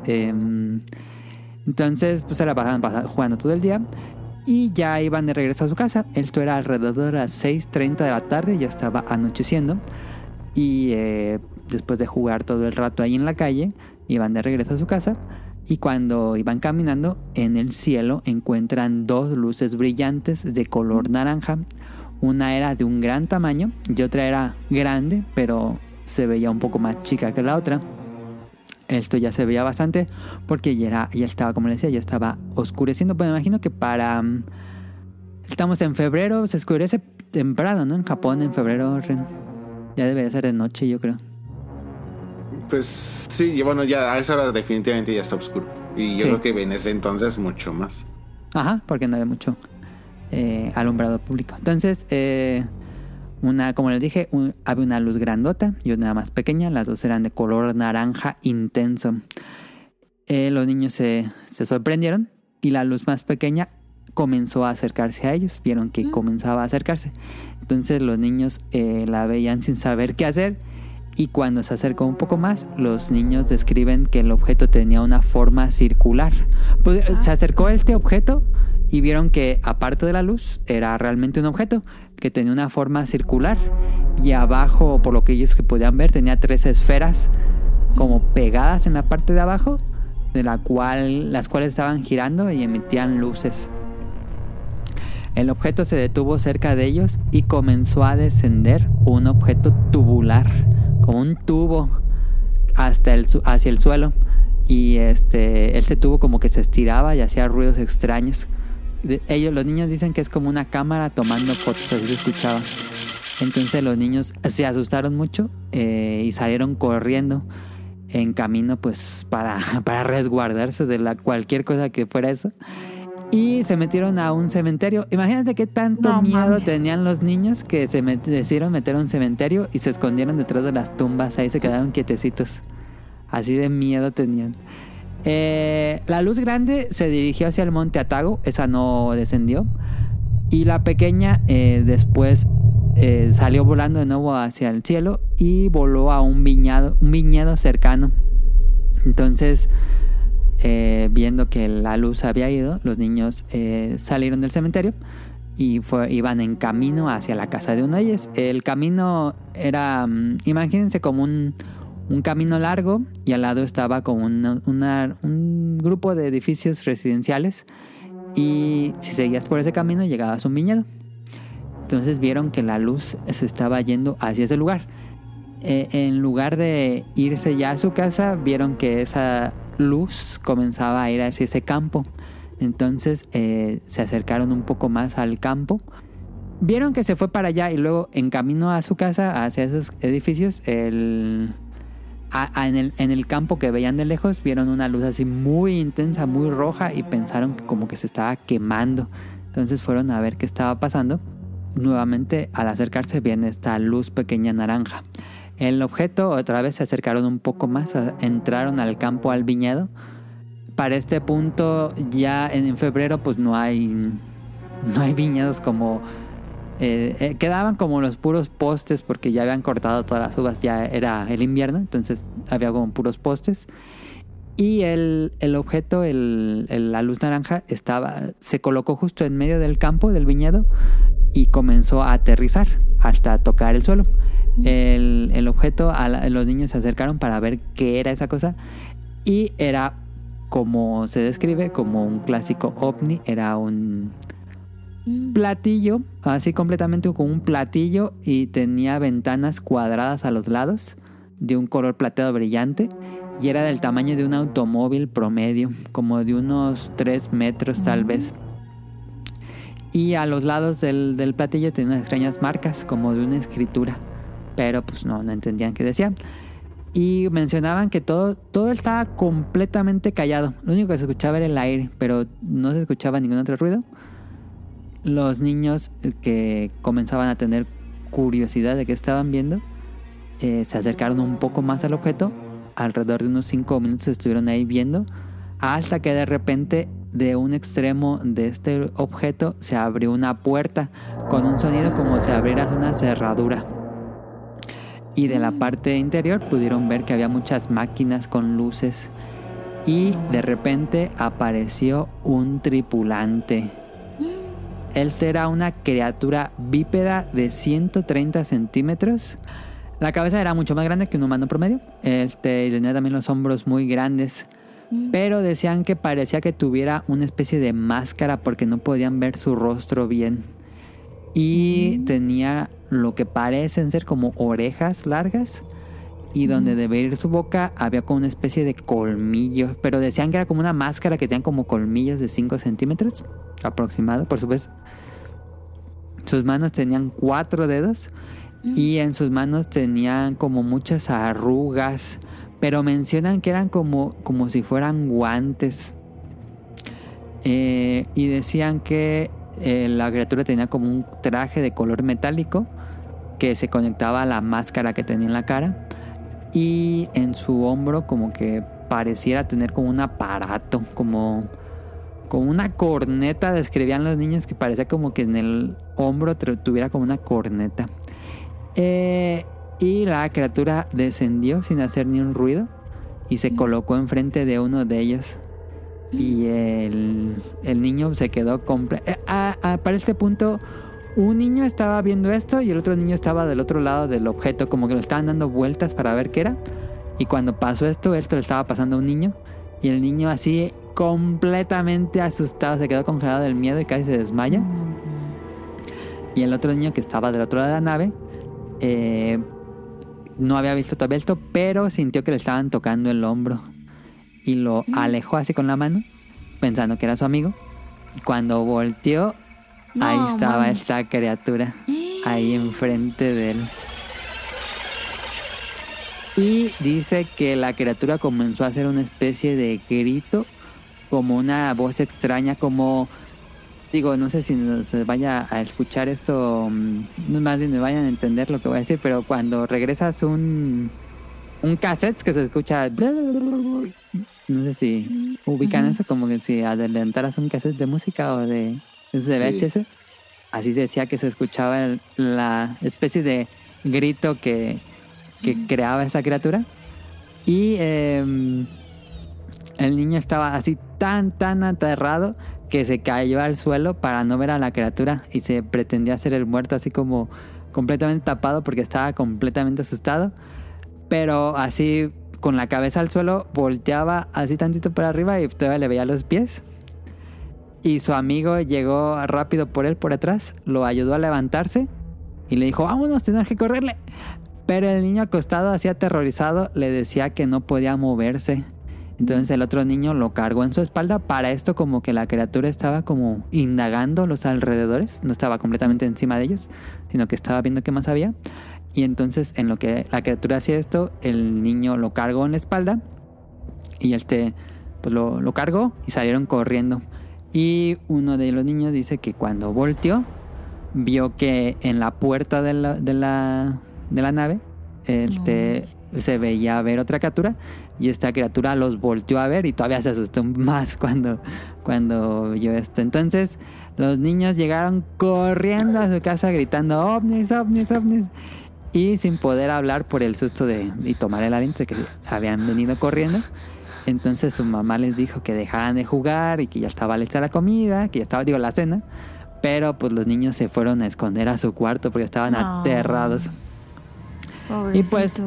entonces pues se la pasaban pasa- jugando todo el día y ya iban de regreso a su casa. Esto era alrededor de las 6.30 de la tarde ya estaba anocheciendo y eh, después de jugar todo el rato ahí en la calle iban de regreso a su casa y cuando iban caminando en el cielo encuentran dos luces brillantes de color naranja una era de un gran tamaño y otra era grande, pero se veía un poco más chica que la otra. Esto ya se veía bastante porque ya, era, ya estaba, como les decía, ya estaba oscureciendo. Pues me imagino que para... mm, Estamos en febrero, se oscurece temprano, ¿no? En Japón, en febrero. Ya debería ser de noche, yo creo. Pues sí, bueno, ya a esa hora definitivamente ya está oscuro. Y yo Sí. creo que en ese entonces mucho más. Ajá, porque no había mucho eh, alumbrado público. Entonces, eh, una, como les dije, un- había una luz grandota y una más pequeña. Las dos eran de color naranja intenso. Eh, los niños se, se sorprendieron y la luz más pequeña comenzó a acercarse a ellos. Vieron que comenzaba a acercarse. Entonces los niños eh, la veían sin saber qué hacer. Y cuando se acercó un poco más, los niños describen que el objeto tenía una forma circular. Pues, se acercó este objeto y vieron que aparte de la luz era realmente un objeto que tenía una forma circular y abajo, por lo que ellos que podían ver, tenía tres esferas como pegadas en la parte de abajo, de la cual las cuales estaban girando y emitían luces. El objeto se detuvo cerca de ellos y comenzó a descender un objeto tubular, como un tubo hasta el, hacia el suelo. Y este, este tubo como que se estiraba y hacía ruidos extraños. De- ellos, los niños dicen que es como una cámara tomando fotos, así se escuchaba. Entonces los niños se asustaron mucho eh, y salieron corriendo en camino pues para, para resguardarse de la, cualquier cosa que fuera eso. Y se metieron a un cementerio. Imagínate qué tanto No miedo mames. tenían los niños que se met- decidieron meter a un cementerio y se escondieron detrás de las tumbas. Ahí se quedaron quietecitos. Así de miedo tenían. Eh, la luz grande se dirigió hacia el monte Atago. Esa no descendió. Y la pequeña eh, después eh, salió volando de nuevo hacia el cielo y voló a un viñedo, un viñedo cercano. Entonces, eh, viendo que la luz había ido, los niños eh, salieron del cementerio y fue, iban en camino hacia la casa de uno de ellos. El camino era, mm, imagínense como un, un camino largo y al lado estaba como un grupo de edificios residenciales y si seguías por ese camino llegabas a un viñedo. Entonces vieron que la luz se estaba yendo hacia ese lugar. Eh, en lugar de irse ya a su casa, vieron que esa luz comenzaba a ir hacia ese campo. Entonces eh, se acercaron un poco más al campo. Vieron que se fue para allá y luego en camino a su casa, hacia esos edificios, el, en el campo que veían de lejos, vieron una luz así muy intensa, muy roja y pensaron que como que se estaba quemando. Entonces fueron a ver qué estaba pasando. Nuevamente al acercarse viene esta luz pequeña naranja. El objeto otra vez se acercaron un poco más, entraron al campo, al viñedo. Para este punto ya en, febrero pues no hay no hay viñedos como eh, eh, quedaban como los puros postes porque ya habían cortado todas las uvas, ya era el invierno, entonces había como puros postes. Y el, el objeto, el- la luz naranja, estaba, se colocó justo en medio del campo, del viñedo, y comenzó a aterrizar hasta tocar el suelo. El, el objeto, a la- los niños se acercaron para ver qué era esa cosa, y era como se describe, como un clásico ovni, era un, platillo, así completamente como un platillo y tenía ventanas cuadradas a los lados de un color plateado brillante y era del tamaño de un automóvil promedio, como de unos 3 metros tal vez. Y a los lados del, del platillo tenía unas extrañas marcas, como de una escritura, pero pues no, no entendían qué decían. Y mencionaban que todo, todo estaba completamente callado. Lo único que se escuchaba era el aire, pero no se escuchaba ningún otro ruido los niños que comenzaban a tener curiosidad de qué estaban viendo eh, se acercaron un poco más al objeto. Alrededor de unos 5 minutos estuvieron ahí viendo. Hasta que de repente de un extremo de este objeto se abrió una puerta con un sonido como si abrieras una cerradura. Y de la parte interior pudieron ver que había muchas máquinas con luces. Y de repente apareció un tripulante. Este era una criatura bípeda de 130 centímetros. La cabeza era mucho más grande que un humano promedio. Este, tenía también los hombros muy grandes. Pero decían que parecía que tuviera una especie de máscara porque no podían ver su rostro bien. Y tenía lo que parecen ser como orejas largas. Y donde debe ir su boca había como una especie de colmillos. Pero decían que era como una máscara que tenían como colmillos de 5 centímetros aproximado. Por supuesto, sus manos tenían cuatro dedos. Y en sus manos tenían como muchas arrugas. Pero mencionan que eran como, como si fueran guantes. Eh, y decían que eh, la criatura tenía como un traje de color metálico que se conectaba a la máscara que tenía en la cara. Y en su hombro como que pareciera tener como un aparato, como, como una corneta, describían los niños que parecía como que en el hombro tuviera como una corneta. Eh, y la criatura descendió sin hacer ni un ruido y se colocó enfrente de uno de ellos. Y el, el niño se quedó comple eh, a- a- para este punto, un niño estaba viendo esto y el otro niño estaba del otro lado del objeto, como que le estaban dando vueltas para ver qué era. Y cuando pasó esto, esto le estaba pasando a un niño. Y el niño así completamente asustado, se quedó congelado del miedo y casi se desmaya. Y el otro niño que estaba del otro lado de la nave, eh, no había visto todavía esto, pero sintió que le estaban tocando el hombro. Y lo alejó así con la mano, pensando que era su amigo. Y cuando volteó, No, ahí estaba esta criatura, ahí enfrente de él. Y dice que la criatura comenzó a hacer una especie de grito, como una voz extraña, como digo, no sé si se vaya a escuchar esto, mm, más bien me vayan a entender lo que voy a decir, pero cuando regresas un un cassette que se escucha, no sé si ubican eso, como que si adelantaras un cassette de música o de, es de Sí. VHS, así se decía que se escuchaba el- la especie de grito que, que creaba esa criatura. Y em, el niño estaba así tan, tan aterrado que se cayó al suelo para no ver a la criatura y se pretendía hacer el muerto así como completamente tapado porque estaba completamente asustado. Pero así con la cabeza al suelo volteaba así tantito para arriba y todavía le veía los pies. Y su amigo llegó rápido por él por atrás, lo ayudó a levantarse y le dijo, vámonos, tenemos que correrle. Pero el niño acostado, así aterrorizado, le decía que no podía moverse. Entonces el otro niño lo cargó en su espalda. Para esto como que la criatura estaba como indagando los alrededores. No estaba completamente encima de ellos, sino que estaba viendo qué más había. Y entonces en lo que la criatura hacía esto, el niño lo cargó en la espalda. Y este pues lo, lo cargó y salieron corriendo. Y uno de los niños dice que cuando volteó, vio que en la puerta de la, de la, de la nave este, se veía ver otra criatura y esta criatura los volteó a ver y todavía se asustó más cuando, cuando vio esto. Entonces los niños llegaron corriendo a su casa gritando ovnis, ovnis, ovnis y sin poder hablar por el susto de y tomar el aliento de que habían venido corriendo. Entonces su mamá les dijo que dejaran de jugar y que ya estaba lista la comida, que ya estaba, digo, la cena. Pero pues los niños se fueron a esconder a su cuarto porque estaban No. aterrados. Y pues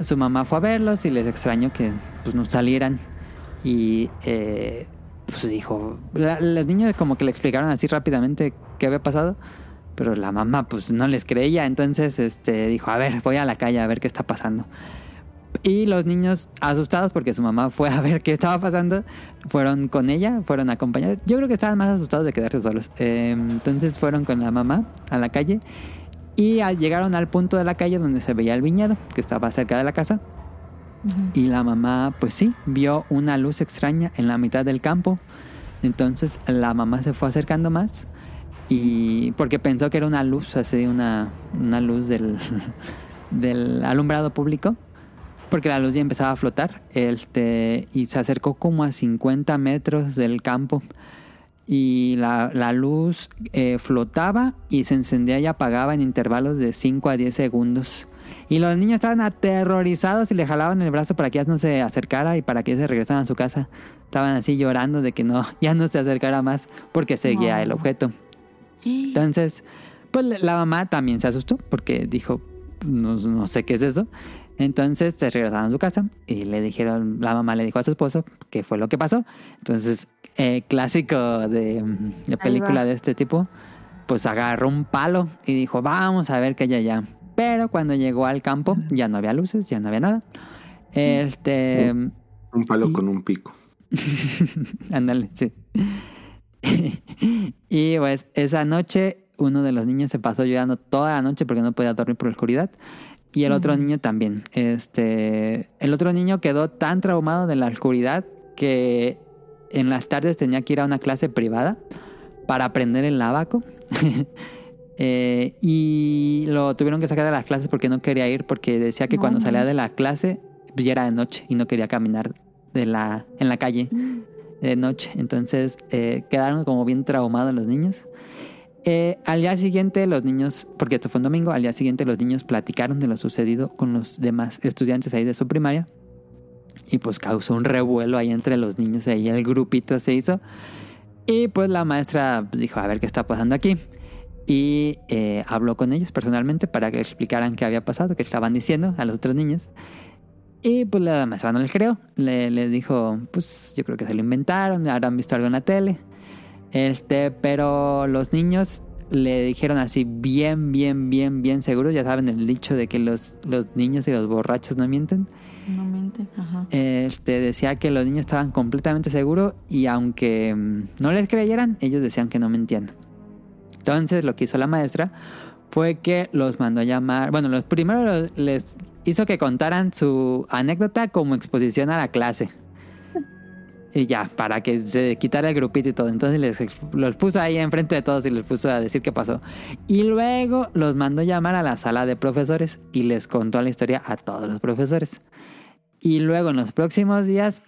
su mamá fue a verlos y les extrañó que pues no salieran. Y eh, pues dijo, la- los niños como que le explicaron así rápidamente qué había pasado. Pero la mamá pues no les creía. Entonces este, dijo, a ver, voy a la calle a ver qué está pasando. Y los niños asustados porque su mamá fue a ver qué estaba pasando, fueron con ella, fueron acompañados. Yo creo que estaban más asustados de quedarse solos. Eh, entonces fueron con la mamá a la calle y a- llegaron al punto de la calle donde se veía el viñedo, que estaba cerca de la casa. Y la mamá, pues sí, vio una luz extraña en la mitad del campo. Entonces la mamá se fue acercando más y porque pensó que era una luz, así una, una luz del, del alumbrado público, porque la luz ya empezaba a flotar, este, y se acercó como a 50 metros del campo. Y la, la luz eh, flotaba y se encendía y apagaba en intervalos de 5 a 10 segundos. Y los niños estaban aterrorizados y le jalaban el brazo para que ya no se acercara y para que se regresaran a su casa. Estaban así llorando de que no, ya no se acercara más porque seguía No. el objeto. Entonces, pues la mamá también se asustó porque dijo, no, no sé qué es eso. Entonces se regresaron a su casa y le dijeron, la mamá le dijo a su esposo qué fue lo que pasó. Entonces, eh, clásico de, de película de este tipo, pues agarró un palo y dijo, vamos a ver qué hay allá. Pero cuando llegó al campo ya no había luces, ya no había nada. Este, Un palo Y- con un pico. Ándale, sí. y pues esa noche uno de los niños se pasó llorando toda la noche porque no podía dormir por la oscuridad. Y el otro niño también. Este, el otro niño quedó tan traumado de la oscuridad que en las tardes tenía que ir a una clase privada para aprender el abaco. Eh, y lo tuvieron que sacar de las clases porque no quería ir porque decía que No cuando salía de la clase pues ya era de noche y no quería caminar de la, en la calle de noche. Entonces eh, quedaron como bien traumados los niños. Eh, al día siguiente los niños, porque esto fue un domingo, al día siguiente los niños platicaron de lo sucedido con los demás estudiantes ahí de su primaria. Y pues causó un revuelo ahí entre los niños, ahí el grupito se hizo. Y pues la maestra dijo, a ver qué está pasando aquí. Y eh, habló con ellos personalmente para que explicaran qué había pasado, qué estaban diciendo a los otros niños. Y pues la maestra no les creó. Le, dijo, pues yo creo que se lo inventaron, habrán visto algo en la tele. Este, pero los niños le dijeron así bien, bien, bien, bien seguros. Ya saben el dicho de que los, los niños y los borrachos no mienten. No mienten, ajá. Este decía que los niños estaban completamente seguros y aunque mm, no les creyeran, ellos decían que no mentían. Entonces lo que hizo la maestra fue que los mandó a llamar, bueno, los primero los- les hizo que contaran su anécdota como exposición a la clase. Y ya, para que se quitara el grupito y todo. Entonces les los puso ahí enfrente de todos y les puso a decir qué pasó. Y luego los mandó llamar a la sala de profesores y les contó la historia a todos los profesores. Y luego en los próximos días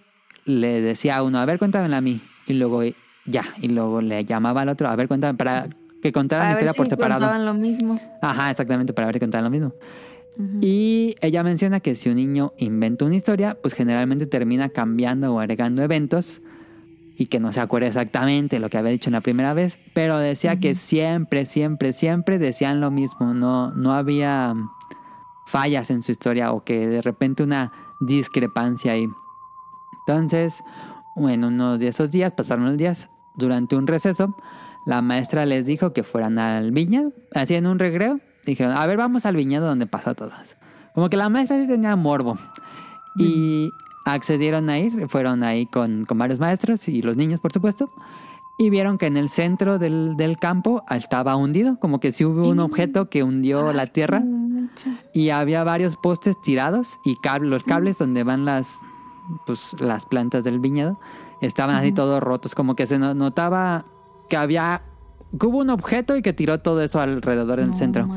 le decía a uno, a ver, cuéntamela a mí. Y luego ya, y luego le llamaba al otro, a ver, cuéntame, para que contaran la historia si por separado. contaban lo mismo. Ajá, exactamente, para ver si contaban lo mismo. Y ella menciona que si un niño inventa una historia, pues generalmente termina cambiando o agregando eventos y que no se acuerda exactamente lo que había dicho en la primera vez, pero decía que siempre, siempre, siempre decían lo mismo, no, no había fallas en su historia o que de repente una discrepancia ahí. Entonces, en uno de esos días, pasaron los días, durante un receso, la maestra les dijo que fueran al viñedo, así en un regreo, dijeron, a ver, vamos al viñedo donde pasó todas. Como que la maestra sí tenía morbo. Y accedieron a ir, fueron ahí con, con, varios maestros y los niños, por supuesto, y vieron que en el centro del, del campo estaba hundido, como que si hubo un objeto que hundió la tierra y había varios postes tirados y los cables donde van las, pues, las plantas del viñedo estaban así todos rotos, como que se notaba que había, que hubo un objeto y que tiró todo eso alrededor del centro.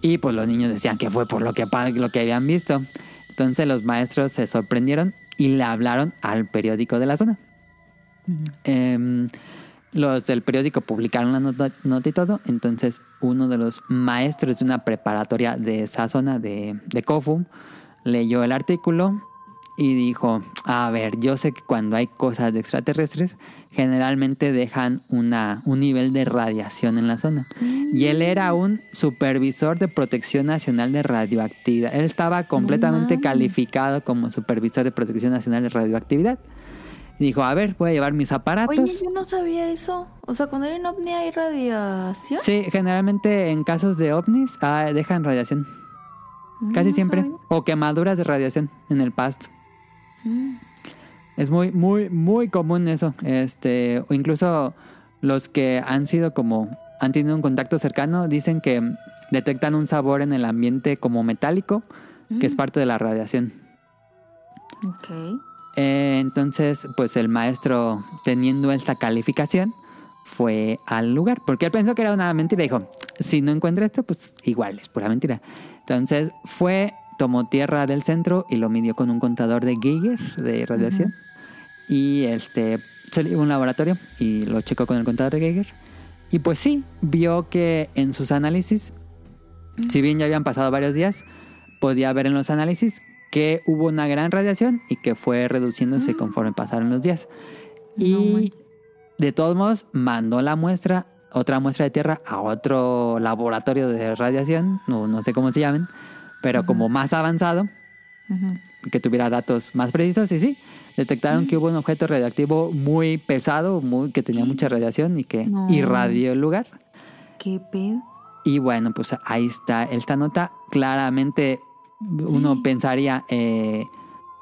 Y pues los niños decían que fue por lo que, lo que habían visto. Entonces los maestros se sorprendieron y le hablaron al periódico de la zona. Em, los del periódico publicaron la nota, y todo. Entonces uno de los maestros de una preparatoria de esa zona de, de Kofu leyó el artículo y dijo, a ver, yo sé que cuando hay cosas de extraterrestres, generalmente dejan una, un nivel de radiación en la zona. Y él era un supervisor de protección nacional de radioactividad. Él estaba completamente calificado como supervisor de protección nacional de radioactividad. dijo, a ver, voy a llevar mis aparatos. Oye, yo no sabía eso. O sea, cuando hay un ovni hay radiación. Sí, generalmente en casos de ovnis ah, dejan radiación. Casi siempre. O quemaduras de radiación en el pasto. Es muy, muy, muy común eso. Este, o incluso los que han sido como, han tenido un contacto cercano, dicen que detectan un sabor en el ambiente como metálico, que es mm. parte de la radiación. Ok. Eh, entonces, pues el maestro, teniendo esta calificación, fue al lugar, porque él pensó que era una mentira. Dijo, si no encuentra esto, pues igual, es pura mentira. Entonces fue tomó tierra del centro y lo midió con un contador de Geiger de radiación. Y este salió a un laboratorio y lo checó con el contador de Geiger. Y pues sí, vio que en sus análisis, si bien ya habían pasado varios días, podía ver en los análisis que hubo una gran radiación y que fue reduciéndose ah. conforme pasaron los días. y de todos modos, mandó la muestra, otra muestra de tierra, a otro laboratorio de radiación, no, no sé cómo se llamen, pero como más avanzado, que tuviera datos más precisos, y sí, detectaron que hubo un objeto radioactivo muy pesado, muy, que tenía mucha radiación y que irradió el lugar. ¿Qué pedo? Y bueno, pues ahí está esta nota. Claramente uno pensaría, eh,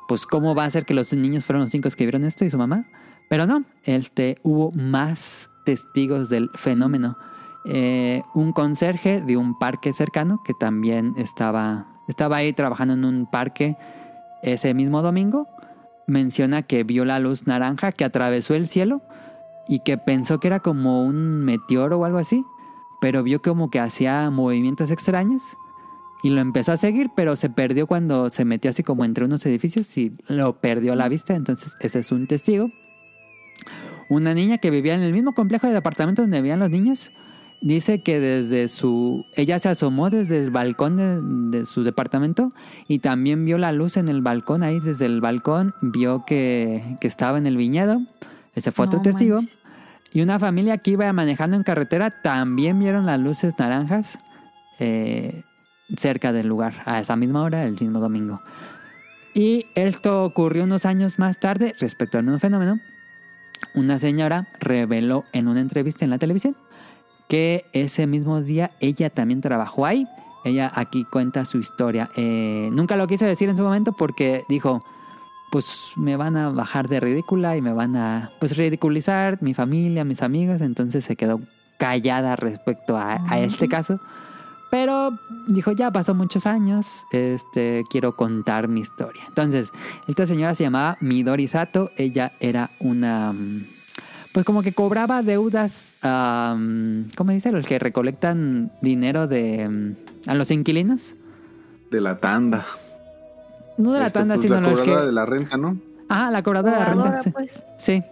pues cómo va a ser que los niños fueron los cinco que vieron esto y su mamá. Pero no, este, hubo más testigos del fenómeno. Eh, un conserje de un parque cercano que también estaba estaba ahí trabajando en un parque ese mismo domingo. Menciona que vio la luz naranja que atravesó el cielo y que pensó que era como un meteoro o algo así, pero vio como que hacía movimientos extraños y lo empezó a seguir, pero se perdió cuando se metió así como entre unos edificios y lo perdió a la vista, entonces ese es un testigo. Una niña que vivía en el mismo complejo de departamentos donde vivían los niños Dice que desde su... Ella se asomó desde el balcón de, su departamento y también vio la luz en el balcón, ahí desde el balcón vio que, estaba en el viñedo. Ese fue otro testigo. Y una familia que iba manejando en carretera también vieron las luces naranjas eh, cerca del lugar, a esa misma hora, el mismo domingo. Y esto ocurrió unos años más tarde respecto al mismo fenómeno. Una señora reveló en una entrevista en la televisión que ese mismo día ella también trabajó ahí. Ella aquí cuenta su historia. Eh, nunca lo quiso decir en su momento porque dijo, pues me van a bajar de ridícula y me van a pues ridiculizar mi familia, mis amigos. Entonces se quedó callada respecto a, este caso. Pero dijo, ya pasó muchos años, este, quiero contar mi historia. Entonces, esta señora se llamaba Midori Sato, ella era una mm, pues como que cobraba deudas, ¿cómo dice? Los que recolectan dinero de a los inquilinos. De la tanda. No de la este, tanda, pues, sino la cobradora de la renta, ¿no? Ah, la cobradora, de la renta. Pues. Sí.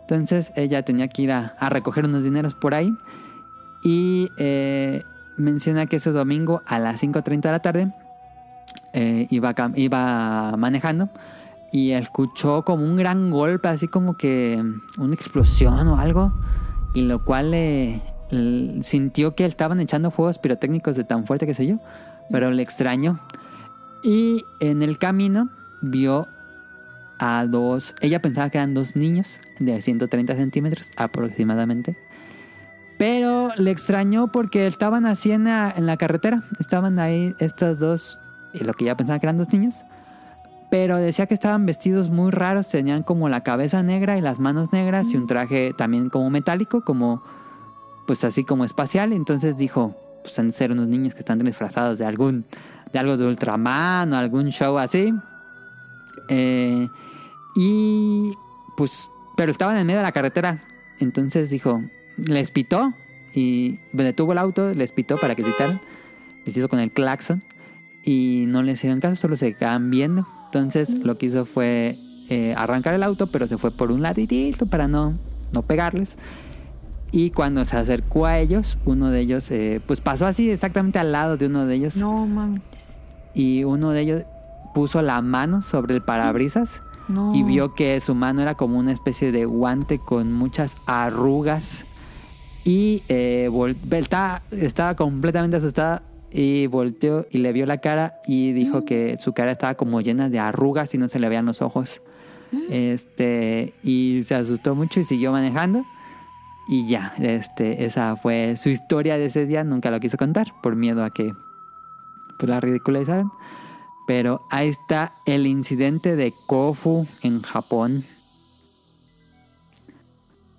Entonces ella tenía que ir a, recoger unos dineros por ahí. Y eh, menciona que ese domingo a las 5.30 de la tarde eh, iba, iba manejando y escuchó como un gran golpe, así como que una explosión o algo, y lo cual le sintió que estaban echando fuegos pirotécnicos de tan fuerte que sé yo, pero le extrañó. Y en el camino vio a dos, ella pensaba que eran dos niños de 130 centímetros aproximadamente. Pero le extrañó porque estaban así en la, carretera. Estaban ahí estos dos, y lo que ella pensaba que eran dos niños. Pero decía que estaban vestidos muy raros. Tenían como la cabeza negra y las manos negras y un traje también como metálico, como pues así como espacial. Entonces dijo, pues han de ser unos niños que están disfrazados de algún, de algo de Ultraman o algún show así. Eh, y pues, pero estaban en medio de la carretera. Entonces dijo, les pitó y detuvo el auto, les pitó para que se quitaran. Les hizo con el claxon y no les hicieron caso, solo se quedaban viendo. Entonces lo que hizo fue eh, arrancar el auto, pero se fue por un ladito para no, no pegarles. Y cuando se acercó a ellos, uno de ellos, eh, pues pasó así exactamente al lado de uno de ellos. No mames. Y uno de ellos puso la mano sobre el parabrisas No. y vio que su mano era como una especie de guante con muchas arrugas. Y eh, estaba, estaba completamente asustada y volteó y le vio la cara y dijo que su cara estaba como llena de arrugas y no se le veían los ojos. Este, y se asustó mucho y siguió manejando. Y ya, este, esa fue su historia de ese día. Nunca lo quiso contar por miedo a que pues, la ridiculizaran. Pero ahí está el incidente de Kofu en Japón.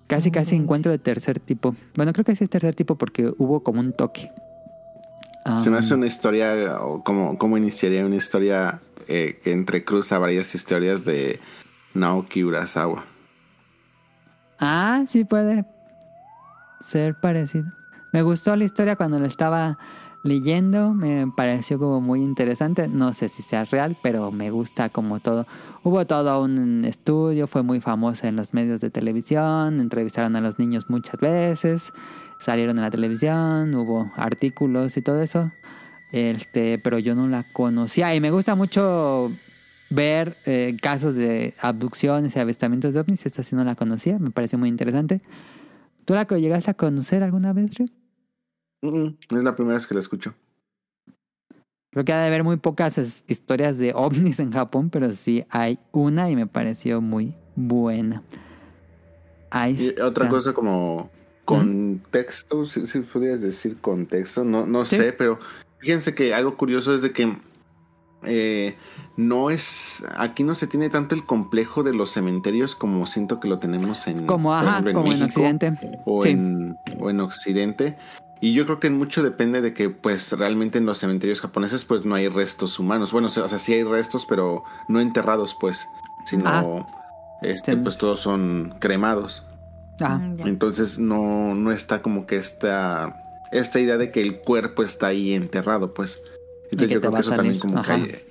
Casi, casi encuentro de tercer tipo. Bueno, creo que sí es tercer tipo porque hubo como un toque. Se me hace una historia, o como iniciaría una historia eh, que entrecruza varias historias de Naoki Urasawa. Ah, sí puede ser parecido. Me gustó la historia cuando lo estaba leyendo, me pareció como muy interesante. No sé si sea real, pero me gusta como todo. Hubo todo un estudio, fue muy famoso en los medios de televisión, entrevistaron a los niños muchas veces, salieron en la televisión, hubo artículos y todo eso. Este, pero yo no la conocía y me gusta mucho ver eh, casos de abducciones y avistamientos de ovnis. Esta sí no la conocía, me parece muy interesante. ¿Tú la llegaste a conocer alguna vez, Rio? Mm, mm, Es la primera vez que la escucho. Creo que ha de haber muy pocas historias de ovnis en Japón, pero sí hay una y me pareció muy buena. Ahí Y otra cosa como contexto, si, si pudieras decir contexto, no, no Sí. sé, pero fíjense que algo curioso es de que eh, no es, aquí no se tiene tanto el complejo de los cementerios como siento que lo tenemos en, Como, ajá, ejemplo, como en México Occidente. o, Sí. en, o en Occidente. Y yo creo que mucho depende de que pues realmente en los cementerios japoneses pues no hay restos humanos. Bueno, o sea, sí hay restos, pero no enterrados pues, sino Ah. este, pues todos son cremados. Ah, Mm. Entonces no, no está como que esta, esta idea de que el cuerpo está ahí enterrado, pues. Entonces yo creo que eso también como Ajá. que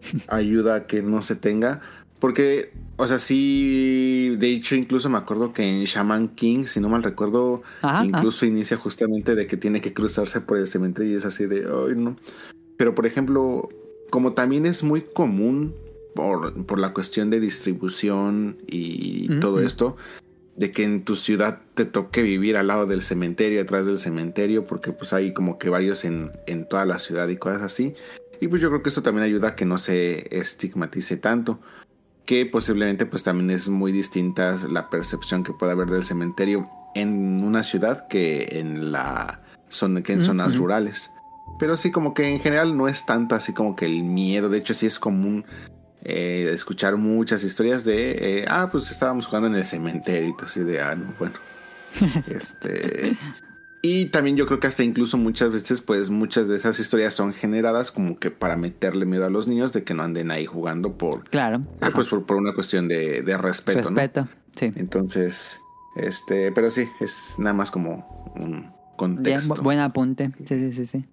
ay- ayuda a que no se tenga. Porque, o sea, sí, de hecho incluso me acuerdo que en Shaman King, si no mal recuerdo, Ajá, incluso inicia justamente de que tiene que cruzarse por el cementerio y es así de, ay no. Pero por ejemplo, como también es muy común por, por la cuestión de distribución y todo esto, de que en tu ciudad te toque vivir al lado del cementerio, atrás del cementerio, porque pues hay como que varios en, en toda la ciudad y cosas así. Y pues yo creo que eso también ayuda a que no se estigmatice tanto. Que posiblemente pues también es muy distinta la percepción que puede haber del cementerio en una ciudad que en la zona, que en zonas rurales. Pero sí, como que en general no es tanto así como que el miedo. De hecho, sí es común eh, escuchar muchas historias de, eh, ah, pues estábamos jugando en el cementerio y todo así de, ah, no, bueno. este. Y también yo creo que hasta incluso muchas veces, pues muchas de esas historias son generadas como que para meterle miedo a los niños de que no anden ahí jugando por, claro. Ajá. pues por, por una cuestión de, de respeto, ¿no? Respeto. Sí. Entonces, este, pero sí, es nada más como un contexto. bu- buen apunte. Sí, sí, sí, sí.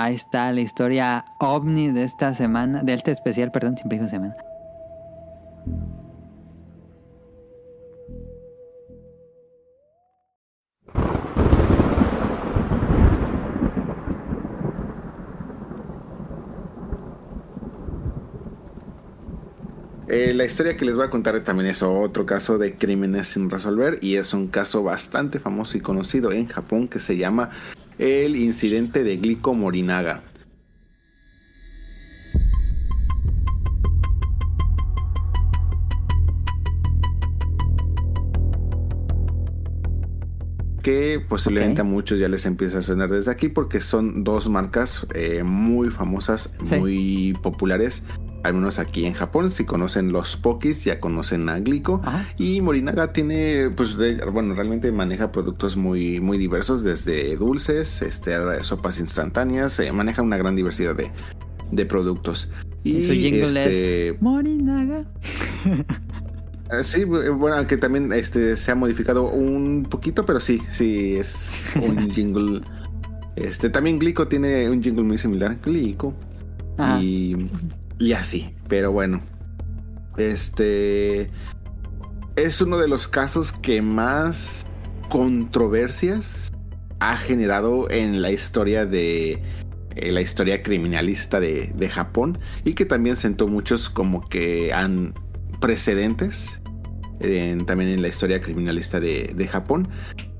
Ahí está la historia ovni de esta semana, de este especial, perdón, siempre digo semana. Eh, la historia que les voy a contar también es otro caso de crímenes sin resolver y es un caso bastante famoso y conocido en Japón que se llama el incidente de Glico Morinaga. que posiblemente a muchos ya les empieza a sonar desde aquí porque son dos marcas eh, muy famosas, muy populares. Al menos aquí en Japón, si conocen los Pokis, ya conocen a Glico. Y Morinaga tiene, pues, bueno, realmente maneja productos muy, muy diversos, desde dulces, este, sopas instantáneas, maneja una gran diversidad de, de productos. Y, su jingle este, Morinaga. Ah, sí, eh, bueno, que también este se ha modificado un poquito, pero sí, sí es un jingle. Este también Glico tiene un jingle muy similar, Glico. Y, y así, pero bueno. Este es uno de los casos que más controversias ha generado en la historia de eh, la historia criminalista de, de Japón y que también sentó muchos como que han precedentes también en la historia criminalista de, Japón.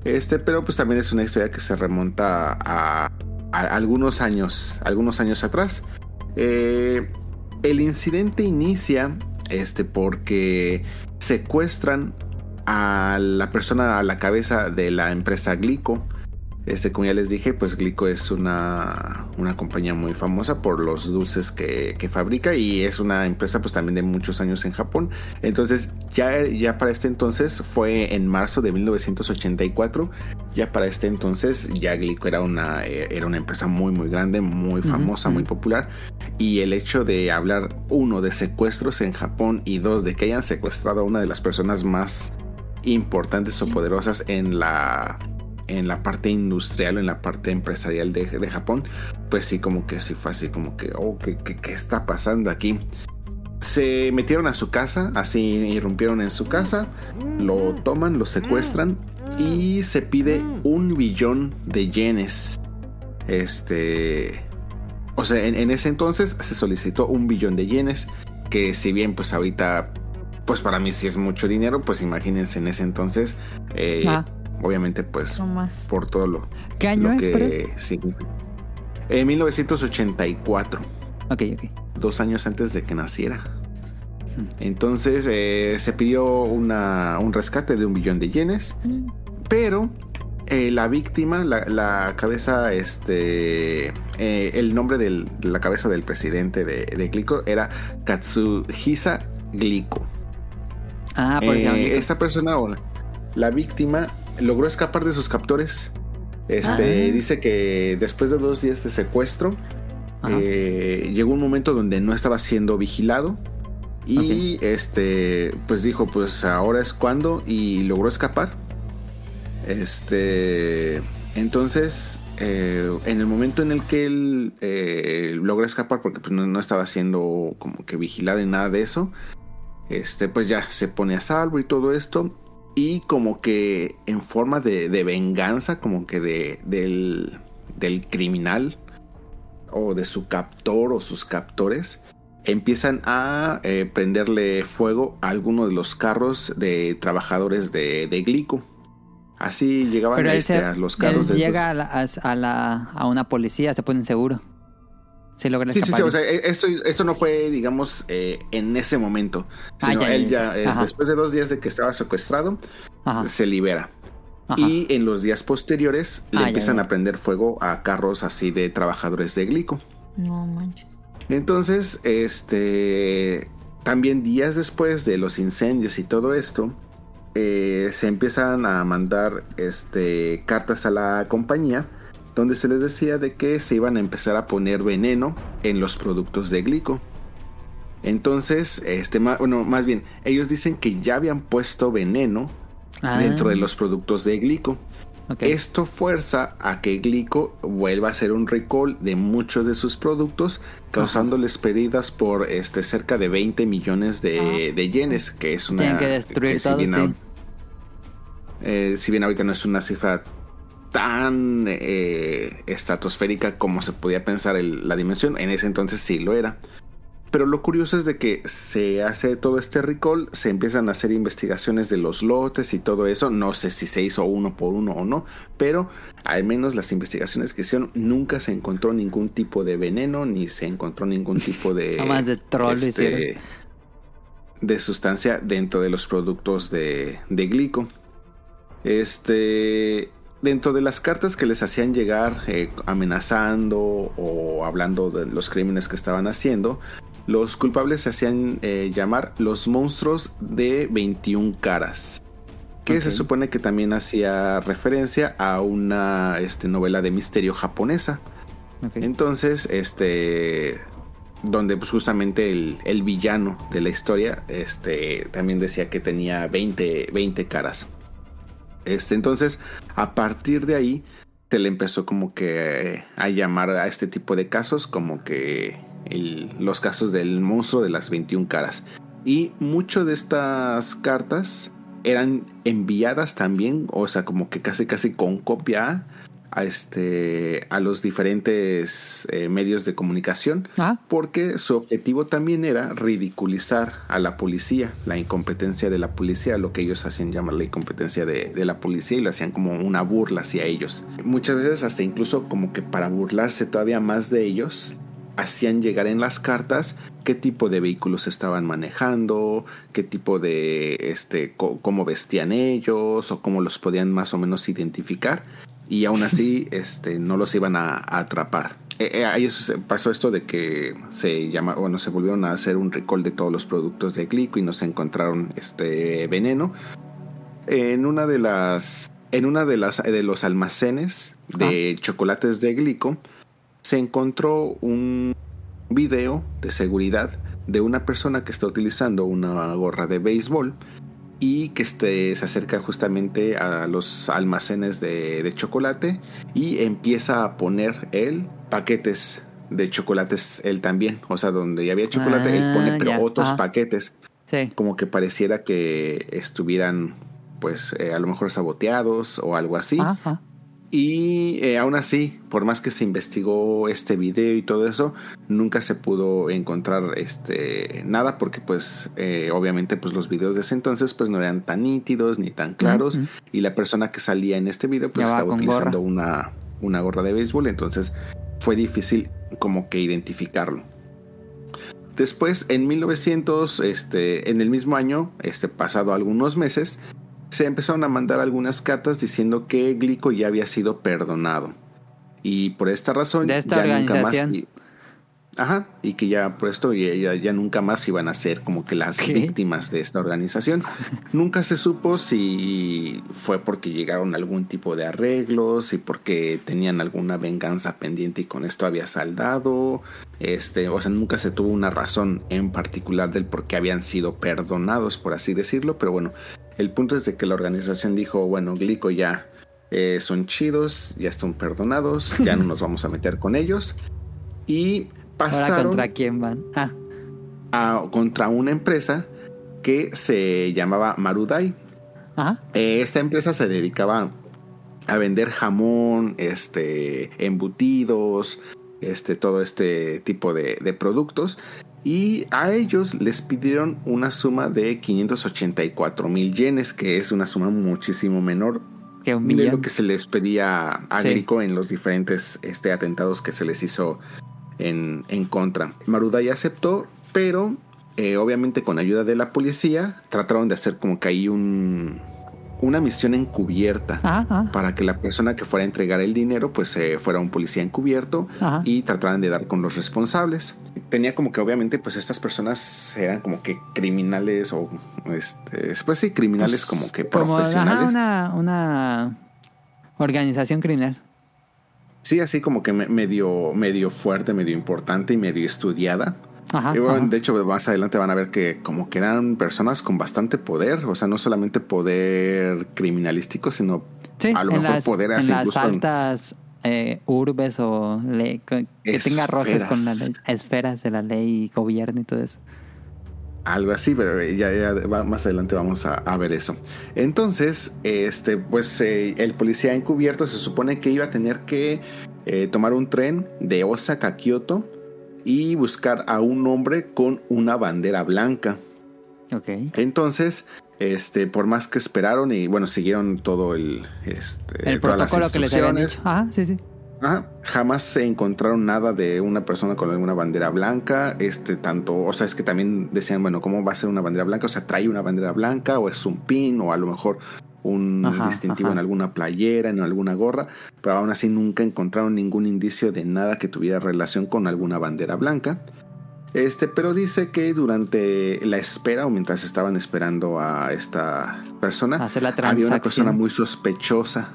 Este, pero pues también es una historia que se remonta a, algunos años, algunos años atrás. Eh, el incidente inicia este, porque secuestran a la persona a la cabeza de la empresa Glico este, como ya les dije, pues Glico es una, una compañía muy famosa por los dulces que, fabrica y es una empresa pues también de muchos años en Japón. Entonces ya, ya para este entonces fue en marzo de 1984. Ya para este entonces ya Glico era una, era una empresa muy muy grande, muy famosa, muy popular. Y el hecho de hablar uno de secuestros en Japón y dos de que hayan secuestrado a una de las personas más importantes o poderosas en la en la parte industrial o en la parte empresarial de, Japón, pues sí, como que sí fue así, como que, oh, ¿qué, qué, está pasando aquí? Se metieron a su casa, así irrumpieron en su casa, lo toman, lo secuestran y se pide un billón de yenes. Este. O sea, en, ese entonces se solicitó un billón de yenes. Que si bien, pues ahorita, pues para mí sí es mucho dinero, pues imagínense en ese entonces. Eh, ah. Obviamente, pues, por todo lo, ¿Qué año que sí. En 1984. Ok, ok. Dos años antes de que naciera. Entonces eh, se pidió una, un rescate de un billón de yenes, pero eh, la víctima, la, cabeza, este, eh, el nombre de la cabeza del presidente de, de Glico era Katsuhisa Glico. Ah, por Esta persona, la víctima, logró escapar de sus captores. Este, ah. Dice que después de dos días de secuestro, eh, llegó un momento donde no estaba siendo vigilado. Y este, pues dijo, pues ahora es cuando. Y logró escapar. Este. Entonces. Eh, en el momento en el que él eh, logra escapar, porque pues, no, estaba siendo como que vigilado en nada de eso, este, pues ya se pone a salvo y todo esto y como que en forma de, venganza, como que de, del, criminal o de su captor o sus captores, empiezan a eh, prenderle fuego a algunos de los carros de trabajadores de, Glico. Así llegaban este, a los carros. de llega a, la, a, una policía, se pone seguro sí, sí, sí, o sea, e, esto, esto no fue, digamos, eh, en ese momento. Ah, sino él ya, después de dos días de que estaba secuestrado, se libera. Y en los días posteriores le ah, empiezan a prender fuego a carros así de trabajadores de glico. No manches. Entonces, este. También días después de los incendios y todo esto, eh, se empiezan a mandar este, cartas a la compañía donde se les decía de que se iban a empezar a poner veneno en los productos de glico. Entonces, este, bueno, más bien, ellos dicen que ya habían puesto veneno dentro de ah. los productos de glico. Esto fuerza a que Glico vuelva a hacer un recall de muchos de sus productos, causándoles pérdidas por este, cerca de 20 millones de, ah. yenes, que es una... Tienen que destruir todo, eh, si bien ahorita no es una cifra tan eh, estratosférica como se podía pensar la dimensión. En ese entonces sí lo era. Pero lo curioso es de que se hace todo este recall, se empiezan a hacer investigaciones de los lotes y todo eso. No sé si se hizo uno por uno o no, pero al menos las investigaciones que hicieron nunca se encontró ningún tipo de veneno ni se encontró ningún tipo de más de troll este, de sustancia dentro de los productos de, de glico. Este dentro de las cartas que les hacían llegar eh, amenazando o hablando de los crímenes que estaban haciendo, los culpables se hacían eh, llamar los monstruos de 21 caras. Que se supone que también hacía referencia a una este, novela de misterio japonesa. Entonces, este. Donde pues, justamente el, villano de la historia este, también decía que tenía 20, 20 caras. Este, entonces, a partir de ahí, se le empezó como que a llamar a este tipo de casos como que los casos del monstruo de las 21 caras. Y mucho de estas cartas eran enviadas también, o sea, como que casi casi con copia a, este, a los diferentes eh, medios de comunicación, ah. porque su objetivo también era ridiculizar a la policía, la incompetencia de la policía, lo que ellos hacían llamar la incompetencia de, de la policía y lo hacían como una burla hacia ellos. Muchas veces hasta incluso como que para burlarse todavía más de ellos, hacían llegar en las cartas qué tipo de vehículos estaban manejando, qué tipo de, este, cómo vestían ellos o cómo los podían más o menos identificar y aún así este, no los iban a, atrapar. Eh, eh, ahí pasó esto de que se llama, bueno, se volvieron a hacer un recall de todos los productos de Glico y no se encontraron este veneno. En una de las, en una de las de los almacenes de chocolates de Glico se encontró un video de seguridad de una persona que está utilizando una gorra de béisbol y que este, se acerca justamente a los almacenes de, chocolate y empieza a poner él paquetes de chocolates él también. O sea, donde ya había chocolate, él pone pero otros paquetes. Como que pareciera que estuvieran, pues, eh, a lo mejor saboteados o algo así. Y eh, aún así, por más que se investigó este video y todo eso, nunca se pudo encontrar este nada porque pues eh, obviamente pues los videos de ese entonces pues no eran tan nítidos ni tan claros. Y la persona que salía en este video pues estaba utilizando una, una gorra de béisbol, entonces fue difícil como que identificarlo. Después, en 1900, este, en el mismo año, este, pasado algunos meses, se empezaron a mandar algunas cartas diciendo que Glico ya había sido perdonado. Y por esta razón, de esta ya organización. nunca más. Ajá, y que ya por esto ya, ya, nunca más iban a ser como que las víctimas de esta organización. nunca se supo si fue porque llegaron a algún tipo de arreglos, y porque tenían alguna venganza pendiente y con esto había saldado. Este, o sea, nunca se tuvo una razón en particular del por qué habían sido perdonados, por así decirlo, pero bueno, el punto es de que la organización dijo, bueno, Glico ya eh, son chidos, ya están perdonados, ya no nos vamos a meter con ellos. Y pasaron... contra quién van? Ah. A, contra una empresa que se llamaba Marudai. Eh, esta empresa se dedicaba a vender jamón, este, embutidos, este, todo este tipo de, de productos y a ellos les pidieron una suma de 584 mil yenes, que es una suma muchísimo menor que un de lo que se les pedía a Grico en los diferentes este, atentados que se les hizo en, en contra. Marudai aceptó, pero eh, obviamente con ayuda de la policía trataron de hacer como que hay un, una misión encubierta para que la persona que fuera a entregar el dinero pues eh, fuera un policía encubierto y trataran de dar con los responsables. Tenía como que obviamente pues estas personas eran como que criminales o este, pues sí, criminales pues, como que profesionales. una, una organización criminal. Sí, así como que medio, medio fuerte, medio importante y medio estudiada de hecho, más adelante van a ver que como que eran personas con bastante poder, o sea, no solamente poder criminalístico, sino a lo mejor poder en las altas eh, urbes o que, tenga roces con las esferas de la ley y gobierno y todo eso. Algo así, pero ya, más adelante vamos a, ver eso. Entonces, este, pues eh, el policía encubierto se supone que iba a tener que eh, tomar un tren de Osaka a Kyoto y buscar a un hombre con una bandera blanca. Ok. Entonces, este, por más que esperaron y bueno, siguieron todo el, este, El protocolo que les habían dicho. Ajá, sí, sí. Ajá, jamás se encontraron nada de una persona con alguna bandera blanca, este tanto, o sea, es que también decían, bueno, ¿cómo va a ser una bandera blanca? O sea, trae una bandera blanca o es un pin o a lo mejor un Ajá, distintivo ajá. en alguna playera, en alguna gorra, pero aún así nunca encontraron ningún indicio de nada que tuviera relación con alguna bandera blanca. Este, pero dice que durante la espera o mientras estaban esperando a esta persona, la había una persona muy sospechosa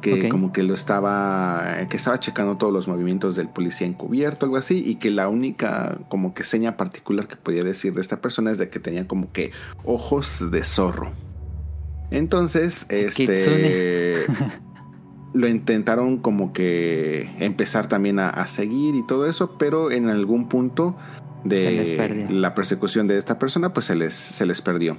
que como que lo estaba que estaba checando todos los movimientos del policía encubierto algo así y que la única como que seña particular que podía decir de esta persona es de que tenía como que ojos de zorro entonces este lo intentaron como que empezar también a, a seguir y todo eso pero en algún punto de la persecución de esta persona pues se les se les perdió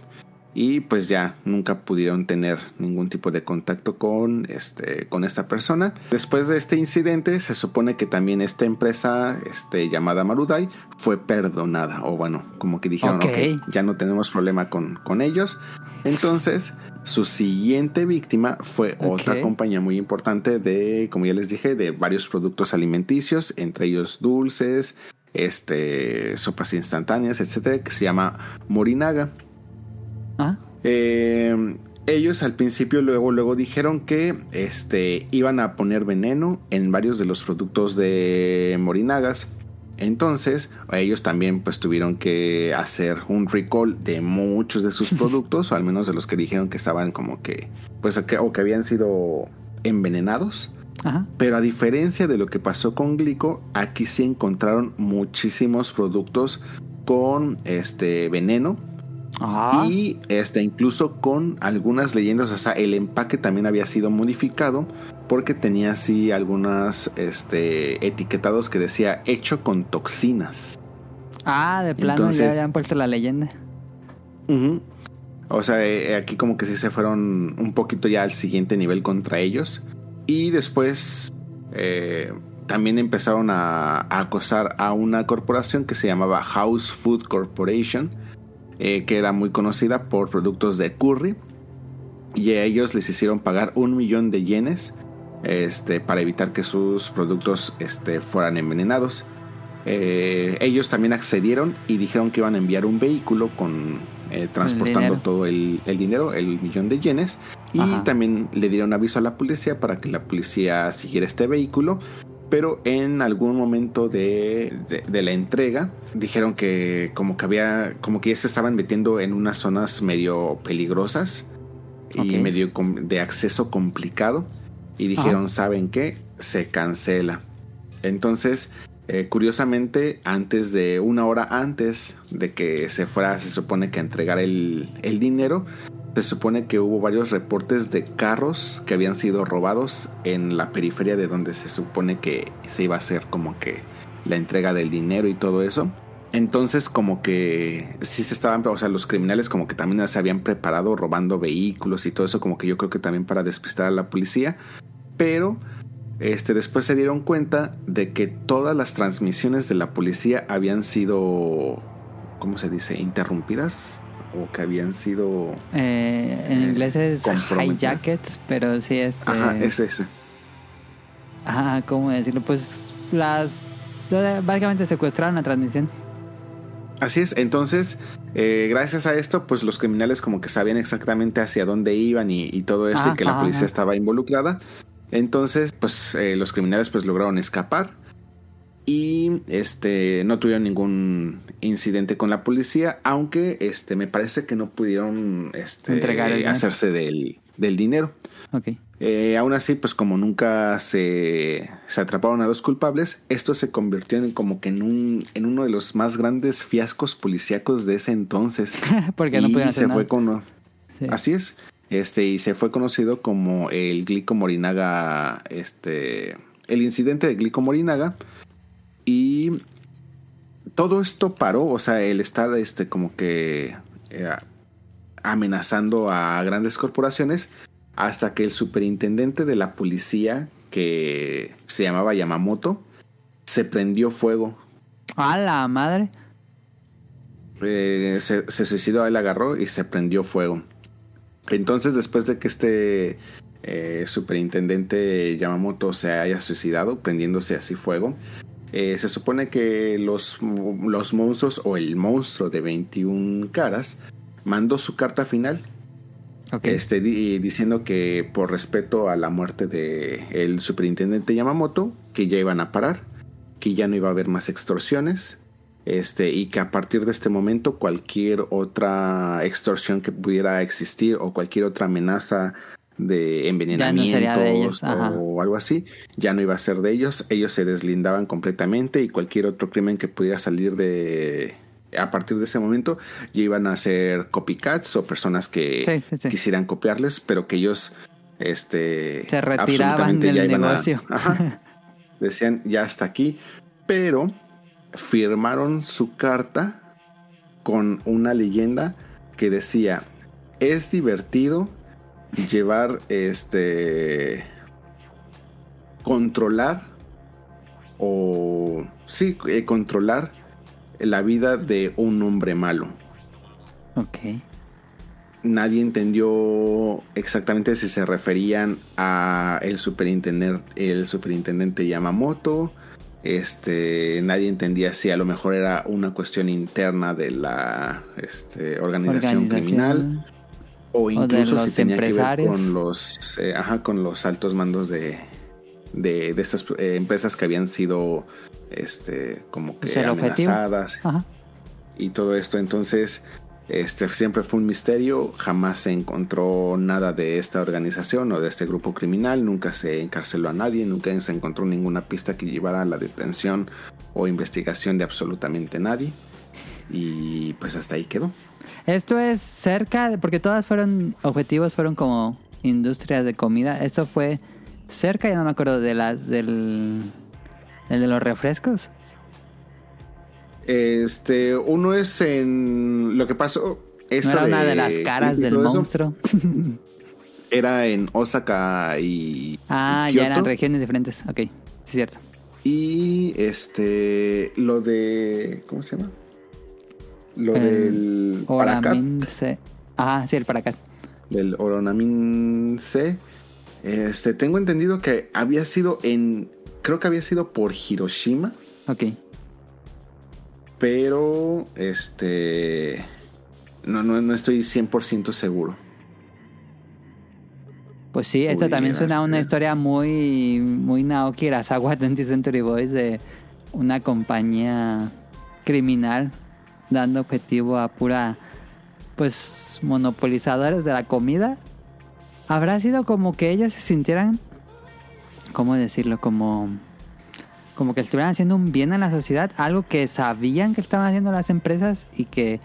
y pues ya nunca pudieron tener ningún tipo de contacto con este con esta persona. Después de este incidente se supone que también esta empresa este llamada Marudai fue perdonada o bueno, como que dijeron, Ok. ok, ya no tenemos problema con, con ellos. Entonces, su siguiente víctima fue otra Ok. compañía muy importante de, como ya les dije, de varios productos alimenticios, entre ellos dulces, este, sopas instantáneas, etcétera, que se llama Morinaga. Ah, Eh, ellos al principio luego luego dijeron que este iban a poner veneno en varios de los productos de Morinagas. Entonces, ellos también pues tuvieron que hacer un recall de muchos de sus productos, o al menos de los que dijeron que estaban como que pues o que, o que habían sido envenenados. ajá. Pero a diferencia de lo que pasó con Glico, aquí sí encontraron muchísimos productos con este veneno Y este, incluso con algunas leyendas, o sea, el empaque también había sido modificado porque tenía así algunas este, etiquetados que decía hecho con toxinas. ah, de plano ya habían puesto la leyenda. O sea, eh, aquí como que sí se fueron un poquito ya al siguiente nivel contra ellos. Y después eh, también empezaron a, a acosar a una corporación que se llamaba House Food Corporation, eh, que era muy conocida por productos de curry. Y a ellos les hicieron pagar un millón de yenes este, para evitar que sus productos este, fueran envenenados. Eh, ellos también accedieron y dijeron que iban a enviar un vehículo con eh, transportando todo el, el dinero, el millón de yenes. Y Ajá. también le dieron aviso a la policía para que la policía siguiera este vehículo. Pero en algún momento de, de- de la entrega dijeron que como que había, como que ya se estaban metiendo en unas zonas medio peligrosas y medio de acceso complicado. Y dijeron, ¿saben qué? Se cancela. Entonces, eh, curiosamente, antes de una hora antes de que se fuera, se supone que a entregar el, el dinero, se supone que hubo varios reportes de carros que habían sido robados en la periferia de donde se supone que se iba a hacer como que la entrega del dinero y todo eso. Entonces como que sí se estaban, o sea, los criminales como que también se habían preparado robando vehículos y todo eso, como que yo creo que también para despistar a la policía. Pero este, después se dieron cuenta de que todas las transmisiones de la policía habían sido, ¿cómo se dice? Interrumpidas o que habían sido... Eh, en Eh, inglés es comprometida. hijacket, pero sí este. Ajá, es ese. Ah, ¿cómo decirlo? Pues las. Básicamente secuestraron la transmisión. Así es, entonces, eh, gracias a esto, pues los criminales como que sabían exactamente hacia dónde iban y, y todo eso, Ajá, y que la ajá, policía ajá. estaba involucrada. Entonces, pues eh, los criminales pues lograron escapar este no tuvieron ningún incidente con la policía, aunque este me parece que no pudieron este, Entregar el hacerse del, del dinero. Ok. Eh, aún así, pues como nunca se, se atraparon a los culpables, esto se convirtió en como que en, un, en uno de los más grandes fiascos policíacos de ese entonces. Porque no pudieron hacer se nada. fue con, Sí. Así es. Este, y se fue conocido como el Glico Morinaga, este, el incidente de Glico Morinaga. Y todo esto paró, o sea, el estar, este, como que eh, amenazando a grandes corporaciones, hasta que el superintendente de la policía, que se llamaba Yamamoto, se prendió fuego A la madre. Eh, se, se, suicidó, él agarró y se prendió fuego. Entonces, después de que este eh, superintendente Yamamoto se haya suicidado, prendiéndose así fuego, eh, se supone que los, los monstruos o el monstruo de 21 caras mandó su carta final. Este, diciendo que por respeto a la muerte del el superintendente Yamamoto, que ya iban a parar, que ya no iba a haber más extorsiones, este, y que a partir de este momento cualquier otra extorsión que pudiera existir o cualquier otra amenaza de envenenamientos o algo así, ya no iba a ser de ellos, ellos se deslindaban completamente y cualquier otro crimen que pudiera salir de a partir de ese momento ya iban a ser copycats o personas que quisieran copiarles, pero que ellos este se retiraban del negocio. decían ya hasta aquí, pero firmaron su carta con una leyenda que decía es divertido llevar este controlar o sí eh, controlar la vida de un hombre malo. Ok. Nadie entendió exactamente si se referían a el superintendente, el superintendente Yamamoto. Este, nadie entendía si a lo mejor era una cuestión interna de la este, organización, criminal o incluso si tenía que ver con los, eh, ajá, con los altos mandos de, de, estas eh, empresas que habían sido este como que amenazadas y todo esto. Entonces este siempre fue un misterio. Jamás se encontró nada de esta organización o de este grupo criminal. Nunca se encarceló a nadie. Nunca se encontró ninguna pista que llevara a la detención o investigación de absolutamente nadie. Y pues hasta ahí quedó esto es cerca porque todas fueron objetivos fueron como industrias de comida esto fue cerca, ya no me acuerdo de las del el de los refrescos. Este, uno es en lo que pasó. ¿No era una de, las caras del monstruo. era en Osaka y. Ah, ya eran regiones diferentes. Ok, sí, es cierto. Y este, lo de. ¿Cómo se llama? Lo del. Oramin C. Ah, sí, el Paracat. Del Oronamin C este, tengo entendido que había sido en. Creo que había sido por Hiroshima. Ok. Pero, este. No, no, no estoy 100% seguro. Pues sí, esta también suena a una historia muy, muy Naoki Irasawa 20 Century Boys de una compañía criminal dando objetivo a pura, pues, monopolizadores de la comida habrá sido como que ellos se sintieran, ¿cómo decirlo? Como, como que estuvieran haciendo un bien a la sociedad, algo que sabían que estaban haciendo las empresas y que,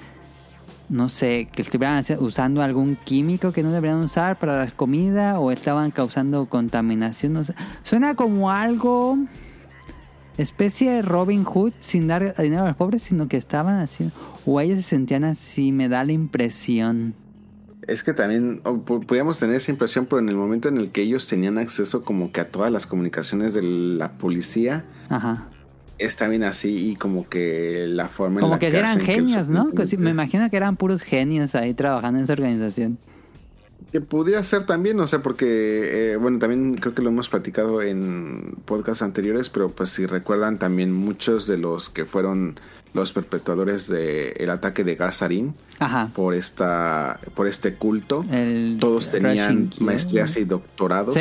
no sé, que estuvieran usando algún químico que no deberían usar para la comida o estaban causando contaminación. Suena como algo especie de Robin Hood sin dar dinero a los pobres, sino que estaban haciendo, o ellos se sentían así, me da la impresión. Es que también podíamos tener esa impresión, pero en el momento en el que ellos tenían acceso como que a todas las comunicaciones de la policía, Ajá. es también así y como que la forma como en la que, eran genios, ¿no? me imagino que eran puros genios ahí trabajando en esa organización. Que pudiera ser también, o sea, porque, eh, bueno, también creo que lo hemos platicado en podcasts anteriores, pero pues si recuerdan también muchos de los que fueron los perpetuadores del ataque de Gazarín por esta por este culto. Todos tenían maestrías y doctorados.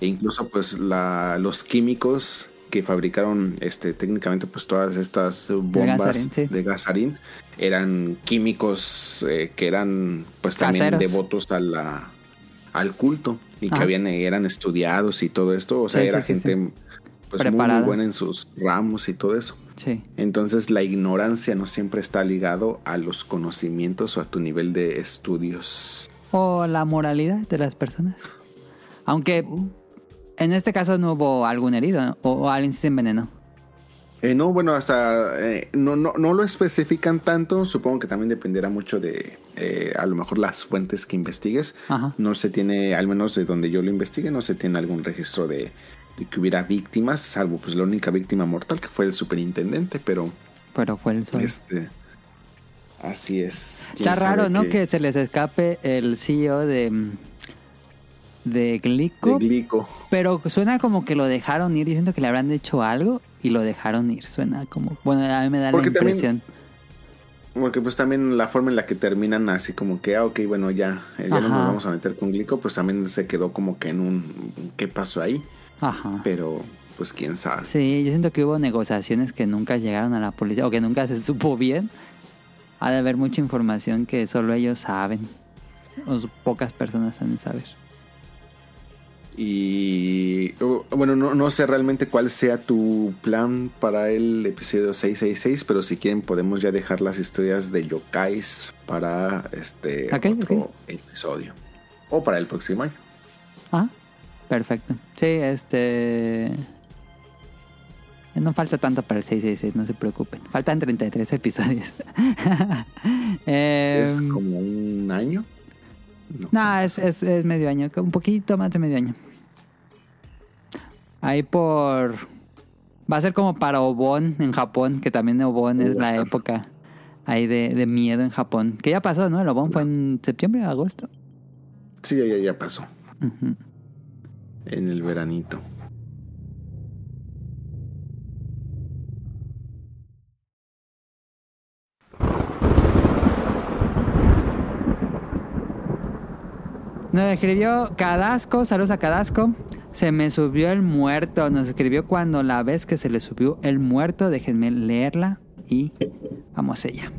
E incluso pues la, los químicos que fabricaron este técnicamente pues todas estas bombas de Gazarín, eran químicos eh, que eran pues también devotos a la, al culto y que habían eran estudiados y todo esto, o sea, era gente pues muy, muy buena en sus ramos y todo eso. Entonces la ignorancia no siempre está ligado a los conocimientos o a tu nivel de estudios. O la moralidad de las personas. Aunque en este caso no hubo algún herido o, alguien se envenenó. Eh, no, bueno, hasta eh, no, no, no, lo especifican tanto. Supongo que también dependerá mucho de eh, a lo mejor las fuentes que investigues. No se tiene, al menos de donde yo lo investigue, no se tiene algún registro de de que hubiera víctimas, salvo pues la única víctima mortal que fue el superintendente, pero Pero fue el sol. Este, así es. ¿Quién Está raro, ¿no? Que se les escape el CEO de, de Glico. de Glico. Pero suena como que lo dejaron ir diciendo que le habrán hecho algo y lo dejaron ir. Suena como. Bueno, a mí me da Porque la también- impresión. Porque pues también la forma en la que terminan así como que, ah, ok, bueno, ya, eh, ya no nos vamos a meter con Glico, pues también se quedó como que en un, ¿qué pasó ahí? Ajá. Pero, pues quién sabe. Sí, yo siento que hubo negociaciones que nunca llegaron a la policía o que nunca se supo bien. Ha de haber mucha información que solo ellos saben. O pocas personas de saber. Y bueno, no, no sé realmente cuál sea tu plan para el episodio 666, pero si quieren podemos ya dejar las historias de yokais para este otro episodio. O para el próximo año. Ah, perfecto. Sí, este. No falta tanto para el 666, no se preocupen. Faltan 33 episodios. es Em, como un año. No. No, es, es, es medio año, un poquito más de medio año. Ahí por... Va a ser como para Obon en Japón, que también Obon es Uh, la época ahí de, de miedo en Japón. Que ya pasó, ¿no? El Obon fue en septiembre agosto. Sí, ya, ya, pasó. En el veranito. Nos escribió Cadasco, saludos a Cadasco. Se me subió el muerto. Nos escribió cuando la vez que se le subió el muerto. Déjenme leerla y vamos ella.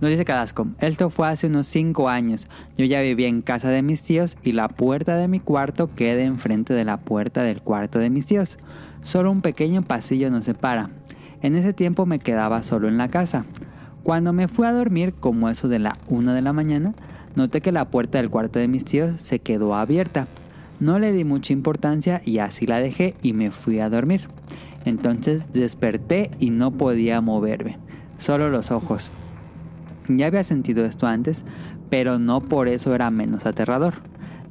Nos dice Cadasco, esto fue hace unos 5 años. Yo ya vivía en casa de mis tíos y la puerta de mi cuarto queda enfrente de la puerta del cuarto de mis tíos. Solo un pequeño pasillo nos separa. En ese tiempo me quedaba solo en la casa. Cuando me fui a dormir, como eso de la 1 de la mañana, noté que la puerta del cuarto de mis tíos se quedó abierta. No le di mucha importancia y así la dejé y me fui a dormir. Entonces desperté y no podía moverme, solo los ojos. Ya había sentido esto antes, pero no por eso era menos aterrador.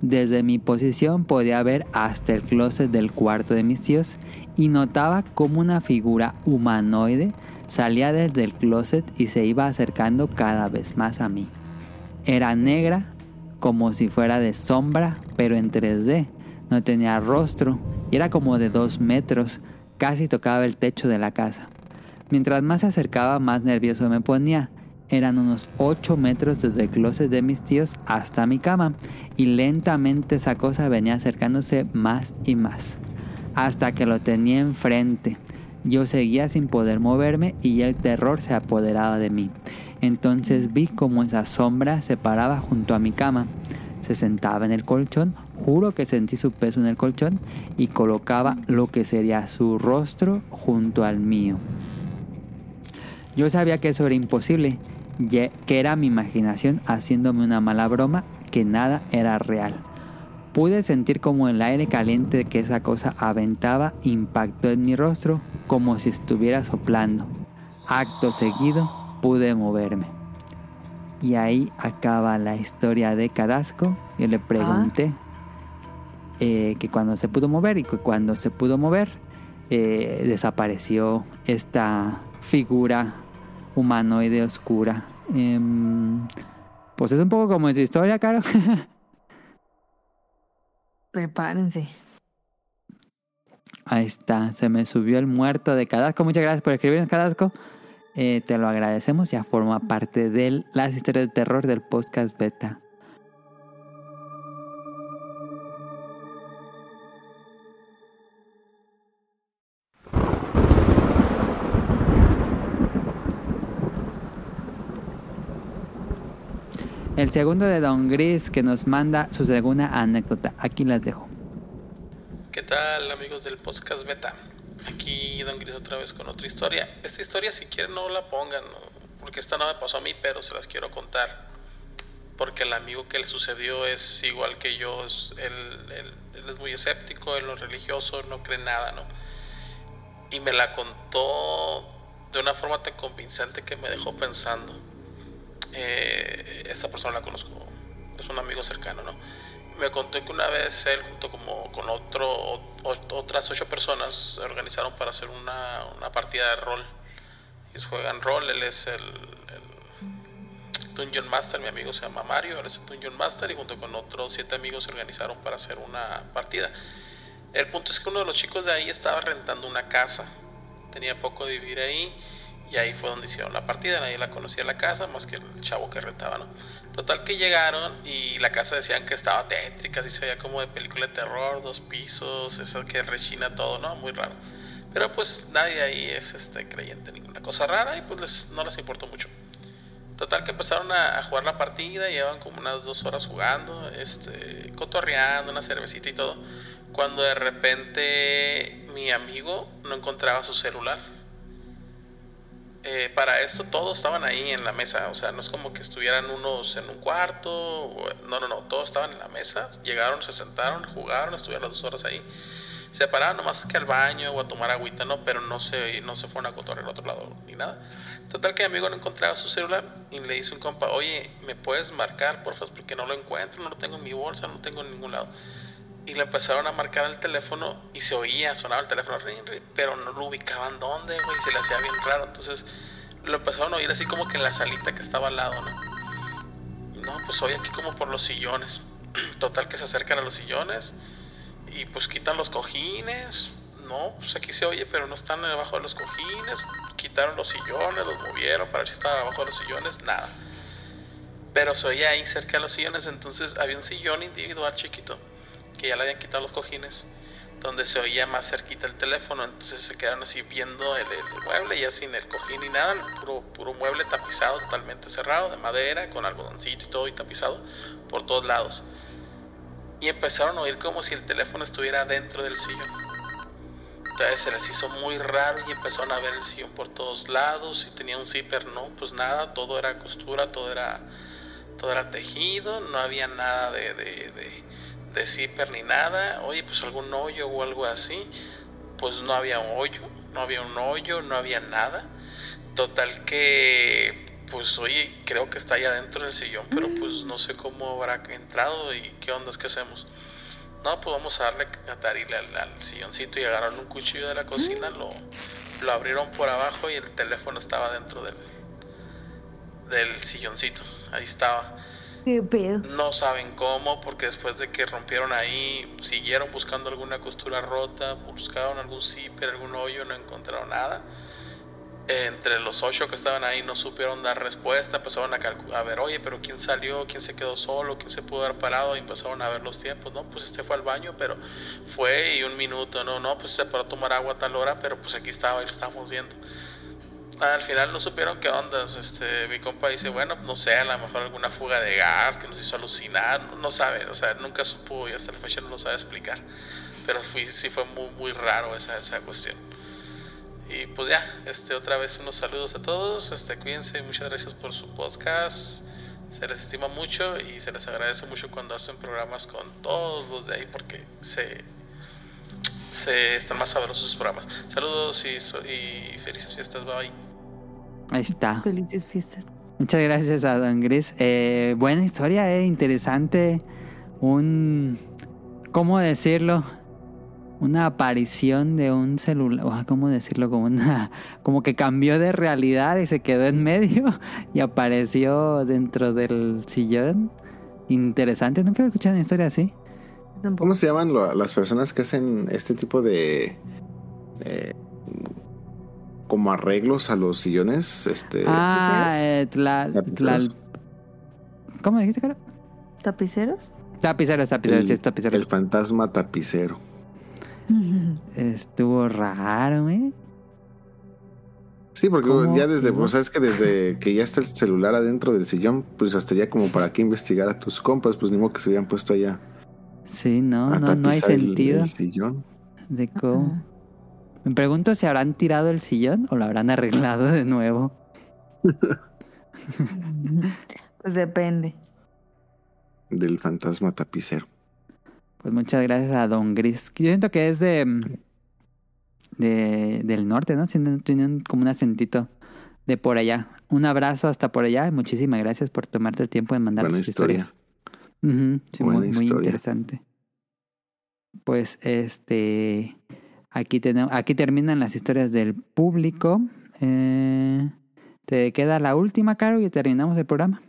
Desde mi posición podía ver hasta el closet del cuarto de mis tíos y notaba como una figura humanoide salía desde el closet y se iba acercando cada vez más a mí. Era negra, como si fuera de sombra, pero en 3D. No tenía rostro y era como de dos metros, casi tocaba el techo de la casa. Mientras más se acercaba, más nervioso me ponía. Eran unos 8 metros desde el closet de mis tíos hasta mi cama y lentamente esa cosa venía acercándose más y más. Hasta que lo tenía enfrente. Yo seguía sin poder moverme y el terror se apoderaba de mí. Entonces vi como esa sombra se paraba junto a mi cama. Se sentaba en el colchón, juro que sentí su peso en el colchón y colocaba lo que sería su rostro junto al mío. Yo sabía que eso era imposible, que era mi imaginación haciéndome una mala broma, que nada era real. Pude sentir como el aire caliente que esa cosa aventaba impactó en mi rostro como si estuviera soplando. Acto seguido pude moverme. Y ahí acaba la historia de Cadasco. Yo le pregunté eh, que cuando se pudo mover y que cuando se pudo mover eh, desapareció esta figura humanoide oscura. Em, pues es un poco como su historia, Caro. Prepárense. Ahí está, se me subió el muerto de Cadasco. Muchas gracias por escribirnos, Cadasco. Eh, te lo agradecemos, ya forma parte de las historias de terror del podcast beta. El segundo de Don Gris que nos manda su segunda anécdota. Aquí las dejo. ¿Qué tal amigos del podcast beta? Aquí Don Gris otra vez con otra historia. Esta historia si quieren no la pongan, porque esta no me pasó a mí, pero se las quiero contar. Porque el amigo que le sucedió es igual que yo, es- él, es muy escéptico, él no es religioso, no cree nada, ¿no? Y me la contó de una forma tan convincente que me dejó pensando. Eh, esta persona la conozco, es un amigo cercano, ¿no? me contó que una vez él junto como con otro otras ocho personas se organizaron para hacer una, una partida de rol. Ellos juegan rol, él es el, el, Dungeon Master, mi amigo se llama Mario, él es el Dungeon Master y junto con otros siete amigos se organizaron para hacer una partida. El punto es que uno de los chicos de ahí estaba rentando una casa, tenía poco de vivir ahí y ahí fue donde hicieron la partida, nadie la conocía la casa más que el chavo que rentaba, ¿no? Total que llegaron y la casa decían que estaba tétrica, así se veía como de película de terror, dos pisos, eso que rechina todo, ¿no? Muy raro. Pero pues nadie ahí es este creyente en ninguna cosa rara y pues no les importó mucho. Total que empezaron a, jugar la partida, llevan como unas dos horas jugando, este, cotorreando, una cervecita y todo, cuando de repente mi amigo no encontraba su celular eh, para esto todos estaban ahí en la mesa, o sea, no es como que estuvieran unos en un cuarto, no, no, no, todos estaban en la mesa, llegaron, se sentaron, jugaron, estuvieron las dos horas ahí, se pararon nomás que al baño o a tomar agüita, no, pero no se, no se fueron a cotorrear al otro lado ni nada. Total que mi amigo no encontraba su celular y le dice un compa, oye, ¿me puedes marcar, por favor? Porque no lo encuentro, no lo tengo en mi bolsa, no lo tengo en ningún lado y le empezaron a marcar el teléfono y se oía, sonaba el teléfono, pero no lo ubicaban dónde, güey, se le hacía bien raro. Entonces lo empezaron a oír así como que en la salita que estaba al lado, ¿no? No, pues oye aquí como por los sillones. Total que se acercan a los sillones y pues quitan los cojines. No, pues aquí se oye, pero no están debajo de los cojines. Quitaron los sillones, los movieron para ver si estaba debajo de los sillones, nada. Pero se oía ahí cerca de los sillones, entonces había un sillón individual chiquito que ya le habían quitado los cojines, donde se oía más cerquita el teléfono, entonces se quedaron así viendo el, mueble, ya sin el cojín ni nada, puro, puro mueble tapizado, totalmente cerrado, de madera, con algodoncito y todo y tapizado por todos lados. Y empezaron a oír como si el teléfono estuviera dentro del sillón. Entonces se les hizo muy raro y empezaron a ver el sillón por todos lados. Si tenía un zipper, no, pues nada, todo era costura, todo era, todo era tejido, no había nada de zipper ni nada, oye, pues algún hoyo o algo así, pues no había un hoyo, no había un hoyo, no había nada. Total que, pues oye, creo que está allá dentro del sillón, pero pues no sé cómo habrá entrado y qué ondas que hacemos. No, pues vamos a darle a tarile al, silloncito y agarraron un cuchillo de la cocina, lo, lo abrieron por abajo y el teléfono estaba dentro del, del silloncito. Ahí estaba. No saben cómo, porque después de que rompieron ahí, siguieron buscando alguna costura rota, buscaron algún zipper, algún hoyo, no encontraron nada. Entre los ocho que estaban ahí no supieron dar respuesta, empezaron a, a ver, oye, pero ¿quién salió? ¿Quién se quedó solo? ¿Quién se pudo haber parado? Y empezaron a ver los tiempos, ¿no? Pues este fue al baño, pero fue y un minuto, no, no, pues se paró a tomar agua a tal hora, pero pues aquí estaba y lo estábamos viendo al final no supieron qué onda. Este, mi compa dice, bueno, no sé, a lo mejor alguna fuga de gas que nos hizo alucinar, no, sabe, o sea, nunca supo y hasta la fecha no lo sabe explicar. Pero sí fue muy, muy raro esa, esa cuestión. Y pues ya, este, otra vez unos saludos a todos, este, cuídense, muchas gracias por su podcast. Se les estima mucho y se les agradece mucho cuando hacen programas con todos los de ahí porque se, se están más sabrosos sus programas. Saludos y, y felices fiestas, bye. Ahí está. Felices fiestas. Muchas gracias a Don Gris. Eh, buena historia, eh, interesante. Un. ¿Cómo decirlo? Una aparición de un celular. ¿Cómo decirlo? Como una. Como que cambió de realidad y se quedó en medio y apareció dentro del sillón. Interesante. Nunca he escuchado una historia así. ¿Cómo se llaman las personas que hacen este tipo de. Eh, como arreglos a los sillones. Este, ah, eh, ¿Cómo dijiste, cara? ¿Tapiceros? Tapiceros, tapiceros, sí, es tapicero. El fantasma tapicero. Estuvo raro, ¿eh? Sí, porque ya desde, pues sabes que desde que ya está el celular adentro del sillón, pues hasta ya como para qué investigar a tus compas, pues ni modo que se habían puesto allá. Sí, no, no, no hay sentido. sillón. De cómo. Me pregunto si habrán tirado el sillón o lo habrán arreglado de nuevo. pues depende. Del fantasma tapicero. Pues muchas gracias a Don Gris. Yo siento que es de, de del norte, ¿no? Tienen como un acentito de por allá. Un abrazo hasta por allá y muchísimas gracias por tomarte el tiempo de mandar sus historias. Ujú, sí, Buena muy, muy historia. interesante. Pues este. Aquí, tenemos, aquí terminan las historias del público. Eh, te queda la última, Caro, y terminamos el programa.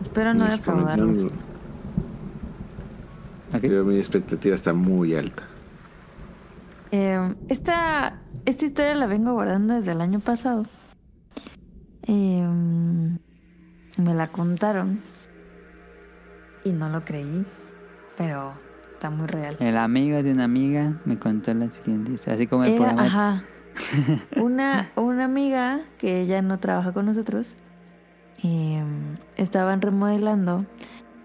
Espero no defraudarlos. Ok. Yo- mi expectativa está muy alta. Eh, esta, esta historia la vengo guardando desde el año pasado. Eh, me la contaron y no lo creí, pero está muy real. El amigo de una amiga me contó la siguiente Así como el Era, programa. ajá, una, una amiga que ella no trabaja con nosotros, eh, estaban remodelando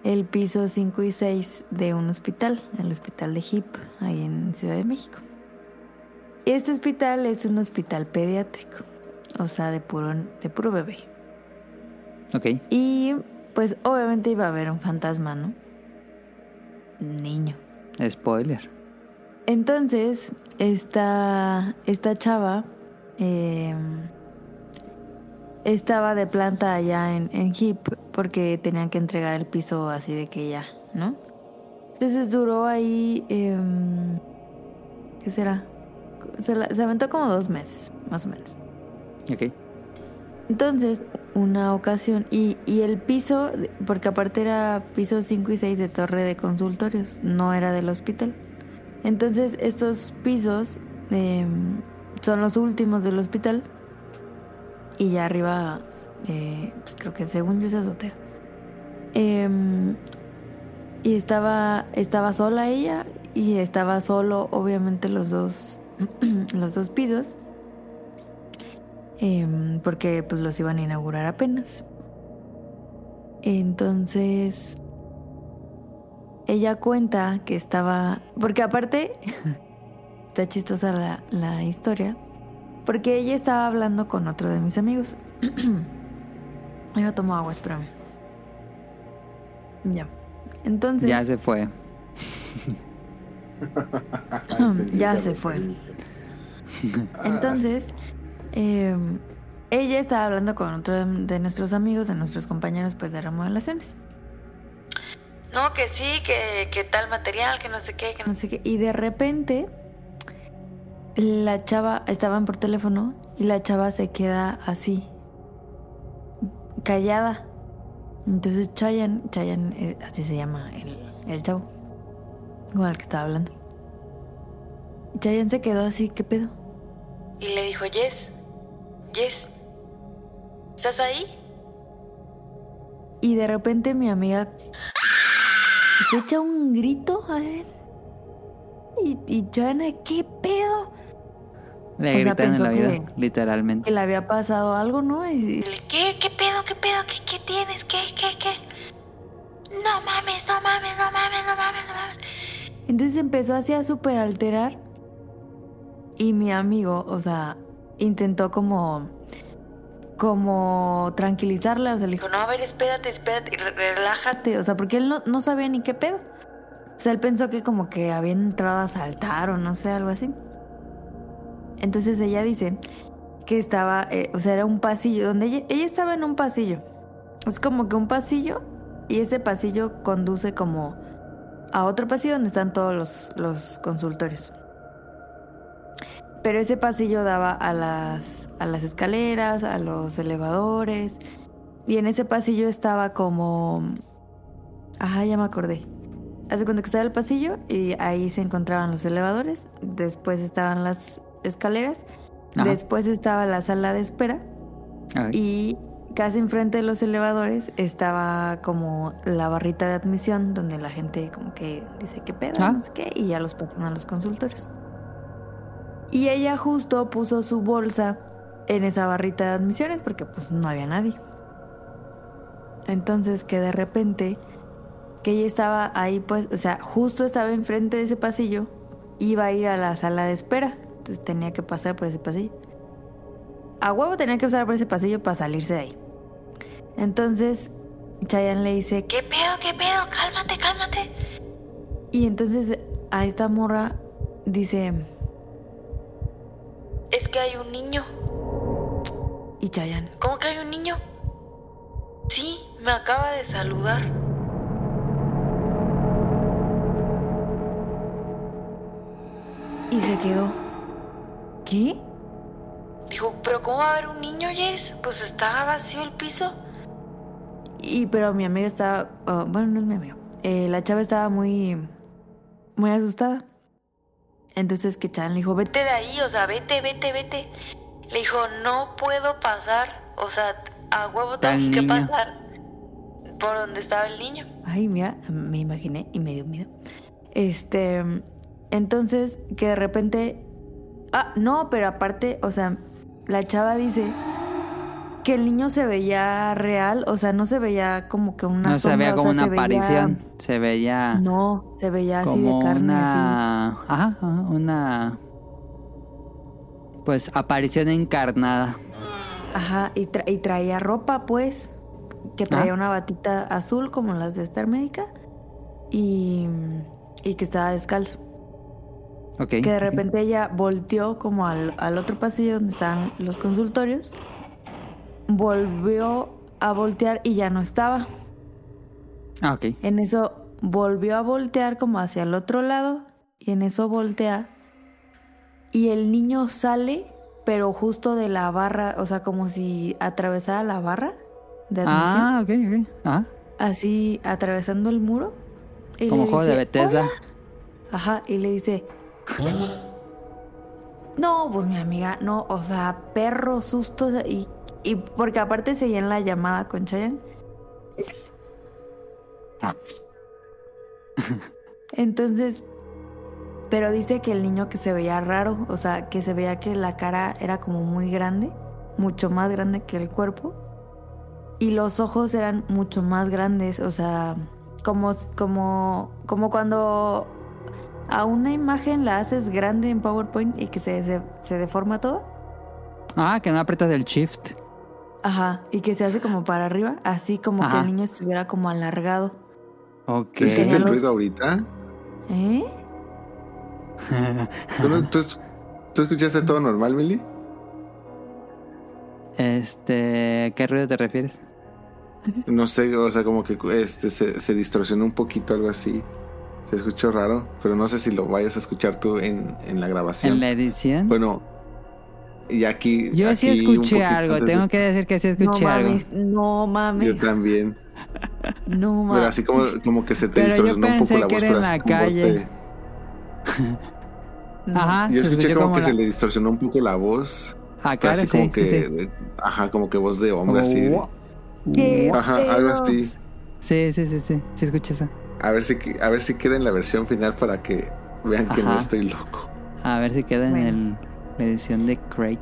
el piso 5 y 6 de un hospital, el hospital de HIP, ahí en Ciudad de México. Este hospital es un hospital pediátrico, o sea, de puro, de puro bebé. Ok. Y pues obviamente iba a haber un fantasma, ¿no? Niño. Spoiler. Entonces, esta, esta chava eh, estaba de planta allá en, en HIP porque tenían que entregar el piso así de que ya, ¿no? Entonces duró ahí, em, ¿qué será? Se, la- se aventó como dos meses, más o menos. Ok. Entonces, una ocasión, y, y el piso, porque aparte era piso 5 y 6 de torre de consultorios, no era del hospital. Entonces, estos pisos eh, son los últimos del hospital. Y ya arriba, eh, pues creo que según yo es azotea. Em, y estaba, estaba sola ella y estaba solo, obviamente, los dos, los dos pisos. Em, porque pues los iban a inaugurar apenas. Entonces, ella cuenta que estaba, porque aparte, está chistosa la, la historia, porque ella estaba hablando con otro de mis amigos. Yo tomo agua, espérame. Ya. Entonces, Ya se fue. ya se fue. Entonces, eh, ella estaba hablando con otro de, de nuestros amigos, de nuestros compañeros pues de remodelaciones. No, que sí, que, que tal material, que no sé qué, que no sé qué. Y de repente, la chava, estaban por teléfono y la chava se queda así, callada. Entonces Chayan, Chayan, eh, así se llama el, el chavo, con el que estaba hablando. Chayan se quedó así, ¿qué pedo? Y le dijo, Yes, Yes, ¿estás ahí? Y de repente mi amiga se echa un grito a él. Y, y Chayan, ¿qué pedo? Le O sea, gritan en la vida, que- literalmente. Que le había pasado algo, ¿no? Y, ¿Qué? ¿Qué pedo? ¿Qué pedo? ¿Qué, qué tienes? ¿Qué? ¿Qué? ¿Qué? No mames, no mames, no mames, no mames, no mames. Entonces empezó así a súper alterar. Y mi amigo, o sea, intentó como. como tranquilizarla. O sea, le dijo, no, a ver, espérate, espérate, re- relájate. O sea, porque él no, no sabía ni qué pedo. O sea, él pensó que como que habían entrado a saltar o no sé, algo así. Entonces ella dice que estaba, eh, o sea, era un pasillo, donde ella, ella estaba en un pasillo. Es como que un pasillo y ese pasillo conduce como a otro pasillo donde están todos los, los consultorios. Pero ese pasillo daba a las, a las escaleras, a los elevadores. Y en ese pasillo estaba como... Ajá, ya me acordé. Hace cuenta que estaba el pasillo y ahí se encontraban los elevadores. Después estaban las escaleras. Ajá. Después estaba la sala de espera. Y casi enfrente de los elevadores estaba como la barrita de admisión donde la gente como que dice qué pedo, Ah. no sé qué, y ya los pasan a los consultorios. Y ella justo puso su bolsa en esa barrita de admisiones porque pues no había nadie. Entonces que de repente que ella estaba ahí pues, o sea, justo estaba enfrente de ese pasillo, iba a ir a la sala de espera, entonces tenía que pasar por ese pasillo. A huevo tenía que pasar por ese pasillo para salirse de ahí. Entonces, Chayanne le dice, ¿qué pedo, qué pedo? Cálmate, cálmate. Y entonces a esta morra dice, es que hay un niño. Y Chayan, ¿cómo que hay un niño? Sí, me acaba de saludar. Y se quedó. ¿Qué? Dijo, ¿pero cómo va a haber un niño, Jess? Pues está vacío el piso. Y pero mi amiga estaba, oh, bueno, no es mi amiga. Eh, la chava estaba muy, muy asustada. Entonces que Chan le dijo, vete de ahí, o sea, vete, vete, vete. Le dijo, no puedo pasar, o sea, a huevo tengo que pasar por donde estaba el niño. Ay, mira, me imaginé y me dio miedo. Este, entonces que de repente, ah, no, pero aparte, o sea, la chava dice que el niño se veía real, o sea, no se veía como que una No se veía como una aparición, se veía No, se veía así de carne una... Ajá, una pues aparición encarnada. Ajá, y, y traía ropa, pues, que traía ah. una batita azul como las de Star Médica y, y que estaba descalzo. Okay, que de repente ella volteó como al, al otro pasillo donde estaban los consultorios volvió a voltear y ya no estaba. Ah, ok. En eso volvió a voltear como hacia el otro lado y en eso voltea y el niño sale, pero justo de la barra, o sea, como si atravesara la barra de admisión. Ah, ok, ok. Ah. Así atravesando el muro. como juego de Bethesda. Ajá, y le dice... No, pues mi amiga, no, o sea, perro, susto y y porque aparte seguía en la llamada con Chayanne. Ah. Entonces, pero dice que el niño que se veía raro, o sea, que se veía que la cara era como muy grande, mucho más grande que el cuerpo. Y los ojos eran mucho más grandes, o sea, como, como, como cuando a una imagen la haces grande en PowerPoint y que se, se, se deforma todo. Ah, que no aprietas el shift. Ajá, y que se hace como para arriba, así como que el niño estuviera como alargado. Ok. ¿Hiciste el ruido ahorita? ¿Eh? ¿Tú, escuchaste todo normal, Billy? Este, ¿qué ruido te refieres? No sé, o sea, como que este se, se distorsionó un poquito, algo así. Se escuchó raro, pero no sé si lo vayas a escuchar tú en, en la grabación. ¿En la edición? Bueno, y aquí. Yo sí escuché algo, tengo que decir que sí escuché no, algo. No mames. Yo también. No mames. Pero así como, como que se te distorsionó un poco la voz. Pero en la calle. Ajá. Yo escuché como, que se le distorsionó un poco la voz. Acá así como que. Ajá, como que voz de hombre así. ¿Qué? Ajá, algo así. Sí, sí, sí, sí. Sí, escuché eso. A ver si, a ver si queda en la versión final para que vean que no estoy loco. A ver si queda en el edición de Craig.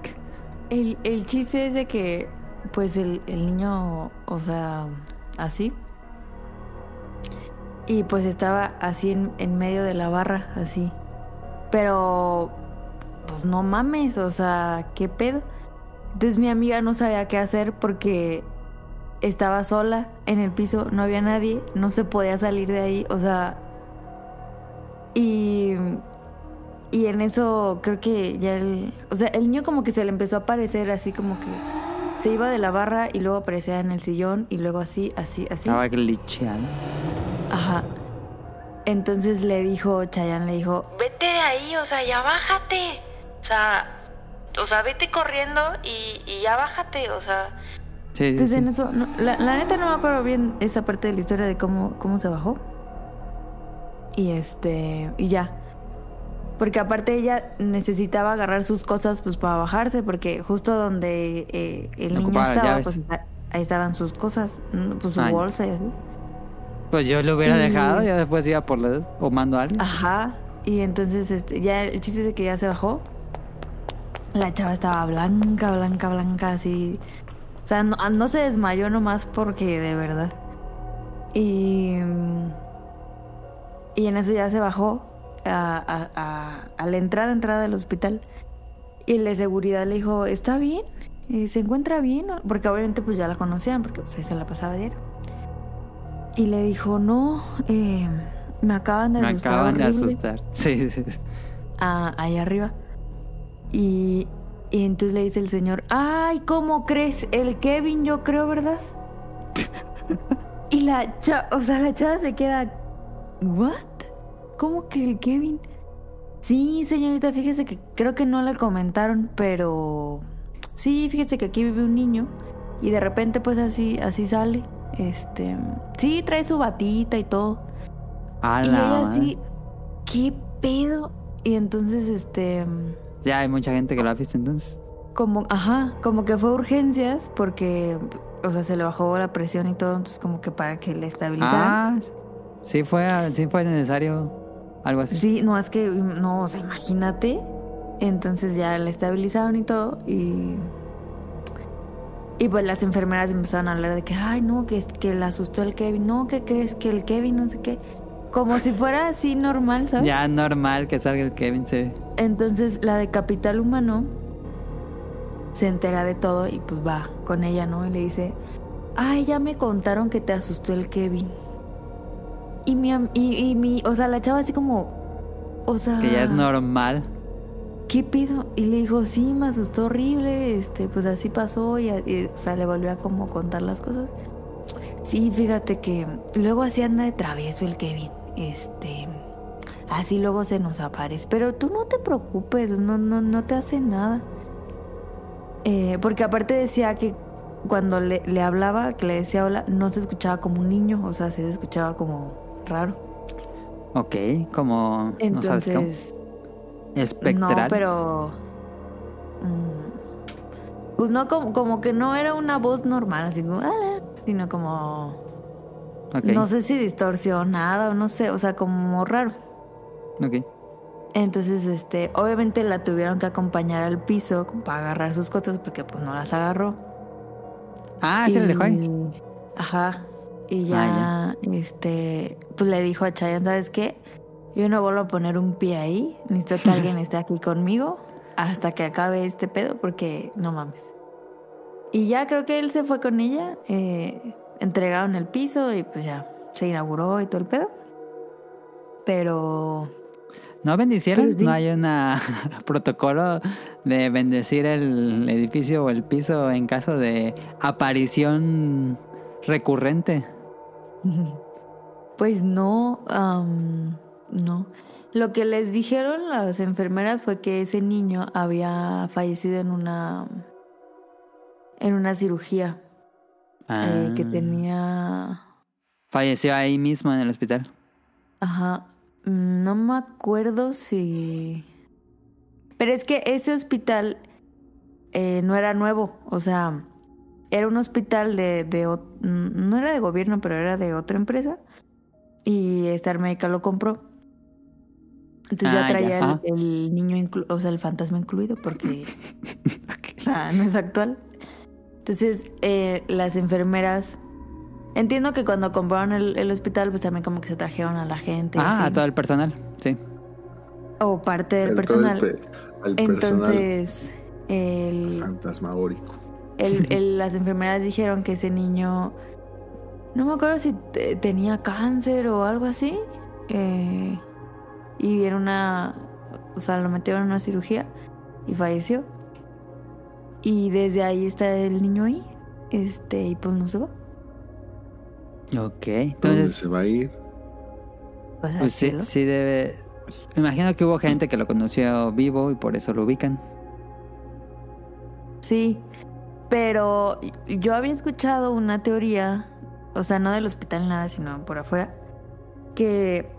El, el chiste es de que, pues el, el niño, o sea, así. Y pues estaba así en, en medio de la barra, así. Pero, pues no mames, o sea, ¿qué pedo? Entonces mi amiga no sabía qué hacer porque estaba sola en el piso, no había nadie, no se podía salir de ahí, o sea... Y y en eso creo que ya el... O sea, el niño como que se le empezó a aparecer así como que se iba de la barra y luego aparecía en el sillón y luego así, así, así. Estaba glitcheado. Ajá. Entonces le dijo, Chayanne le dijo, vete de ahí, o sea, ya bájate. O sea, o sea, vete corriendo y, y ya bájate, o sea. Sí, Entonces en eso, la, la, neta no me acuerdo bien esa parte de la historia de cómo, cómo se bajó. Y este, y ya. Porque aparte ella necesitaba agarrar sus cosas pues para bajarse, porque justo donde eh, el niño estaba, pues ahí estaban sus cosas, pues su bolsa y así. Pues yo lo hubiera dejado, ya después iba por las o mando a alguien. Ajá. Y entonces este, ya el chiste es que ya se bajó. La chava estaba blanca, blanca, blanca, así. O sea, no, no se desmayó nomás porque de verdad. Y. Y en eso ya se bajó a, la entrada, entrada del hospital. Y de seguridad le dijo, ¿está bien? ¿Se encuentra bien? Porque obviamente pues ya la conocían, porque pues ahí se la pasaba diario. Y le dijo, no, eh, me acaban de asustar. Me acaban de asustar, sí, sí. ahí arriba. Y, Y entonces le dice el señor, ay, ¿cómo crees? El Kevin, yo creo, ¿verdad? y la chava, o sea, la chava se queda, ¿what? ¿Cómo que el Kevin? Sí, señorita, fíjese que creo que no le comentaron, pero sí, fíjese que aquí vive un niño y de repente pues así, así sale. Este, sí, trae su batita y todo. A y la ella así, ¿qué pedo? Y entonces, este, Ya hay mucha gente que lo ha visto entonces. como, ajá, como que fue urgencias porque, o sea, se le bajó la presión y todo, entonces como que para que le estabilizara. Ah, sí fue, sí fue necesario algo así. Sí, no, es que, no, o sea, imagínate. Entonces ya la estabilizaron y todo y... Y pues las enfermeras empezaron a hablar de que, ay, no, que, que le asustó el Kevin. No, ¿qué crees? Que el Kevin, no sé qué. Como si fuera así normal, ¿sabes? Ya normal que salga el Kevin, sí. Entonces la de Capital Humano se entera de todo y pues va con ella, ¿no? Y le dice, ay, ya me contaron que te asustó el Kevin. Y mi, y, y mi, o sea, la chava así como, o sea... Que ya es normal. ¿Qué pido? Y le dijo, sí, me asustó horrible, este, pues así pasó y, y, o sea, le volvió a como contar las cosas. Sí, fíjate que luego así anda de travieso el Kevin, este, así luego se nos aparece, pero tú no te preocupes, no, no, no te hace nada. Eh, porque aparte decía que cuando le, le hablaba, que le decía hola, no se escuchaba como un niño, o sea, sí se escuchaba como raro. Ok, como... no sabes cómo. Entonces... Espectral. No, pero. mm, Pues no, como, como que no era una voz normal, así como. "Hola", Sino como. No sé si distorsionada o no sé, o sea, como raro. ok. Entonces, este, obviamente la tuvieron que acompañar al piso para agarrar sus cosas porque pues no las agarró. Ah, se le dejó ahí. Ajá. Y ya, Ah, este, pues le dijo a Chayanne, ¿sabes qué? Yo no vuelvo a poner un pie ahí. Necesito que alguien esté aquí conmigo hasta que acabe este pedo porque no mames. Y ya creo que él se fue con ella, eh, entregaron el piso y pues ya se inauguró y todo el pedo. Pero ¿No bendicieron? Sí. ¿No hay un protocolo de bendecir el edificio o el piso en caso de aparición recurrente? Pues no, no. Lo que les dijeron las enfermeras fue que ese niño había fallecido en una en una cirugía eh, que Ah. tenía, Falleció ahí mismo en el hospital. ajá, no me acuerdo si, pero es que ese hospital eh, no era nuevo, o sea, era un hospital de, de no era de gobierno, pero era de otra empresa y Star Médica lo compró. Entonces Ah, ya traía el, el niño, inclu- o sea, el fantasma incluido, porque o sea, no es actual. Entonces, eh, las enfermeras. Entiendo que cuando compraron el, el hospital, pues también como que se trajeron a la gente. Ah, así, a todo el personal, sí. O parte del El- personal. el pe- al personal Entonces, el, fantasmagórico. El- el- las enfermeras dijeron que ese niño. No me acuerdo si te- tenía cáncer o algo así. eh, y era una. O sea, lo metieron en una cirugía y falleció. Y desde ahí está el niño ahí. Este, y pues no se va. Ok, ¿Dónde entonces, se va a ir? Pues, pues sí, sí debe... Me imagino que hubo gente que lo conoció vivo y por eso lo ubican. Sí, pero yo había escuchado una teoría, o sea, no del hospital nada, sino por afuera, que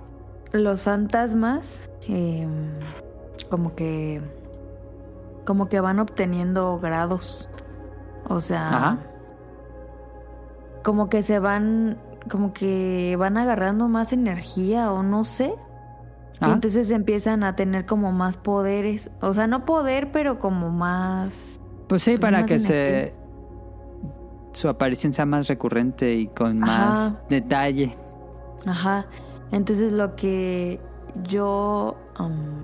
los fantasmas eh, como que como que van obteniendo grados, o sea, Ajá. como que se van, como que van agarrando más energía o no sé. Y entonces empiezan a tener como más poderes. O sea, no poder, pero como más Pues sí, Pues para que se... Su aparición sea más recurrente y con más Ajá. detalle. Ajá. Entonces lo que yo... um,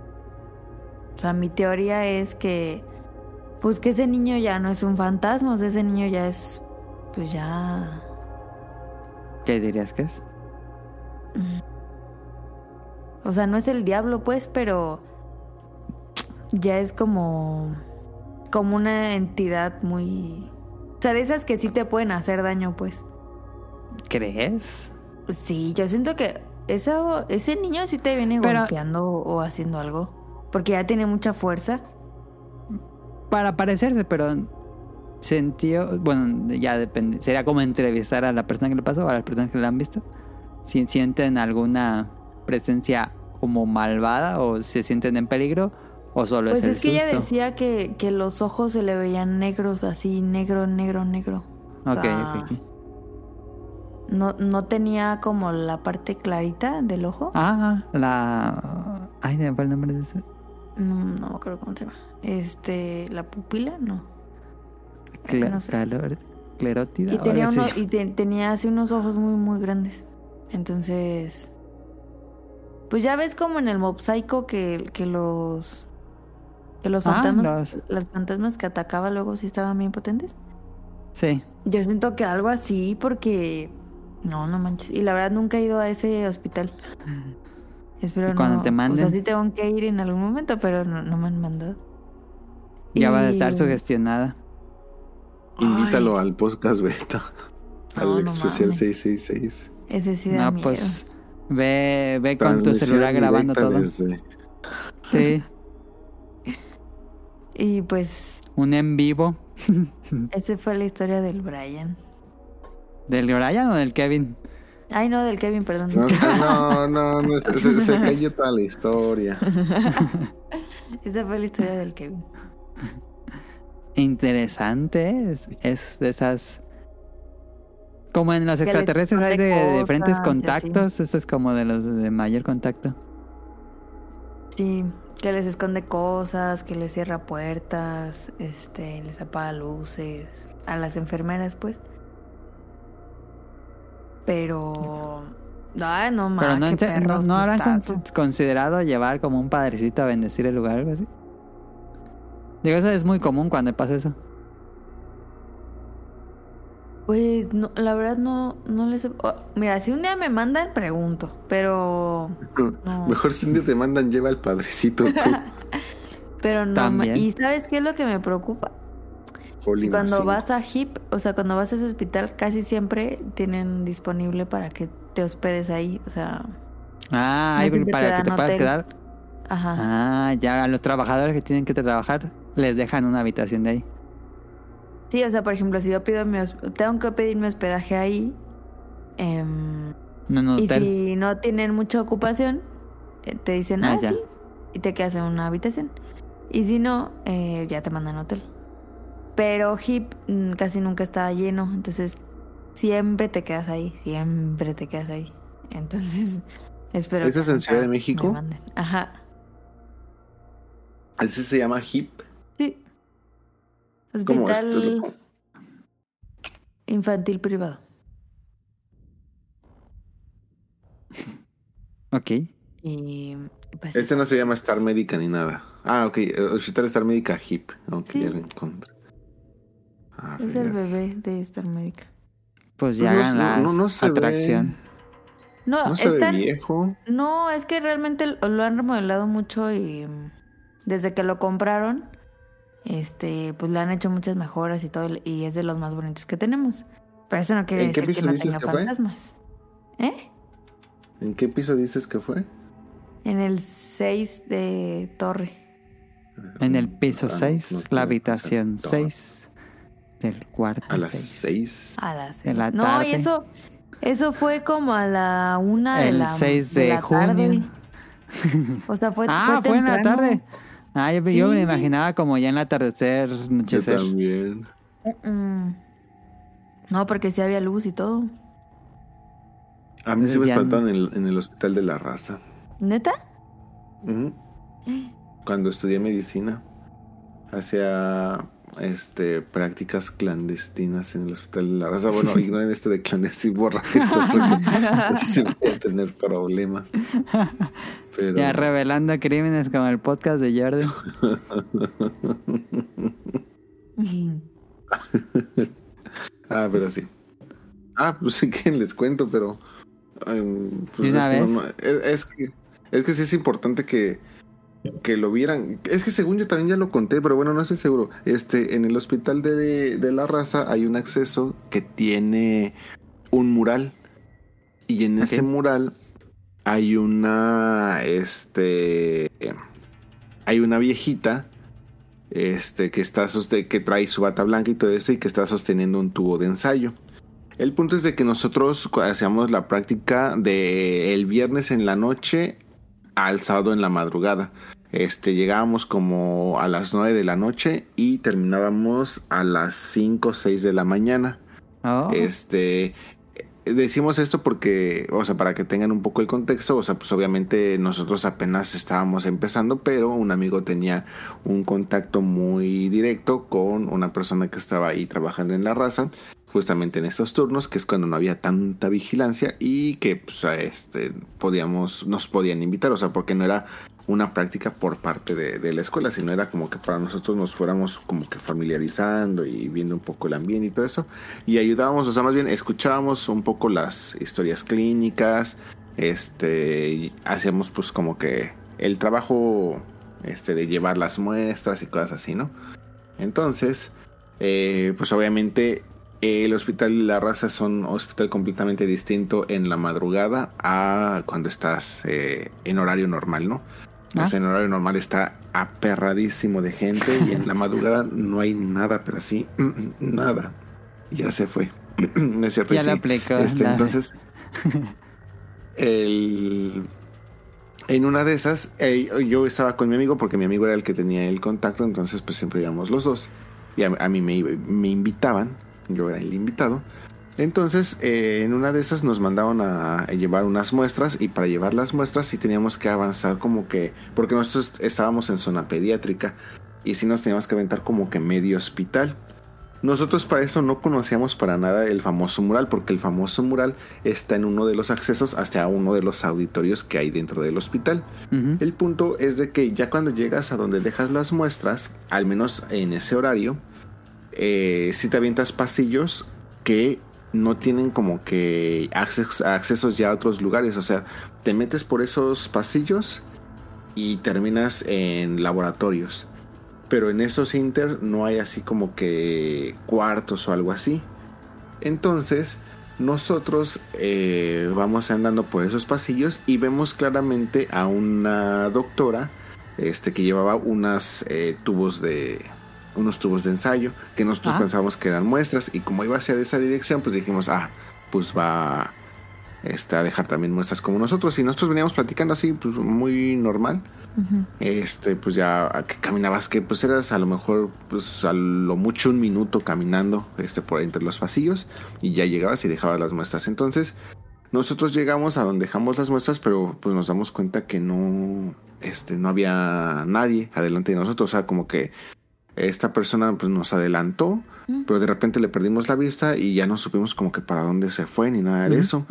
o sea, mi teoría es que... Pues que ese niño ya no es un fantasma, o sea, ese niño ya es... Pues ya... ¿Qué dirías que es? O sea, no es el diablo, pues, pero... Ya es como... como una entidad muy... O sea, de esas que sí te pueden hacer daño, pues. ¿Crees? Sí, yo siento que esa, ese niño sí te viene Pero- golpeando o haciendo algo. Porque ya tiene mucha fuerza. Para parecerse, pero sintió, bueno, ya depende, sería como entrevistar a la persona que le pasó o a las personas que la han visto. Si sienten alguna presencia como malvada o se sienten en peligro o solo Pues es el es que ella decía que, que los ojos se le veían negros, así, negro, negro, negro. O Ok, sea, ok, ok. No, no tenía como la parte clarita del ojo. Ah, la... Ay, se me fue el nombre de ese. No, no me acuerdo cómo se llama. Este, la pupila, no. Cla- no sé. Clerótida. Y tenía, uno, y te- tenía así unos ojos muy, muy grandes. Entonces, pues ya ves como en el Mob Psycho que, que los que los Ah, fantasmas, los- las fantasmas que atacaba luego sí estaban bien potentes. Sí. Yo siento que algo así porque no, no manches. Y la verdad nunca he ido a ese hospital. Espero ¿Y cuando no. te O manden? sea, sí tengo que ir en algún momento, pero no, no me han mandado. Ya va a estar sugestionada. Invítalo al podcast beta. No, al no especial mames. 666. Ese sí da No, miedo. pues ve, ve con tu celular grabando todo. desde- Sí, Y pues un en vivo esa fue la historia del Brian. del Brian o del Kevin. Ay, no, del Kevin, perdón. No, no, no, no, se, cayó toda la historia. Esa fue la historia del Kevin. Interesante, es, es de esas... Como en los extraterrestres hay de, diferentes contactos, este es como de los de mayor contacto. Sí, que les esconde cosas, que les cierra puertas, este, les apaga luces. A las enfermeras, pues. Pero. Ay, no mames. Pero no, qué no, perros no habrán con- considerado llevar como un padrecito a bendecir el lugar algo así. Digo, eso es muy común cuando pasa eso. Pues no, la verdad no, no les. oh, mira, si un día me mandan, pregunto. Pero. No. Mejor si un día te mandan, lleva al padrecito tú. Pero no. También. ¿Y sabes qué es lo que me preocupa? Jolín, Cuando vas a HIP, o sea, cuando vas a ese hospital, casi siempre tienen disponible para que te hospedes ahí. O sea, Ah, No para que te puedas quedar. ajá. Ah, ya a los trabajadores que tienen que trabajar les dejan una habitación de ahí. Sí, o sea, por ejemplo, si yo pido mi tengo que pedir mi hospedaje ahí. em, No un y hotel. si no tienen mucha ocupación, eh, te dicen, Ah, ah, ya. sí, y te quedas en una habitación. Y si no, eh, ya te mandan a hotel. Pero HIP mm, casi nunca está lleno, entonces siempre te quedas ahí, siempre te quedas ahí. Entonces, espero ¿Ese es en Ciudad de México? Ajá. Ese se llama HIP. ¿Cómo Hospital esto? infantil privado. Ok. Y pues Este no se llama Star Médica ni nada. Ah, ok. eh, Hospital Star Médica HIP. Ok, Sí. ya lo encontré. Ah, es ya. el bebé de Star Médica. Pues ya No, hagan no, la no, no se ve. atracción. No, No se ve están- viejo. No, es que realmente lo lo han remodelado mucho y mm, desde que lo compraron, este, pues le han hecho muchas mejoras y todo, y es de los más bonitos que tenemos. Pero eso no quiere ¿En qué decir que no tenga que fue? fantasmas. ¿Eh? ¿En qué piso dices que fue? En el 6 de torre. En el piso Ah, no, 6, no la habitación que ser 6 del cuarto A las 6. 6. A las De la No, tarde. y eso, eso fue como a la una de El la 6 de la junio. tarde. O sea, fue ah, fue en la tarde. Ah, yo, yo me Sí. imaginaba como ya en el atardecer, Yo anochecer. también. Mm. No, porque sí había luz y todo. A mí se Entonces me ya- espantaron en el, en el Hospital de la Raza. ¿Neta? Cuando estudié medicina, hacía este prácticas clandestinas en el Hospital de la Raza. Bueno, ignoren esto de clandestino, borra esto porque así se puede tener problemas. Pero Ya revelando crímenes como el podcast de Jordan. Ah, pero sí. Ah, pues sí que les cuento, pero. em, pues ¿De una es, que vez? no- es- es que, es que sí es importante que, que lo vieran. Es que según yo también ya lo conté, pero bueno, no estoy seguro. Este, en el hospital de, de la raza hay un acceso que tiene un mural. Y en ese mural hay una. Este. Hay una viejita. Este, que está que trae su bata blanca y todo eso, y que está sosteniendo un tubo de ensayo. El punto es de que nosotros hacíamos la práctica de el viernes en la noche al sábado en la madrugada. Este, llegábamos como a las 9 de la noche y terminábamos a las 5 o 6 de la mañana. Oh, Este, decimos esto porque, o sea, para que tengan un poco el contexto, o sea, pues obviamente nosotros apenas estábamos empezando, pero un amigo tenía un contacto muy directo con una persona que estaba ahí trabajando en la raza, justamente en estos turnos, que es cuando no había tanta vigilancia y que pues, este, podíamos, nos podían invitar, o sea, porque no era una práctica por parte de, la escuela, sino era como que para nosotros nos fuéramos como que familiarizando y viendo un poco el ambiente y todo eso y ayudábamos, o sea, más bien escuchábamos un poco las historias clínicas, este, hacíamos pues como que el trabajo este de llevar las muestras y cosas así, ¿no? Entonces, eh, pues obviamente el hospital de la raza es un hospital completamente distinto en la madrugada a cuando estás eh, en horario normal, ¿no? Ah. O sea, en horario normal está aperradísimo de gente y en la madrugada no hay nada, pero así, nada. Ya se fue. no es cierto. Ya y sí, aplicó, este, entonces, el, en una de esas, eh, yo estaba con mi amigo porque mi amigo era el que tenía el contacto, entonces pues siempre íbamos los dos. Y a, a mí me, me invitaban, yo era el invitado. Entonces, eh, en una de esas nos mandaron a, llevar unas muestras y para llevar las muestras sí teníamos que avanzar como que, porque nosotros estábamos en zona pediátrica y sí nos teníamos que aventar como que medio hospital. Nosotros para eso no conocíamos para nada el famoso mural, porque el famoso mural está en uno de los accesos hacia uno de los auditorios que hay dentro del hospital. El punto es de que ya cuando llegas a donde dejas las muestras, al menos en ese horario, eh, si te avientas pasillos que no tienen como que accesos, ya a otros lugares. O sea, te metes por esos pasillos y terminas en laboratorios. Pero en esos inter no hay así como que cuartos o algo así. Entonces, nosotros eh, vamos andando por esos pasillos y vemos claramente a una doctora este, que llevaba unas eh, tubos de unos tubos de ensayo que nosotros Ah. pensábamos que eran muestras y como iba hacia esa dirección pues dijimos ah pues va este, a dejar también muestras como nosotros y nosotros veníamos platicando así pues muy normal. Este pues ya a que caminabas que pues eras a lo mejor pues a lo mucho un minuto caminando este por entre los pasillos y ya llegabas y dejabas las muestras. Entonces nosotros llegamos a donde dejamos las muestras pero pues nos damos cuenta que no este no había nadie adelante de nosotros. O sea como que esta persona pues nos adelantó Mm. pero de repente le perdimos la vista y ya no supimos como que para dónde se fue ni nada de eso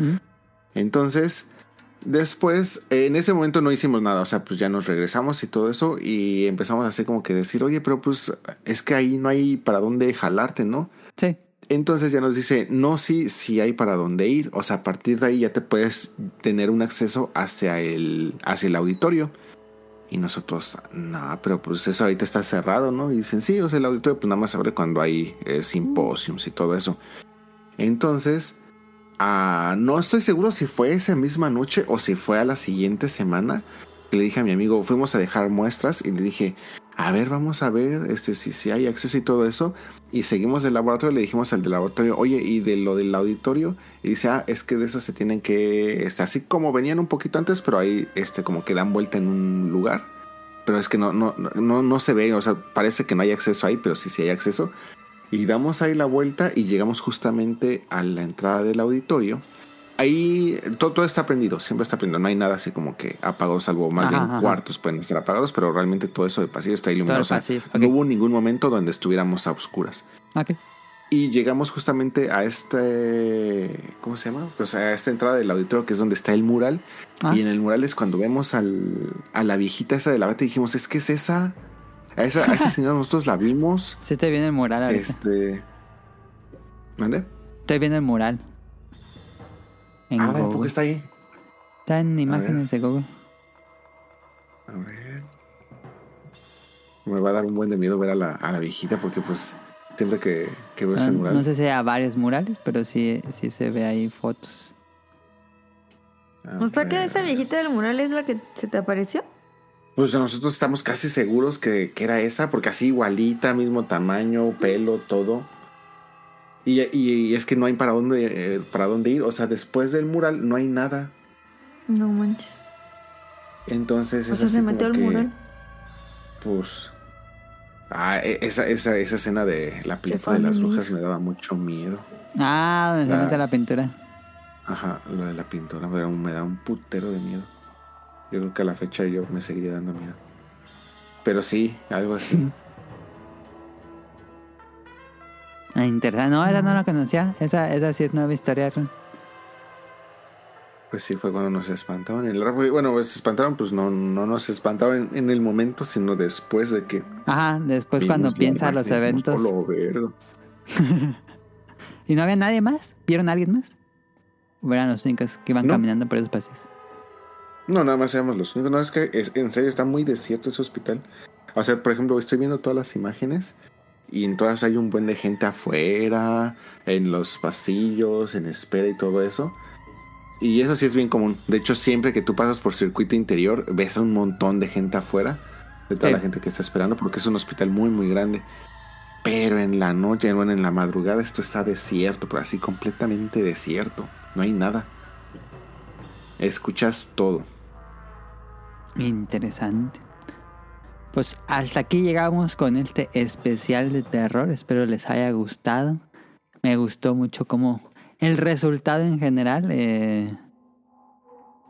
entonces, después, en ese momento no hicimos nada, o sea, pues ya nos regresamos y todo eso y empezamos a hacer como que decir, oye, pero pues es que ahí no hay para dónde jalarte, ¿no? Sí. Entonces ya nos dice, no, sí, sí hay para dónde ir, o sea, a partir de ahí ya te puedes tener un acceso hacia el, hacia el auditorio. Y nosotros, no, pero pues eso ahorita está cerrado, ¿no? Y dicen, sí, o sea, el auditorio pues nada más se abre cuando hay eh, simposiums y todo eso. Entonces, ah, no estoy seguro si fue esa misma noche o si fue a la siguiente semana. que Le dije a mi amigo, fuimos a dejar muestras y le dije, a ver, vamos a ver este, si, si hay acceso y todo eso. Y seguimos del laboratorio, le dijimos al del laboratorio, oye, ¿y de lo del auditorio? Y dice, ah, es que de eso se tienen que, este, así como venían un poquito antes, pero ahí este, como que dan vuelta en un lugar. Pero es que no, no, no, no se ve, o sea, parece que no hay acceso ahí, pero sí, sí hay acceso. Y damos ahí la vuelta y llegamos justamente a la entrada del auditorio. Ahí todo, todo está prendido, siempre está prendido. No hay nada así como que apagado, salvo más Ajá, bien ajá. cuartos pueden estar apagados, pero realmente todo eso de pasillo está iluminado. O sea, no hubo ningún momento donde estuviéramos a oscuras. Ok. Y llegamos justamente a este. ¿Cómo se llama? Pues a esta entrada del auditorio que es donde está el mural. Ah. Y en el mural es cuando vemos al, a la viejita esa de la bata y dijimos, es que es esa. A esa, a esa señora nosotros la vimos. Sí, estoy viendo el mural ahorita. Este. ¿Mande? Estoy viendo el mural. En Ah, ¿por qué Google. está ahí? Está en imágenes de Google. A ver. Me va a dar un buen de miedo ver a la, a la viejita porque pues siempre que, que veo ese No, mural... no sé si hay varios murales, pero sí, sí se ve ahí fotos. a ¿O sea que esa viejita del mural es la que se te apareció? Pues nosotros estamos casi seguros que, que era esa, porque así igualita, mismo tamaño, pelo, todo. Y, y es que no hay para dónde, eh, para dónde ir. O sea, después del mural no hay nada. No manches. Entonces O es sea, así se metió al mural. Pues. Ah, e- esa, esa, esa escena de la película de las brujas me daba mucho miedo. Ah, donde se Ah. mete la pintura. Ajá, lo de la pintura me da, un, me da un putero de miedo. Yo creo que a la fecha yo me seguiría dando miedo. Pero sí, algo así. Ah, interesante. No, esa no la conocía. Esa, esa sí es nueva historia. Pues sí, fue cuando nos El árbol. Bueno, pues se espantaron, pues no, no nos espantaron en, en el momento, sino después de que. Ajá, después cuando piensa los eventos. "Polo verdo". ¿Y no había nadie más? ¿Vieron a alguien más? ¿O eran los únicos que iban No. caminando por esos pasillos? No, nada más éramos los únicos. No, es que es, en serio está muy desierto ese hospital. O sea, por ejemplo, estoy viendo todas las imágenes y en todas hay un buen de gente afuera, en los pasillos, en espera y todo eso. Y eso sí es bien común. De hecho, siempre que tú pasas por circuito interior, ves a un montón de gente afuera, de toda Sí. la gente que está esperando, porque es un hospital muy, muy grande. Pero en la noche, bueno, en la madrugada, esto está desierto, pero así completamente desierto. No hay nada. Escuchas todo. Interesante. Pues hasta aquí llegamos con este especial de terror. Espero les haya gustado. Me gustó mucho como el resultado en general. eh,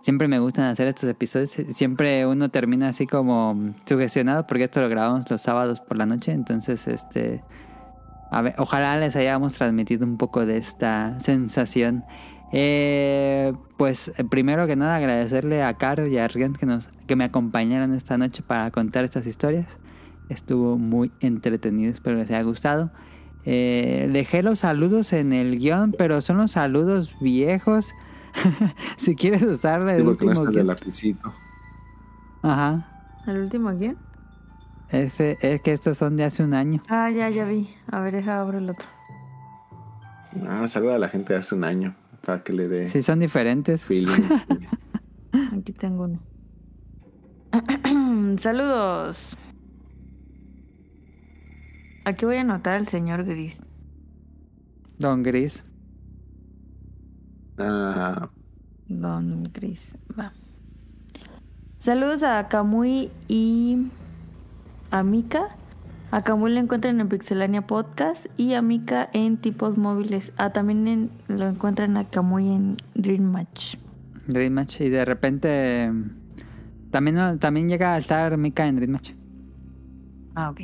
siempre me gustan hacer estos episodios. Siempre uno termina así como sugestionado porque esto lo grabamos los sábados por la noche. Entonces, este... A ver, ojalá les hayamos transmitido un poco de esta sensación. Eh, pues eh, primero que nada agradecerle a Caro y a Rion que, nos, que me acompañaron esta noche para contar estas historias. Estuvo muy entretenido, espero les haya gustado. Eh, dejé los saludos en el guion, pero son los saludos viejos. si quieres usarle el Digo que no último guion. lapicito. Ajá. ¿El último guion? Ese, es que estos son de hace un año. Ah, ya, ya vi. A ver, deja abro el otro. Ah, saluda a la gente de hace un año para que le dé Sí, son diferentes. feelings. Aquí tengo uno. Saludos. Aquí voy a anotar al señor Gris. Don Gris. Ah, Don Gris. Va. Saludos a Kamui y a Mika. A Kamui lo encuentran en Pixelania Podcast y a Mika en Tipos Móviles. Ah, también en- lo encuentran a Kamui en Dream Match. Dream Match. Y de repente. También, también llega a estar Mika en Dream Match. Ah, ok.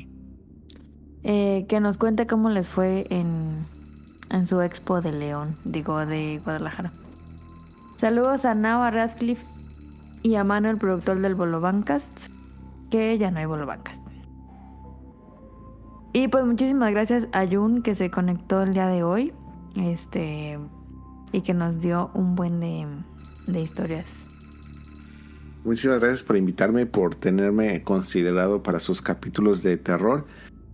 Eh, que nos cuente cómo les fue en, en su expo de León, digo, de Guadalajara. Saludos a Nava Radcliffe y a Manuel, productor del Bolo Bancast, que ya no hay Bolo Bancast. Y pues muchísimas gracias a Jun que se conectó el día de hoy, este, y que nos dio un buen de, de historias. muchísimas gracias por invitarme, por tenerme considerado para sus capítulos de terror.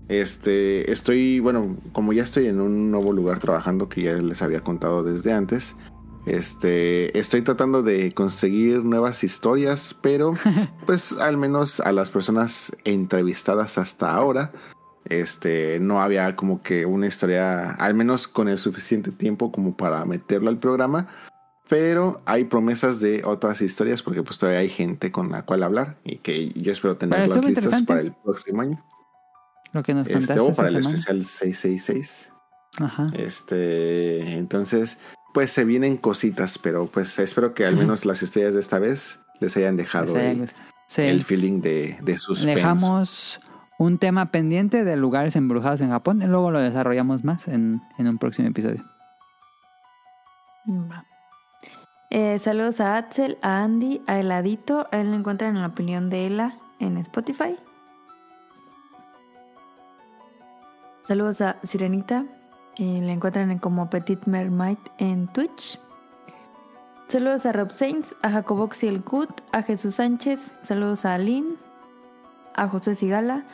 Este, estoy, bueno, como ya estoy en un nuevo lugar trabajando que ya les había contado desde antes. Este, estoy tratando de conseguir nuevas historias, pero pues al menos a las personas entrevistadas hasta ahora, este, no había como que una historia, al menos con el suficiente tiempo como para meterlo al programa. Pero hay promesas de otras historias porque pues todavía hay gente con la cual hablar y que yo espero Pero tenerlas estuvo listas para el próximo año. Lo que nos Este, o para el semana. especial 666. Ajá. Este, entonces, pues se vienen cositas, pero pues espero que al menos las historias de esta vez les hayan dejado Les haya el. Sí. el feeling de, de suspenso. Dejamos un tema pendiente de lugares embrujados en Japón y luego lo desarrollamos más en, en un próximo episodio. Eh, saludos a Axel, a Andy, a Heladito. A él lo encuentran en la opinión de Ela en Spotify. Saludos a Sirenita. eh, la encuentran en como Petit Mermaid en Twitch. Saludos a Rob Saints, a Jacoboxy el Good, a Jesús Sánchez. Saludos a Aline, a José Sigala,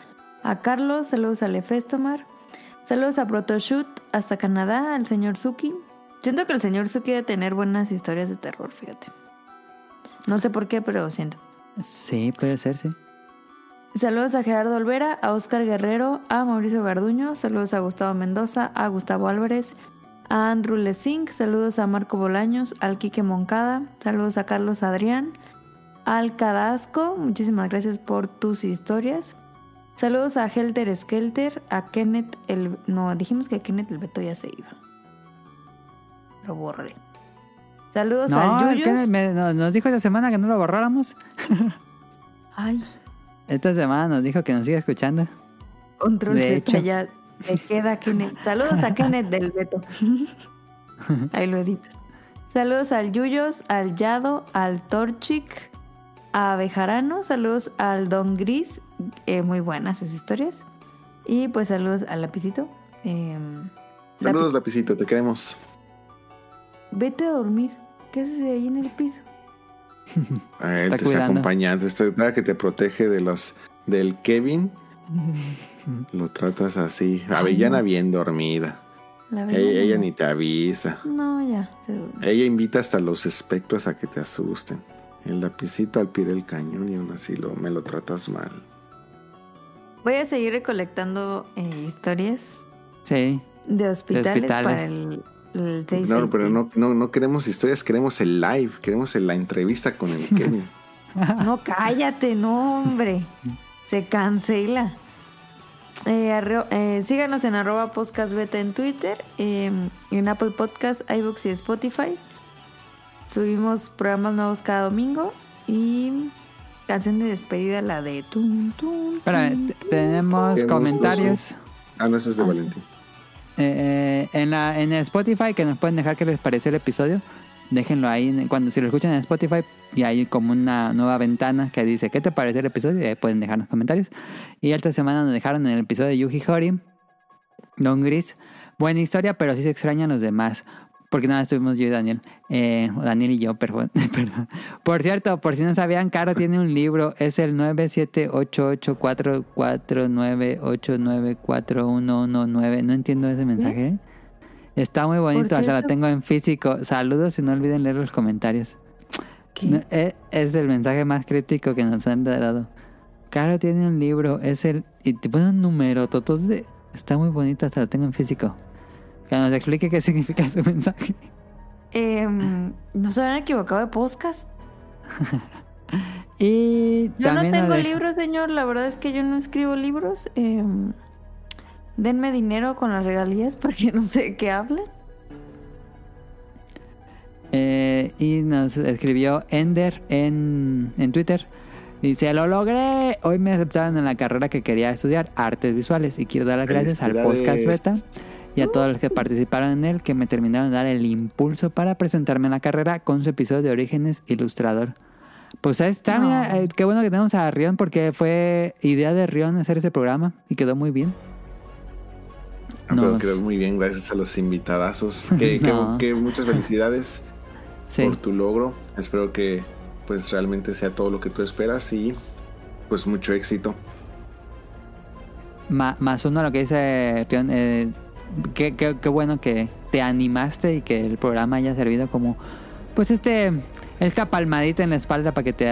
a Carlos, saludos a Lefestomar, saludos a Protoshoot hasta Canadá, al señor Suki. Siento que el señor Suki debe tener buenas historias de terror, fíjate. No sé por qué, pero siento. Sí, puede ser, sí. Saludos a Gerardo Olvera, a Oscar Guerrero, a Mauricio Garduño, saludos a Gustavo Mendoza, a Gustavo Álvarez, a Andrew Lesing, saludos a Marco Bolaños, al Quique Moncada, saludos a Carlos Adrián, al Cadasco, muchísimas gracias por tus historias. Saludos a Helter Skelter, a Kenneth el... No, dijimos que Kenneth el Beto ya se iba. Lo borré. Saludos No, al Yuyos. Kenneth me- no- nos dijo esta semana que no lo borráramos. Ay, Esta semana nos dijo que nos sigue escuchando. control De Z hecho. ya te queda Kenneth. Saludos a Kenneth del Beto. Ahí lo editas. Saludos al Yuyos, al Yado, al Torchic, a Bejarano. Saludos al Don Gris. Eh, muy buenas sus historias. Y pues saludos al Lapicito. Eh, Saludos, Lapi- Lapicito, te queremos. Vete a dormir. ¿Qué haces ahí en el piso? A él Está te está cuidando. acompañando, está que te protege de los del Kevin. Lo tratas así. Avellana bien dormida. Ella, ella ni te avisa. No, ya. Ella invita hasta los espectros a que te asusten. El lapicito al pie del cañón y aún así lo, me lo tratas mal. Voy a seguir recolectando eh, historias Sí. de hospitales, hospitales. para el, el 6 No, pero no, no, no queremos historias, queremos el live, queremos el- la entrevista con el Kevin. No, cállate, no, hombre. Se cancela. Eh, arro- eh, síganos en arroba podcast beta en Twitter, eh, en Apple Podcast, iBooks y Spotify. Subimos programas nuevos cada domingo y canción de despedida, la de tun, tun, tenemos comentarios Ah, no, ese es de Ah. Valentín. eh, eh, en, la, en el Spotify que nos pueden dejar qué les pareció el episodio. Déjenlo ahí. Cuando si lo escuchan en Spotify, y hay como una nueva ventana que dice ¿Qué te pareció el episodio? Y ahí pueden dejarnos comentarios. Y esta semana nos dejaron en el episodio de Yuji Hori, Don Gris. Buena historia, pero sí se extrañan los demás. Porque nada, estuvimos yo y Daniel. Eh, Daniel y yo, perdón. Por cierto, por si no sabían, Caro tiene un libro. Es el 9788449894119. No entiendo ese mensaje. ¿eh? Está muy bonito, hasta lo tengo en físico. Saludos y no olviden leer los comentarios. Eh, es el mensaje más crítico que nos han dado. Caro tiene un libro, es el. Y te pone un número, totos de. Está muy bonito, hasta lo tengo en físico. Que nos explique qué significa ese mensaje. Em, ¿No se habían equivocado de podcast? Y Yo no tengo de- libros, señor. La verdad es que yo no escribo libros. Em, denme dinero con las regalías porque no sé de qué hablan. Eh, y nos escribió Ender en, en Twitter. Dice, lo logré. Hoy me aceptaron en la carrera que quería estudiar, artes visuales. Y quiero dar las gracias al podcast beta y a todos los que participaron en él, que me terminaron de dar el impulso para presentarme en la carrera con su episodio de Orígenes Ilustrador. Pues ahí está, No. mira, eh, qué bueno que tenemos a Rion porque fue idea de Rion hacer ese programa y quedó muy bien. Ah, Nos- quedó muy bien, gracias a los invitadazos. Que, que- muchas felicidades Sí. por tu logro. Espero que pues realmente sea todo lo que tú esperas y pues mucho éxito. Ma- más uno a lo que dice Rion, eh, qué, qué- qué bueno que te animaste y que el programa haya servido como, pues este, esta palmadita en la espalda para que te,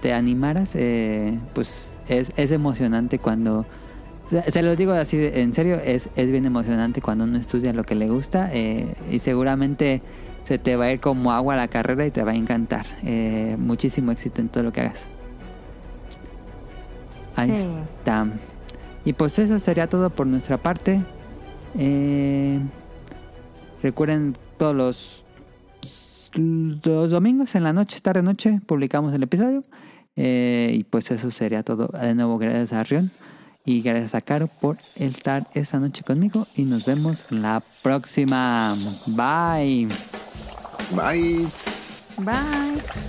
te animaras, eh, pues es, es emocionante cuando, se, se lo digo así, en serio, es, es bien emocionante cuando uno estudia lo que le gusta eh, y seguramente se te va a ir como agua a la carrera y te va a encantar. Eh, muchísimo éxito en todo lo que hagas. Ahí Sí. está. Y pues eso sería todo por nuestra parte. Eh, recuerden todos los, los domingos en la noche, tarde noche, publicamos el episodio. Eh, y pues eso sería todo. De nuevo, gracias a Rion y gracias a Caro por estar esta noche conmigo. Y nos vemos la próxima. Bye. Bye. Bye.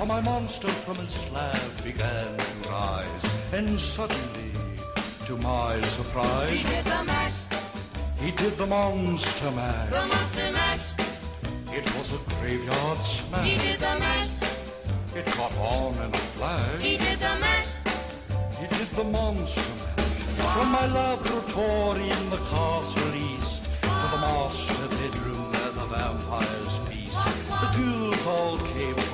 For my monster from his slab began to rise, and suddenly, to my surprise, He did the mash, he did the monster mash. the monster mash. It was a graveyard smash. He did the mash. It caught on in a flash. He did the mash. He did the monster mash. From my laboratory in the castle east to the master bedroom where the vampires feast. The ghouls all came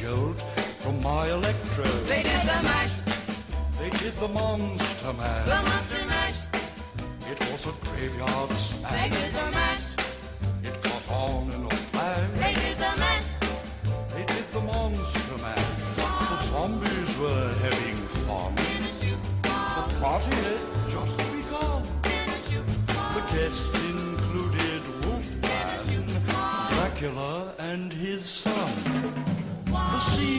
jolt from my electrode. They did the mash. They did the monster man. The monster mash. It was a graveyard smash. They did the mash. It caught on in a flash. They did the mash. They did the monster mash. The zombies were having fun. The party had just begun. The guests included Wolfman, Dracula, and his son.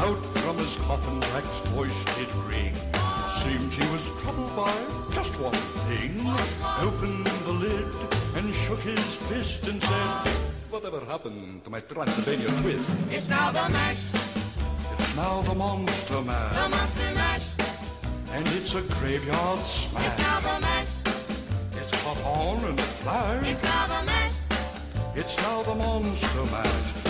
Out from his coffin, Drex's voice did ring. Seemed he was troubled by just one thing. Opened the lid and shook his fist and said, Whatever happened to my Transylvania twist? It's now the mash. It's now the monster mash. The monster mash. And it's a graveyard smash. It's now the mash. It's caught on in a flash. It's now the mash. It's now the monster mash.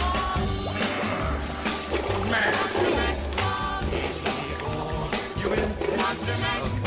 Mash. Monster Mash. You in? Monster Mash.